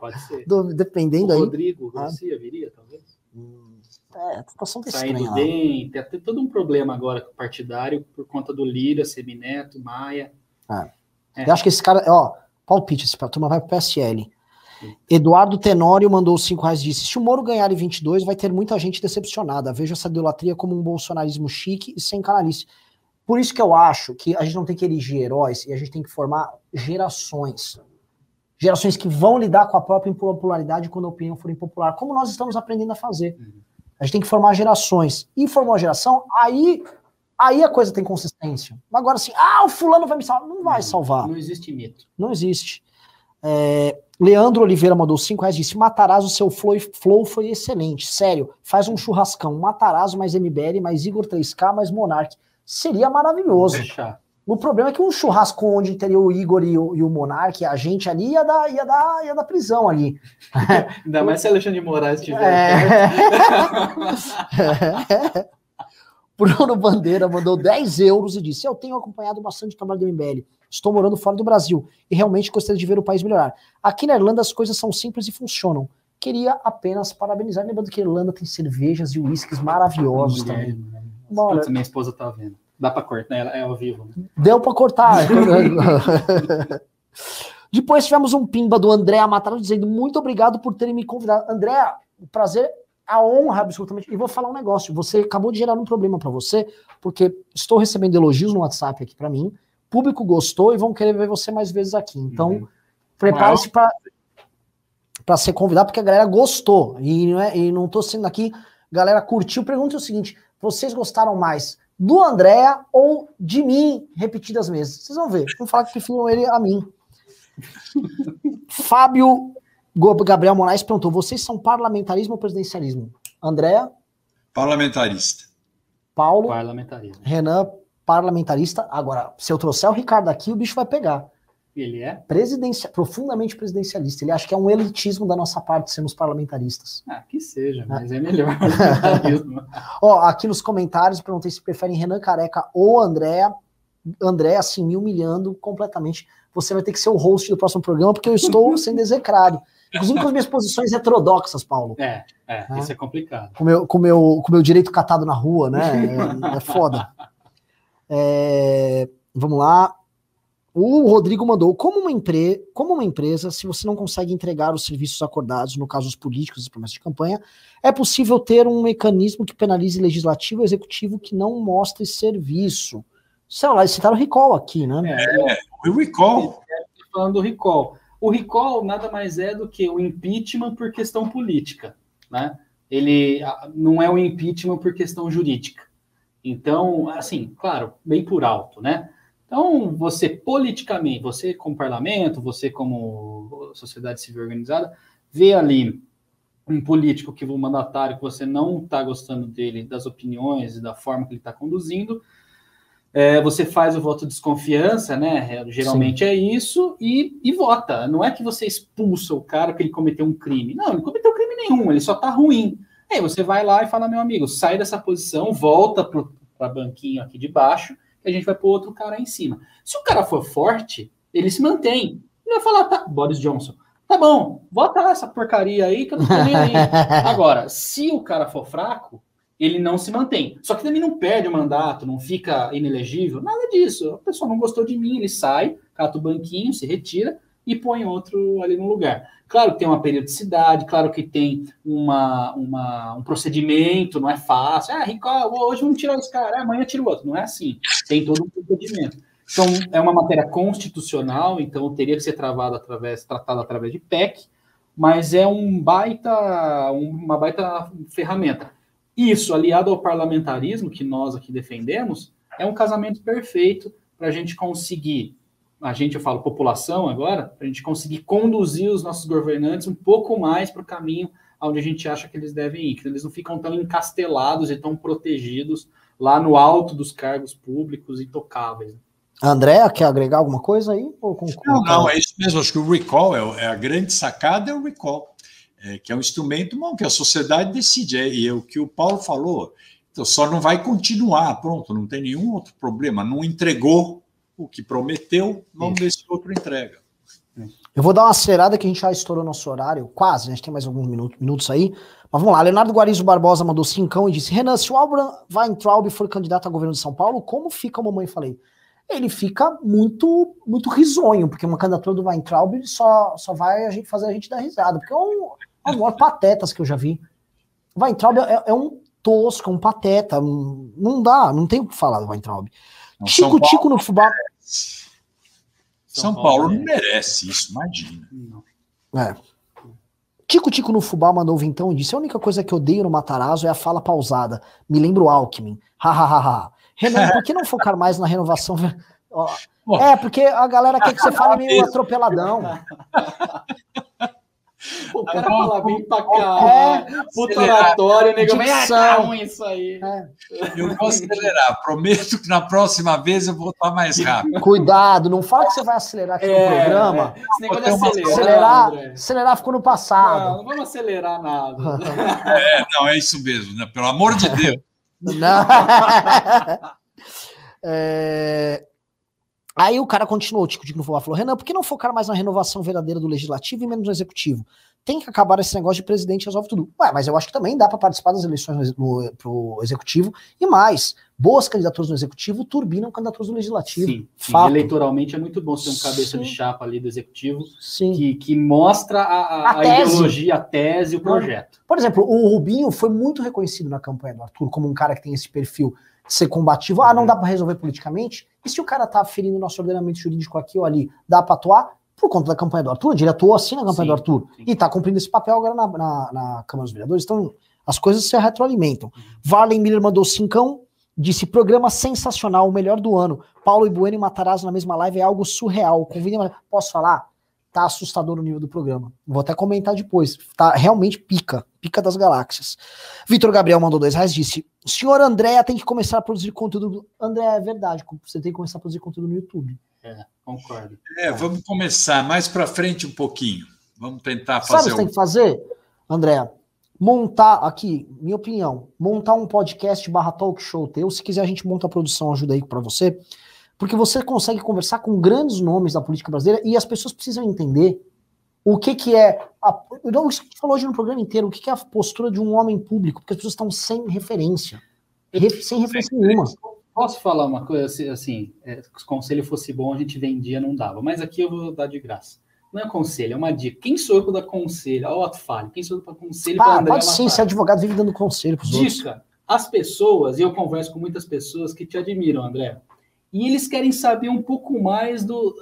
Pode ser. *laughs* Dependendo o aí. Rodrigo Garcia viria, talvez. Hum. É, a situação tá Saindo estranha. bem, tem, tem todo um problema agora com o partidário por conta do Lira, Semineto, Maia. É. É. Eu acho que esse cara, ó, palpite, esse turma vai pro PSL. Sim. Eduardo Tenório mandou 5 reais e disse: se o Moro ganhar em 22, vai ter muita gente decepcionada. Vejo essa idolatria como um bolsonarismo chique e sem canalice. Por isso que eu acho que a gente não tem que erigir heróis e a gente tem que formar gerações. Gerações que vão lidar com a própria impopularidade quando a opinião for impopular, como nós estamos aprendendo a fazer. Uhum. A gente tem que formar gerações. E formar geração, aí, aí a coisa tem consistência. Agora, assim, ah, o fulano vai me salvar. Não vai salvar. Não existe mito. Não existe. É, Leandro Oliveira mandou 5 reais disse: Matarazzo, seu flow, flow foi excelente. Sério, faz um churrascão. Matarazzo mais MBL, mais Igor 3K, mais Monark. Seria maravilhoso. Deixar. O problema é que um churrasco onde teria o Igor e o, e o Monark, a gente ali ia dar, ia dar, ia dar prisão ali. *laughs* Ainda mais se Alexandre de Moraes tiver. É... *laughs* Bruno Bandeira mandou 10 euros e disse: Eu tenho acompanhado bastante o trabalho do MBL. Estou morando fora do Brasil e realmente gostaria de ver o país melhorar. Aqui na Irlanda as coisas são simples e funcionam. Queria apenas parabenizar. Lembrando que a Irlanda tem cervejas e uísques maravilhosos também. Bora. minha esposa tá vendo. Dá para cortar, é ao vivo. Né? Deu para cortar. *laughs* Depois tivemos um pimba do André Amataro dizendo muito obrigado por terem me convidado. André, o prazer, a honra absolutamente. E vou falar um negócio. Você acabou de gerar um problema para você, porque estou recebendo elogios no WhatsApp aqui para mim. O público gostou e vão querer ver você mais vezes aqui. Então, uhum. prepare-se para para ser convidado, porque a galera gostou. E não, é, e não tô sendo aqui, galera curtiu. Pergunta o seguinte: vocês gostaram mais do André ou de mim repetidas vezes. Vocês vão ver. Vão falar que prefiram ele a mim. Fábio Gabriel Moraes perguntou: vocês são parlamentarismo ou presidencialismo? André? Parlamentarista. Paulo? Parlamentarismo. Renan, parlamentarista. Agora, se eu trouxer o Ricardo aqui, o bicho vai pegar. Ele é? Presidencia, profundamente presidencialista. Ele acha que é um elitismo da nossa parte sermos parlamentaristas. Ah, que seja, mas é melhor. *laughs* Ó, aqui nos comentários, perguntei se preferem Renan Careca ou André. André, assim, me humilhando completamente. Você vai ter que ser o host do próximo programa, porque eu estou *laughs* sendo execrado. Inclusive com as minhas posições heterodoxas, Paulo. É, é, ah. isso é complicado. Com meu, com meu, com meu direito catado na rua, né? *laughs* É, é foda. É, vamos lá. O Rodrigo mandou: como uma, empre como uma empresa, se você não consegue entregar os serviços acordados, no caso os políticos e promessas de campanha, é possível ter um mecanismo que penalize legislativo e executivo que não mostre serviço. Sei lá, eles citaram o recall aqui, né? É, o recall. Falando do recall. O recall nada mais é do que o impeachment por questão política, né? Ele não é o impeachment por questão jurídica. Então, assim, claro, bem por alto, né? Então, você politicamente, você como parlamento, você como sociedade civil organizada, vê ali um político que um mandatário que você não está gostando dele, das opiniões e da forma que ele está conduzindo, é, você faz o voto de desconfiança, né? Geralmente Sim. é isso, e, e, vota. Não é que você expulsa o cara que ele cometeu um crime. Não, ele cometeu crime nenhum, ele só está ruim. Aí você vai lá e fala, meu amigo, sai dessa posição, volta para banquinho aqui de baixo a gente vai pôr outro cara em cima. Se o cara for forte, ele se mantém. Ele vai falar, tá, Boris Johnson, tá bom, bota essa porcaria aí que eu não tô nem aí. *laughs* Agora, se o cara for fraco, ele não se mantém. Só que também não perde o mandato, não fica inelegível, nada disso. A pessoa não gostou de mim, ele sai, cata o banquinho, se retira e põe outro ali no lugar. Claro que tem uma periodicidade, claro que tem uma, uma, um procedimento, não é fácil. Ah, Rico, hoje vamos tirar esse cara, amanhã tira o outro. Não é assim. Tem todo um procedimento. Então, é uma matéria constitucional, então teria que ser travado através, tratado através de PEC, mas é um baita, uma baita ferramenta. Isso, aliado ao parlamentarismo que nós aqui defendemos, é um casamento perfeito para a gente conseguir a gente, eu falo população agora, para a gente conseguir conduzir os nossos governantes um pouco mais para o caminho onde a gente acha que eles devem ir, que eles não ficam tão encastelados e tão protegidos lá no alto dos cargos públicos intocáveis. André, quer agregar alguma coisa aí? Ou com, não, não, é isso mesmo. Acho que o recall é, é a grande sacada, é o recall, é, que é um instrumento bom que a sociedade decide. É, e é o que o Paulo falou. Então, só não vai continuar, pronto, não tem nenhum outro problema. Não entregou o que prometeu, vamos ver se outro entrega. Eu vou dar uma acelerada que a gente já estourou nosso horário, quase, né? a gente tem mais alguns minutos, minutos aí. Mas vamos lá, Leonardo Guarizo Barbosa mandou cincão e disse: Renan, se o Abraham Weintraub for candidato a governo de São Paulo, como fica a mamãe? Falei. Ele fica muito muito risonho, porque uma candidatura do Weintraub só, só vai a gente fazer a gente dar risada, porque é um, é um maior patetas que eu já vi. O Weintraub é, é um tosco, um pateta, não dá, não tem o que falar do Weintraub. Tico-tico no fubá. São, São Paulo, não merece isso, imagina. É. Tico-tico no fubá mandou vintão e disse: a única coisa que eu odeio no Matarazzo é a fala pausada. Me lembro Alckmin. Hahaha. Renan, por que não focar mais na renovação? *laughs* É, porque a galera quer que você *laughs* fale meio atropeladão. *laughs* O cara fala bem pra cá. É, puta oratório, nego, vem ruim isso aí. É. Eu vou acelerar. Prometo que na próxima vez eu vou estar mais rápido. Cuidado, não fala que você vai acelerar aqui é, no programa. É. Esse negócio de acelerar. Acelerar, acelerar ficou no passado. Não, não vamos acelerar nada. *laughs* É, não, é isso mesmo, né? Pelo amor de Deus. Não. *laughs* é, Aí o cara continuou, o Tico Tico no falou, Renan, por que não focar mais na renovação verdadeira do legislativo e menos no executivo? Tem que acabar esse negócio de presidente resolve tudo. Ué, mas eu acho que também dá para participar das eleições no, pro executivo e mais, boas candidaturas no executivo turbinam candidaturas no legislativo. Sim, eleitoralmente é muito bom ter um cabeça sim. de chapa ali do executivo que, que mostra a, a, a, a ideologia, a tese, o projeto. Por exemplo, o Rubinho foi muito reconhecido na campanha do Arthur como um cara que tem esse perfil ser combativo. Ah, não uhum. dá para resolver politicamente? E se o cara tá ferindo nosso ordenamento jurídico aqui ou ali, dá para atuar? Por conta da campanha do Arthur, ele atuou assim na campanha sim, do Arthur. Sim. E tá cumprindo esse papel agora na, na, na, Câmara dos Vereadores. Então, as coisas se retroalimentam. Uhum. Varley Miller mandou cincão, disse, programa sensacional, o melhor do ano. Paulo e Bueno e Matarazzo na mesma live é algo surreal. Convide, posso falar? Tá assustador o nível do programa. Vou até comentar depois. Tá realmente pica, pica das galáxias. Vitor Gabriel mandou dois reais, disse: senhor André tem que começar a produzir conteúdo. André, é verdade, você tem que começar a produzir conteúdo no YouTube. É, concordo. É, vamos começar mais para frente um pouquinho. Vamos tentar fazer. Sabe o que um... tem que fazer, André? Montar aqui, minha opinião, montar um podcast barra talk show teu. Se quiser, a gente monta a produção, ajuda aí para você. Porque você consegue conversar com grandes nomes da política brasileira e as pessoas precisam entender o que, que é. A, isso que a gente falou hoje no programa inteiro, o que, que é a postura de um homem público, porque as pessoas estão sem referência. Sem referência nenhuma. Posso falar uma coisa assim, assim é, se o conselho fosse bom, a gente vendia, não dava. Mas aqui eu vou dar de graça. Não é conselho, é uma dica. Quem sou eu para dar conselho? Ó, Fale. Quem sou eu para conselho? Ah, pode sim, ser advogado vive dando conselho para os outros. Dica. As pessoas, e eu converso com muitas pessoas que te admiram, André, e eles querem saber um pouco mais do,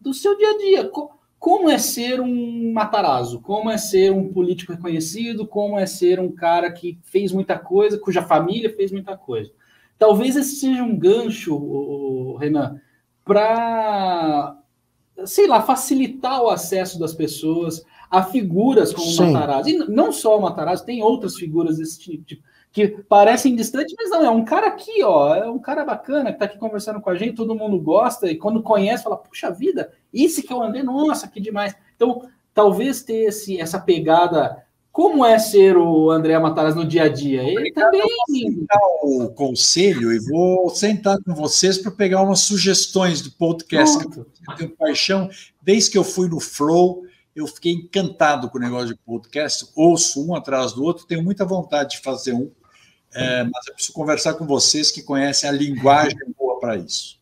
do seu dia a dia. Como é ser um Matarazzo? Como é ser um político reconhecido? Como é ser um cara que fez muita coisa, cuja família fez muita coisa? Talvez esse seja um gancho, Renan, para, sei lá, facilitar o acesso das pessoas a figuras como o Matarazzo. E não só o Matarazzo, tem outras figuras desse tipo, que parecem distantes, mas não, é um cara aqui, ó, é um cara bacana que está aqui conversando com a gente, todo mundo gosta, e quando conhece, fala, puxa vida, esse que eu andei, nossa, que demais. Então, talvez ter esse, essa pegada como é ser o André Matarazzo no dia a dia? Ele também. Vou o conselho e vou sentar com vocês para pegar umas sugestões do podcast. Que eu tenho paixão. Desde que eu fui no Flow, eu fiquei encantado com o negócio de podcast. Ouço um atrás do outro, tenho muita vontade de fazer um, é, mas eu preciso conversar com vocês que conhecem a linguagem boa para isso.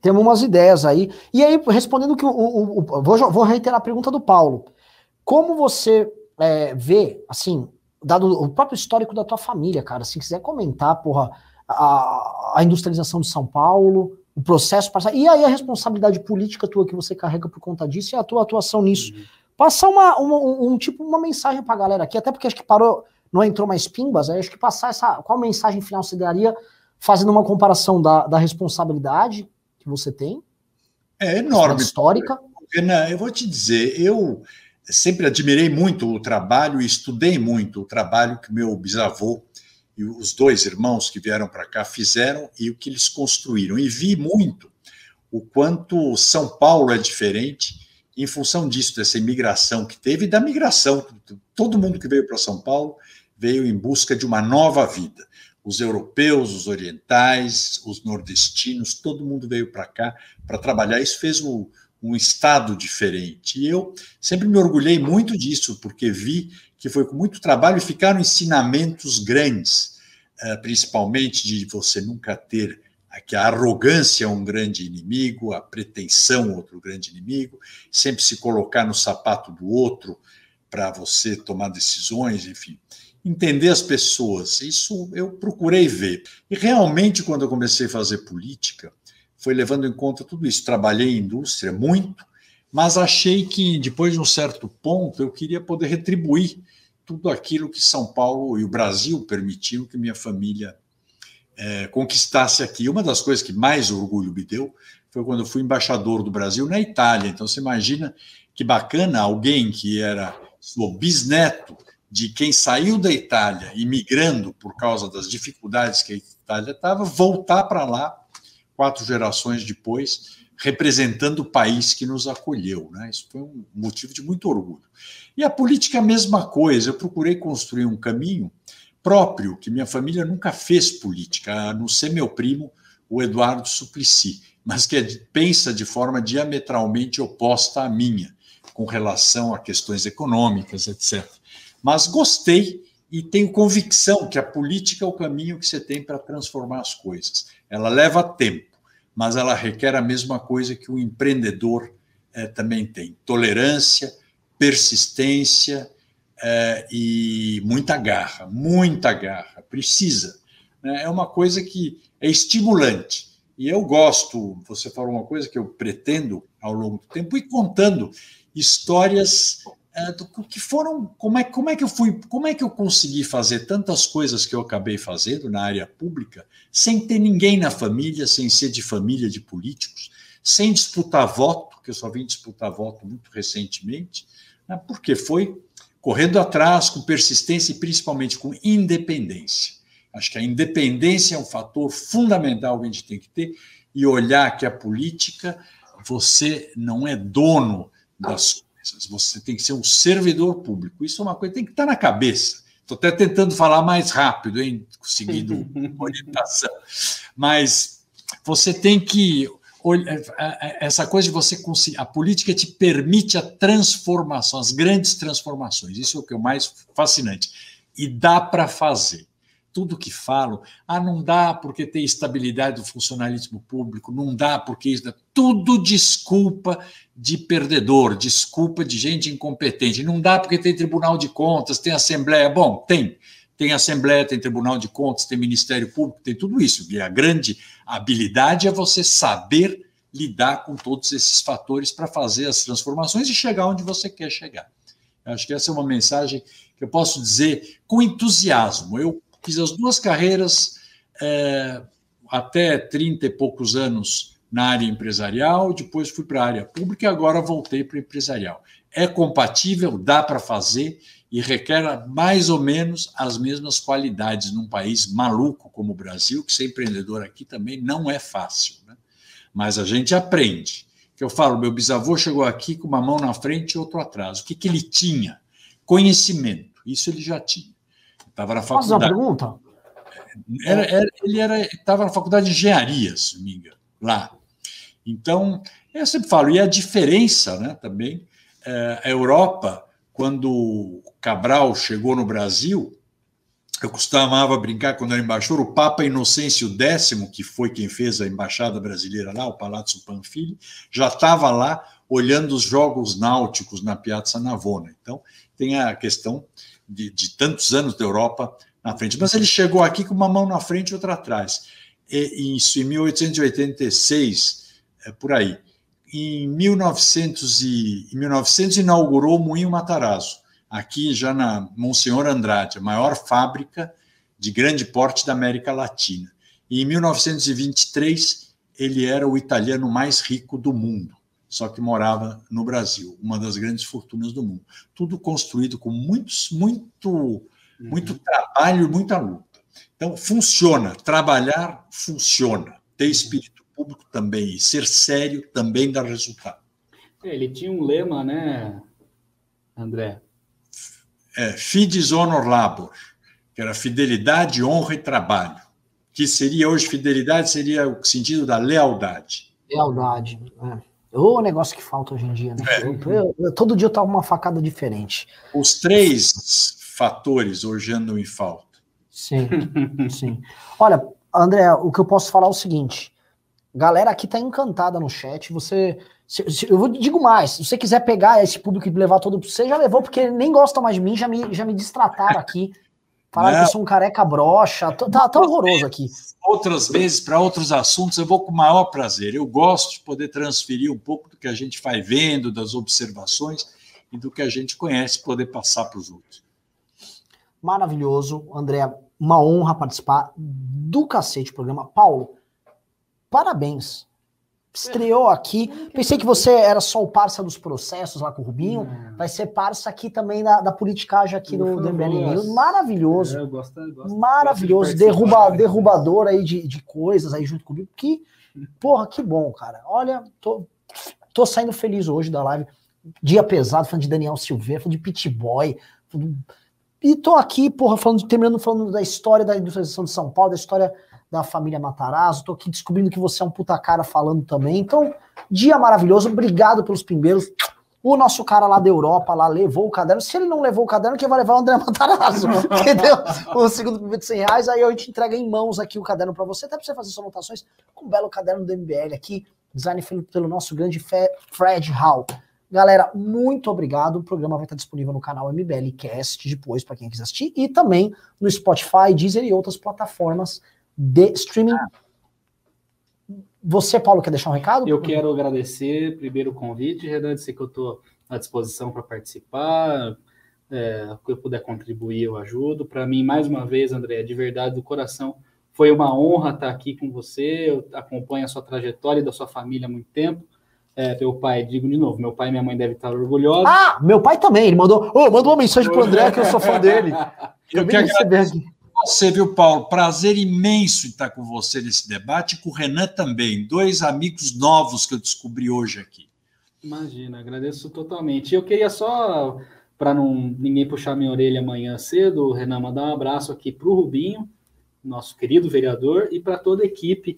Temos umas ideias aí. E aí, respondendo que o, o, o vou, vou reiterar a pergunta do Paulo. Como você é, ver, assim, dado o próprio histórico da tua família, cara, se quiser comentar, porra, a, a industrialização de São Paulo, o processo passar, e aí a responsabilidade política tua que você carrega por conta disso e a tua atuação nisso. Uhum. Passar uma, uma, um, um, tipo, uma mensagem pra galera aqui, até porque acho que parou, não entrou mais pimbas, aí acho que passar essa, qual mensagem final você daria, fazendo uma comparação da, da responsabilidade que você tem? É enorme. Histórica. Renan, eu vou te dizer, eu sempre admirei muito o trabalho e estudei muito o trabalho que meu bisavô e os dois irmãos que vieram para cá fizeram e o que eles construíram. E vi muito o quanto São Paulo é diferente em função disso, dessa imigração que teve e da migração. Todo mundo que veio para São Paulo veio em busca de uma nova vida. Os europeus, os orientais, os nordestinos, todo mundo veio para cá para trabalhar. Isso fez um estado diferente. E eu sempre me orgulhei muito disso, porque vi que foi com muito trabalho e ficaram ensinamentos grandes, eh, principalmente de você nunca ter que a arrogância é um grande inimigo, a pretensão outro grande inimigo, sempre se colocar no sapato do outro para você tomar decisões, enfim, entender as pessoas. Isso eu procurei ver. E realmente quando eu comecei a fazer política, foi levando em conta tudo isso. Trabalhei em indústria muito, mas achei que depois de um certo ponto eu queria poder retribuir tudo aquilo que São Paulo e o Brasil permitiam que minha família é, conquistasse aqui. Uma das coisas que mais orgulho me deu foi quando eu fui embaixador do Brasil na Itália. Então você imagina que bacana alguém que era o bisneto de quem saiu da Itália, imigrando por causa das dificuldades que a Itália estava, voltar para lá quatro gerações depois, representando o país que nos acolheu. Né? Isso foi um motivo de muito orgulho. E a política é a mesma coisa. Eu procurei construir um caminho próprio, que minha família nunca fez política, a não ser meu primo, o Eduardo Suplicy, mas que pensa de forma diametralmente oposta à minha, com relação a questões econômicas, etc. Mas gostei e tenho convicção que a política é o caminho que você tem para transformar as coisas. Ela leva tempo, mas ela requer a mesma coisa que o empreendedor é, também tem: tolerância, persistência é, e muita garra, muita garra. Precisa. Né? É uma coisa que é estimulante. E eu gosto, você falou uma coisa que eu pretendo ao longo do tempo, ir contando histórias do que foram como é, como é que eu fui como é que eu consegui fazer tantas coisas que eu acabei fazendo na área pública sem ter ninguém na família sem ser de família de políticos sem disputar voto que eu só vim disputar voto muito recentemente né, porque foi correndo atrás com persistência e principalmente com independência. Acho que a independência é um fator fundamental que a gente tem que ter e olhar que a política, você não é dono das coisas, você tem que ser um servidor público. Isso é uma coisa que tem que estar na cabeça. Estou até tentando falar mais rápido, hein, seguindo *laughs* orientação. Mas você tem que essa coisa de você conseguir. A política te permite a transformação, as grandes transformações. Isso é o que é o mais fascinante. E dá para fazer. Tudo que falo, ah, não dá porque tem estabilidade do funcionalismo público, não dá porque isso. Tudo desculpa de perdedor, desculpa de gente incompetente. Não dá porque tem Tribunal de Contas, tem Assembleia. Bom, tem tem Assembleia, tem Tribunal de Contas, tem Ministério Público, tem tudo isso. E a grande habilidade é você saber lidar com todos esses fatores para fazer as transformações e chegar onde você quer chegar. Eu acho que essa é uma mensagem que eu posso dizer com entusiasmo. Eu fiz as duas carreiras é, até 30 e poucos anos na área empresarial, depois fui para a área pública e agora voltei para o empresarial. É compatível, dá para fazer e requer mais ou menos as mesmas qualidades num país maluco como o Brasil, que ser empreendedor aqui também não é fácil. Né? Mas a gente aprende. Que eu falo, meu bisavô chegou aqui com uma mão na frente e outro atrás. O que, que ele tinha? Conhecimento. Isso ele já tinha. Estava na faculdade. Faz uma pergunta? Era, era, ele era, estava na faculdade de engenharia, se não me engano, lá. Então, eu sempre falo, e a diferença né, também, é, a Europa quando Cabral chegou no Brasil, eu costumava brincar quando era embaixador, o Papa Inocêncio X, que foi quem fez a embaixada brasileira lá, o Palazzo Panfili, já estava lá olhando os jogos náuticos na Piazza Navona. Então, tem a questão de, de tantos anos da Europa na frente. Mas ele chegou aqui com uma mão na frente e outra atrás. E, isso em 1886, é por aí em 1900, e, em 1900 inaugurou o Moinho Matarazzo, aqui já na Monsenhor Andrade, a maior fábrica de grande porte da América Latina. E em 1923 ele era o italiano mais rico do mundo, só que morava no Brasil, uma das grandes fortunas do mundo. Tudo construído com muitos, muito, muito uhum. trabalho e muita luta. Então funciona, trabalhar funciona, ter espírito público também. E ser sério também dá resultado. É, ele tinha um lema, né, André? É, Fides honor labor, que era fidelidade, honra e trabalho. Que seria hoje fidelidade, seria o sentido da lealdade. Lealdade. É. O negócio que falta hoje em dia, né? É. Eu, eu, todo dia eu tava uma facada diferente. Os três fatores hoje andam em falta. Sim, *laughs* sim. Olha, André, o que eu posso falar é o seguinte: Galera aqui tá encantada no chat. Você. Se, se, eu digo mais, se você quiser pegar esse público e levar todo. Você já levou, porque nem gostam mais de mim, já me, já me distrataram aqui. Falaram que eu sou um careca broxa. Tá, tá horroroso aqui. Outras vezes, para outros assuntos, eu vou com o maior prazer. Eu gosto de poder transferir um pouco do que a gente vai vendo, das observações e do que a gente conhece, poder passar para os outros. Maravilhoso, André. Uma honra participar do cacete programa. Paulo, parabéns. Estreou aqui. Pensei que você era só o parça dos processos lá com o Rubinho. Vai ser parça aqui também da, da politicagem aqui do MBL News. Maravilhoso. É, eu gosto, eu gosto, Maravilhoso. Gosto de Derruba, derrubador aí de, de coisas aí junto comigo. Que, porra, que bom, cara. Olha, tô, tô saindo feliz hoje da live. Dia pesado, falando de Daniel Silveira, falando de Pit Boy. E tô aqui, porra, falando, terminando falando da história da industrialização de São Paulo, da história da família Matarazzo. Tô aqui descobrindo que você é um puta cara falando também. Então, dia maravilhoso. Obrigado pelos pimbeiros. O nosso cara lá da Europa lá levou o caderno. Se ele não levou o caderno, quem vai levar é o André Matarazzo. *laughs* entendeu? O segundo primeiro de 100 reais. Aí a gente entrega em mãos aqui o caderno para você, até para você fazer suas anotações com um belo caderno do MBL aqui, design feito pelo nosso grande Fred Hall. Galera, muito obrigado. O programa vai estar disponível no canal MBL Cast depois para quem quiser assistir e também no Spotify, Deezer e outras plataformas de streaming. Você, Paulo, quer deixar um recado? Eu quero agradecer primeiro o convite, Renan, dizer que eu estou à disposição para participar. É, o que eu puder contribuir, eu ajudo. Para mim, mais uma vez, André, de verdade, do coração, foi uma honra estar aqui com você. Eu acompanho a sua trajetória e da sua família há muito tempo. É, meu pai, digo de novo, meu pai e minha mãe devem estar orgulhosos. Ah, meu pai também, ele mandou, oh, mandou uma mensagem pro André que eu sou fã dele. *laughs* Eu, eu quero agradecer, você, viu, Paulo? Prazer imenso em estar com você nesse debate e com o Renan também. Dois amigos novos que eu descobri hoje aqui. Imagina, agradeço totalmente. Eu queria só, para não ninguém puxar minha orelha amanhã cedo, Renan, mandar um abraço aqui para o Rubinho, nosso querido vereador, e para toda a equipe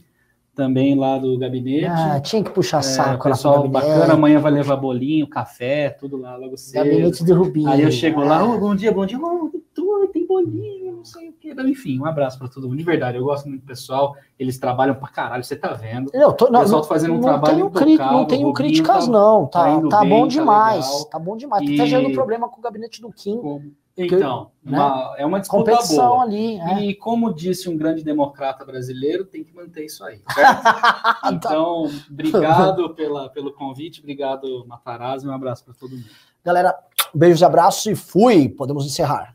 também lá do gabinete. Ah, tinha que puxar é, saco é, pessoal bacana, amanhã vai levar bolinho, café, tudo lá logo cedo. Gabinete do Rubinho. Aí eu chego lá, oh, bom dia, bom dia, oh, tem bolinho, não sei o que. Enfim, um abraço para todo mundo. De verdade, eu gosto muito do pessoal. Eles trabalham para caralho, você tá vendo. Não, tô, não, o pessoal tá fazendo um não trabalho tenho Não tenho críticas, tá, não. Tá, tá, tá bem, bom demais. Tá, tá bom demais. E... Tá gerando problema com o gabinete do Kim. Como? Então, né? uma, é uma disputa Competição boa. ali. É. E como disse um grande democrata brasileiro, tem que manter isso aí. *laughs* Tá. então, obrigado pela, pelo convite, obrigado, Matarazzo, um abraço para todo mundo. Galera, beijos e abraços e fui. Podemos encerrar.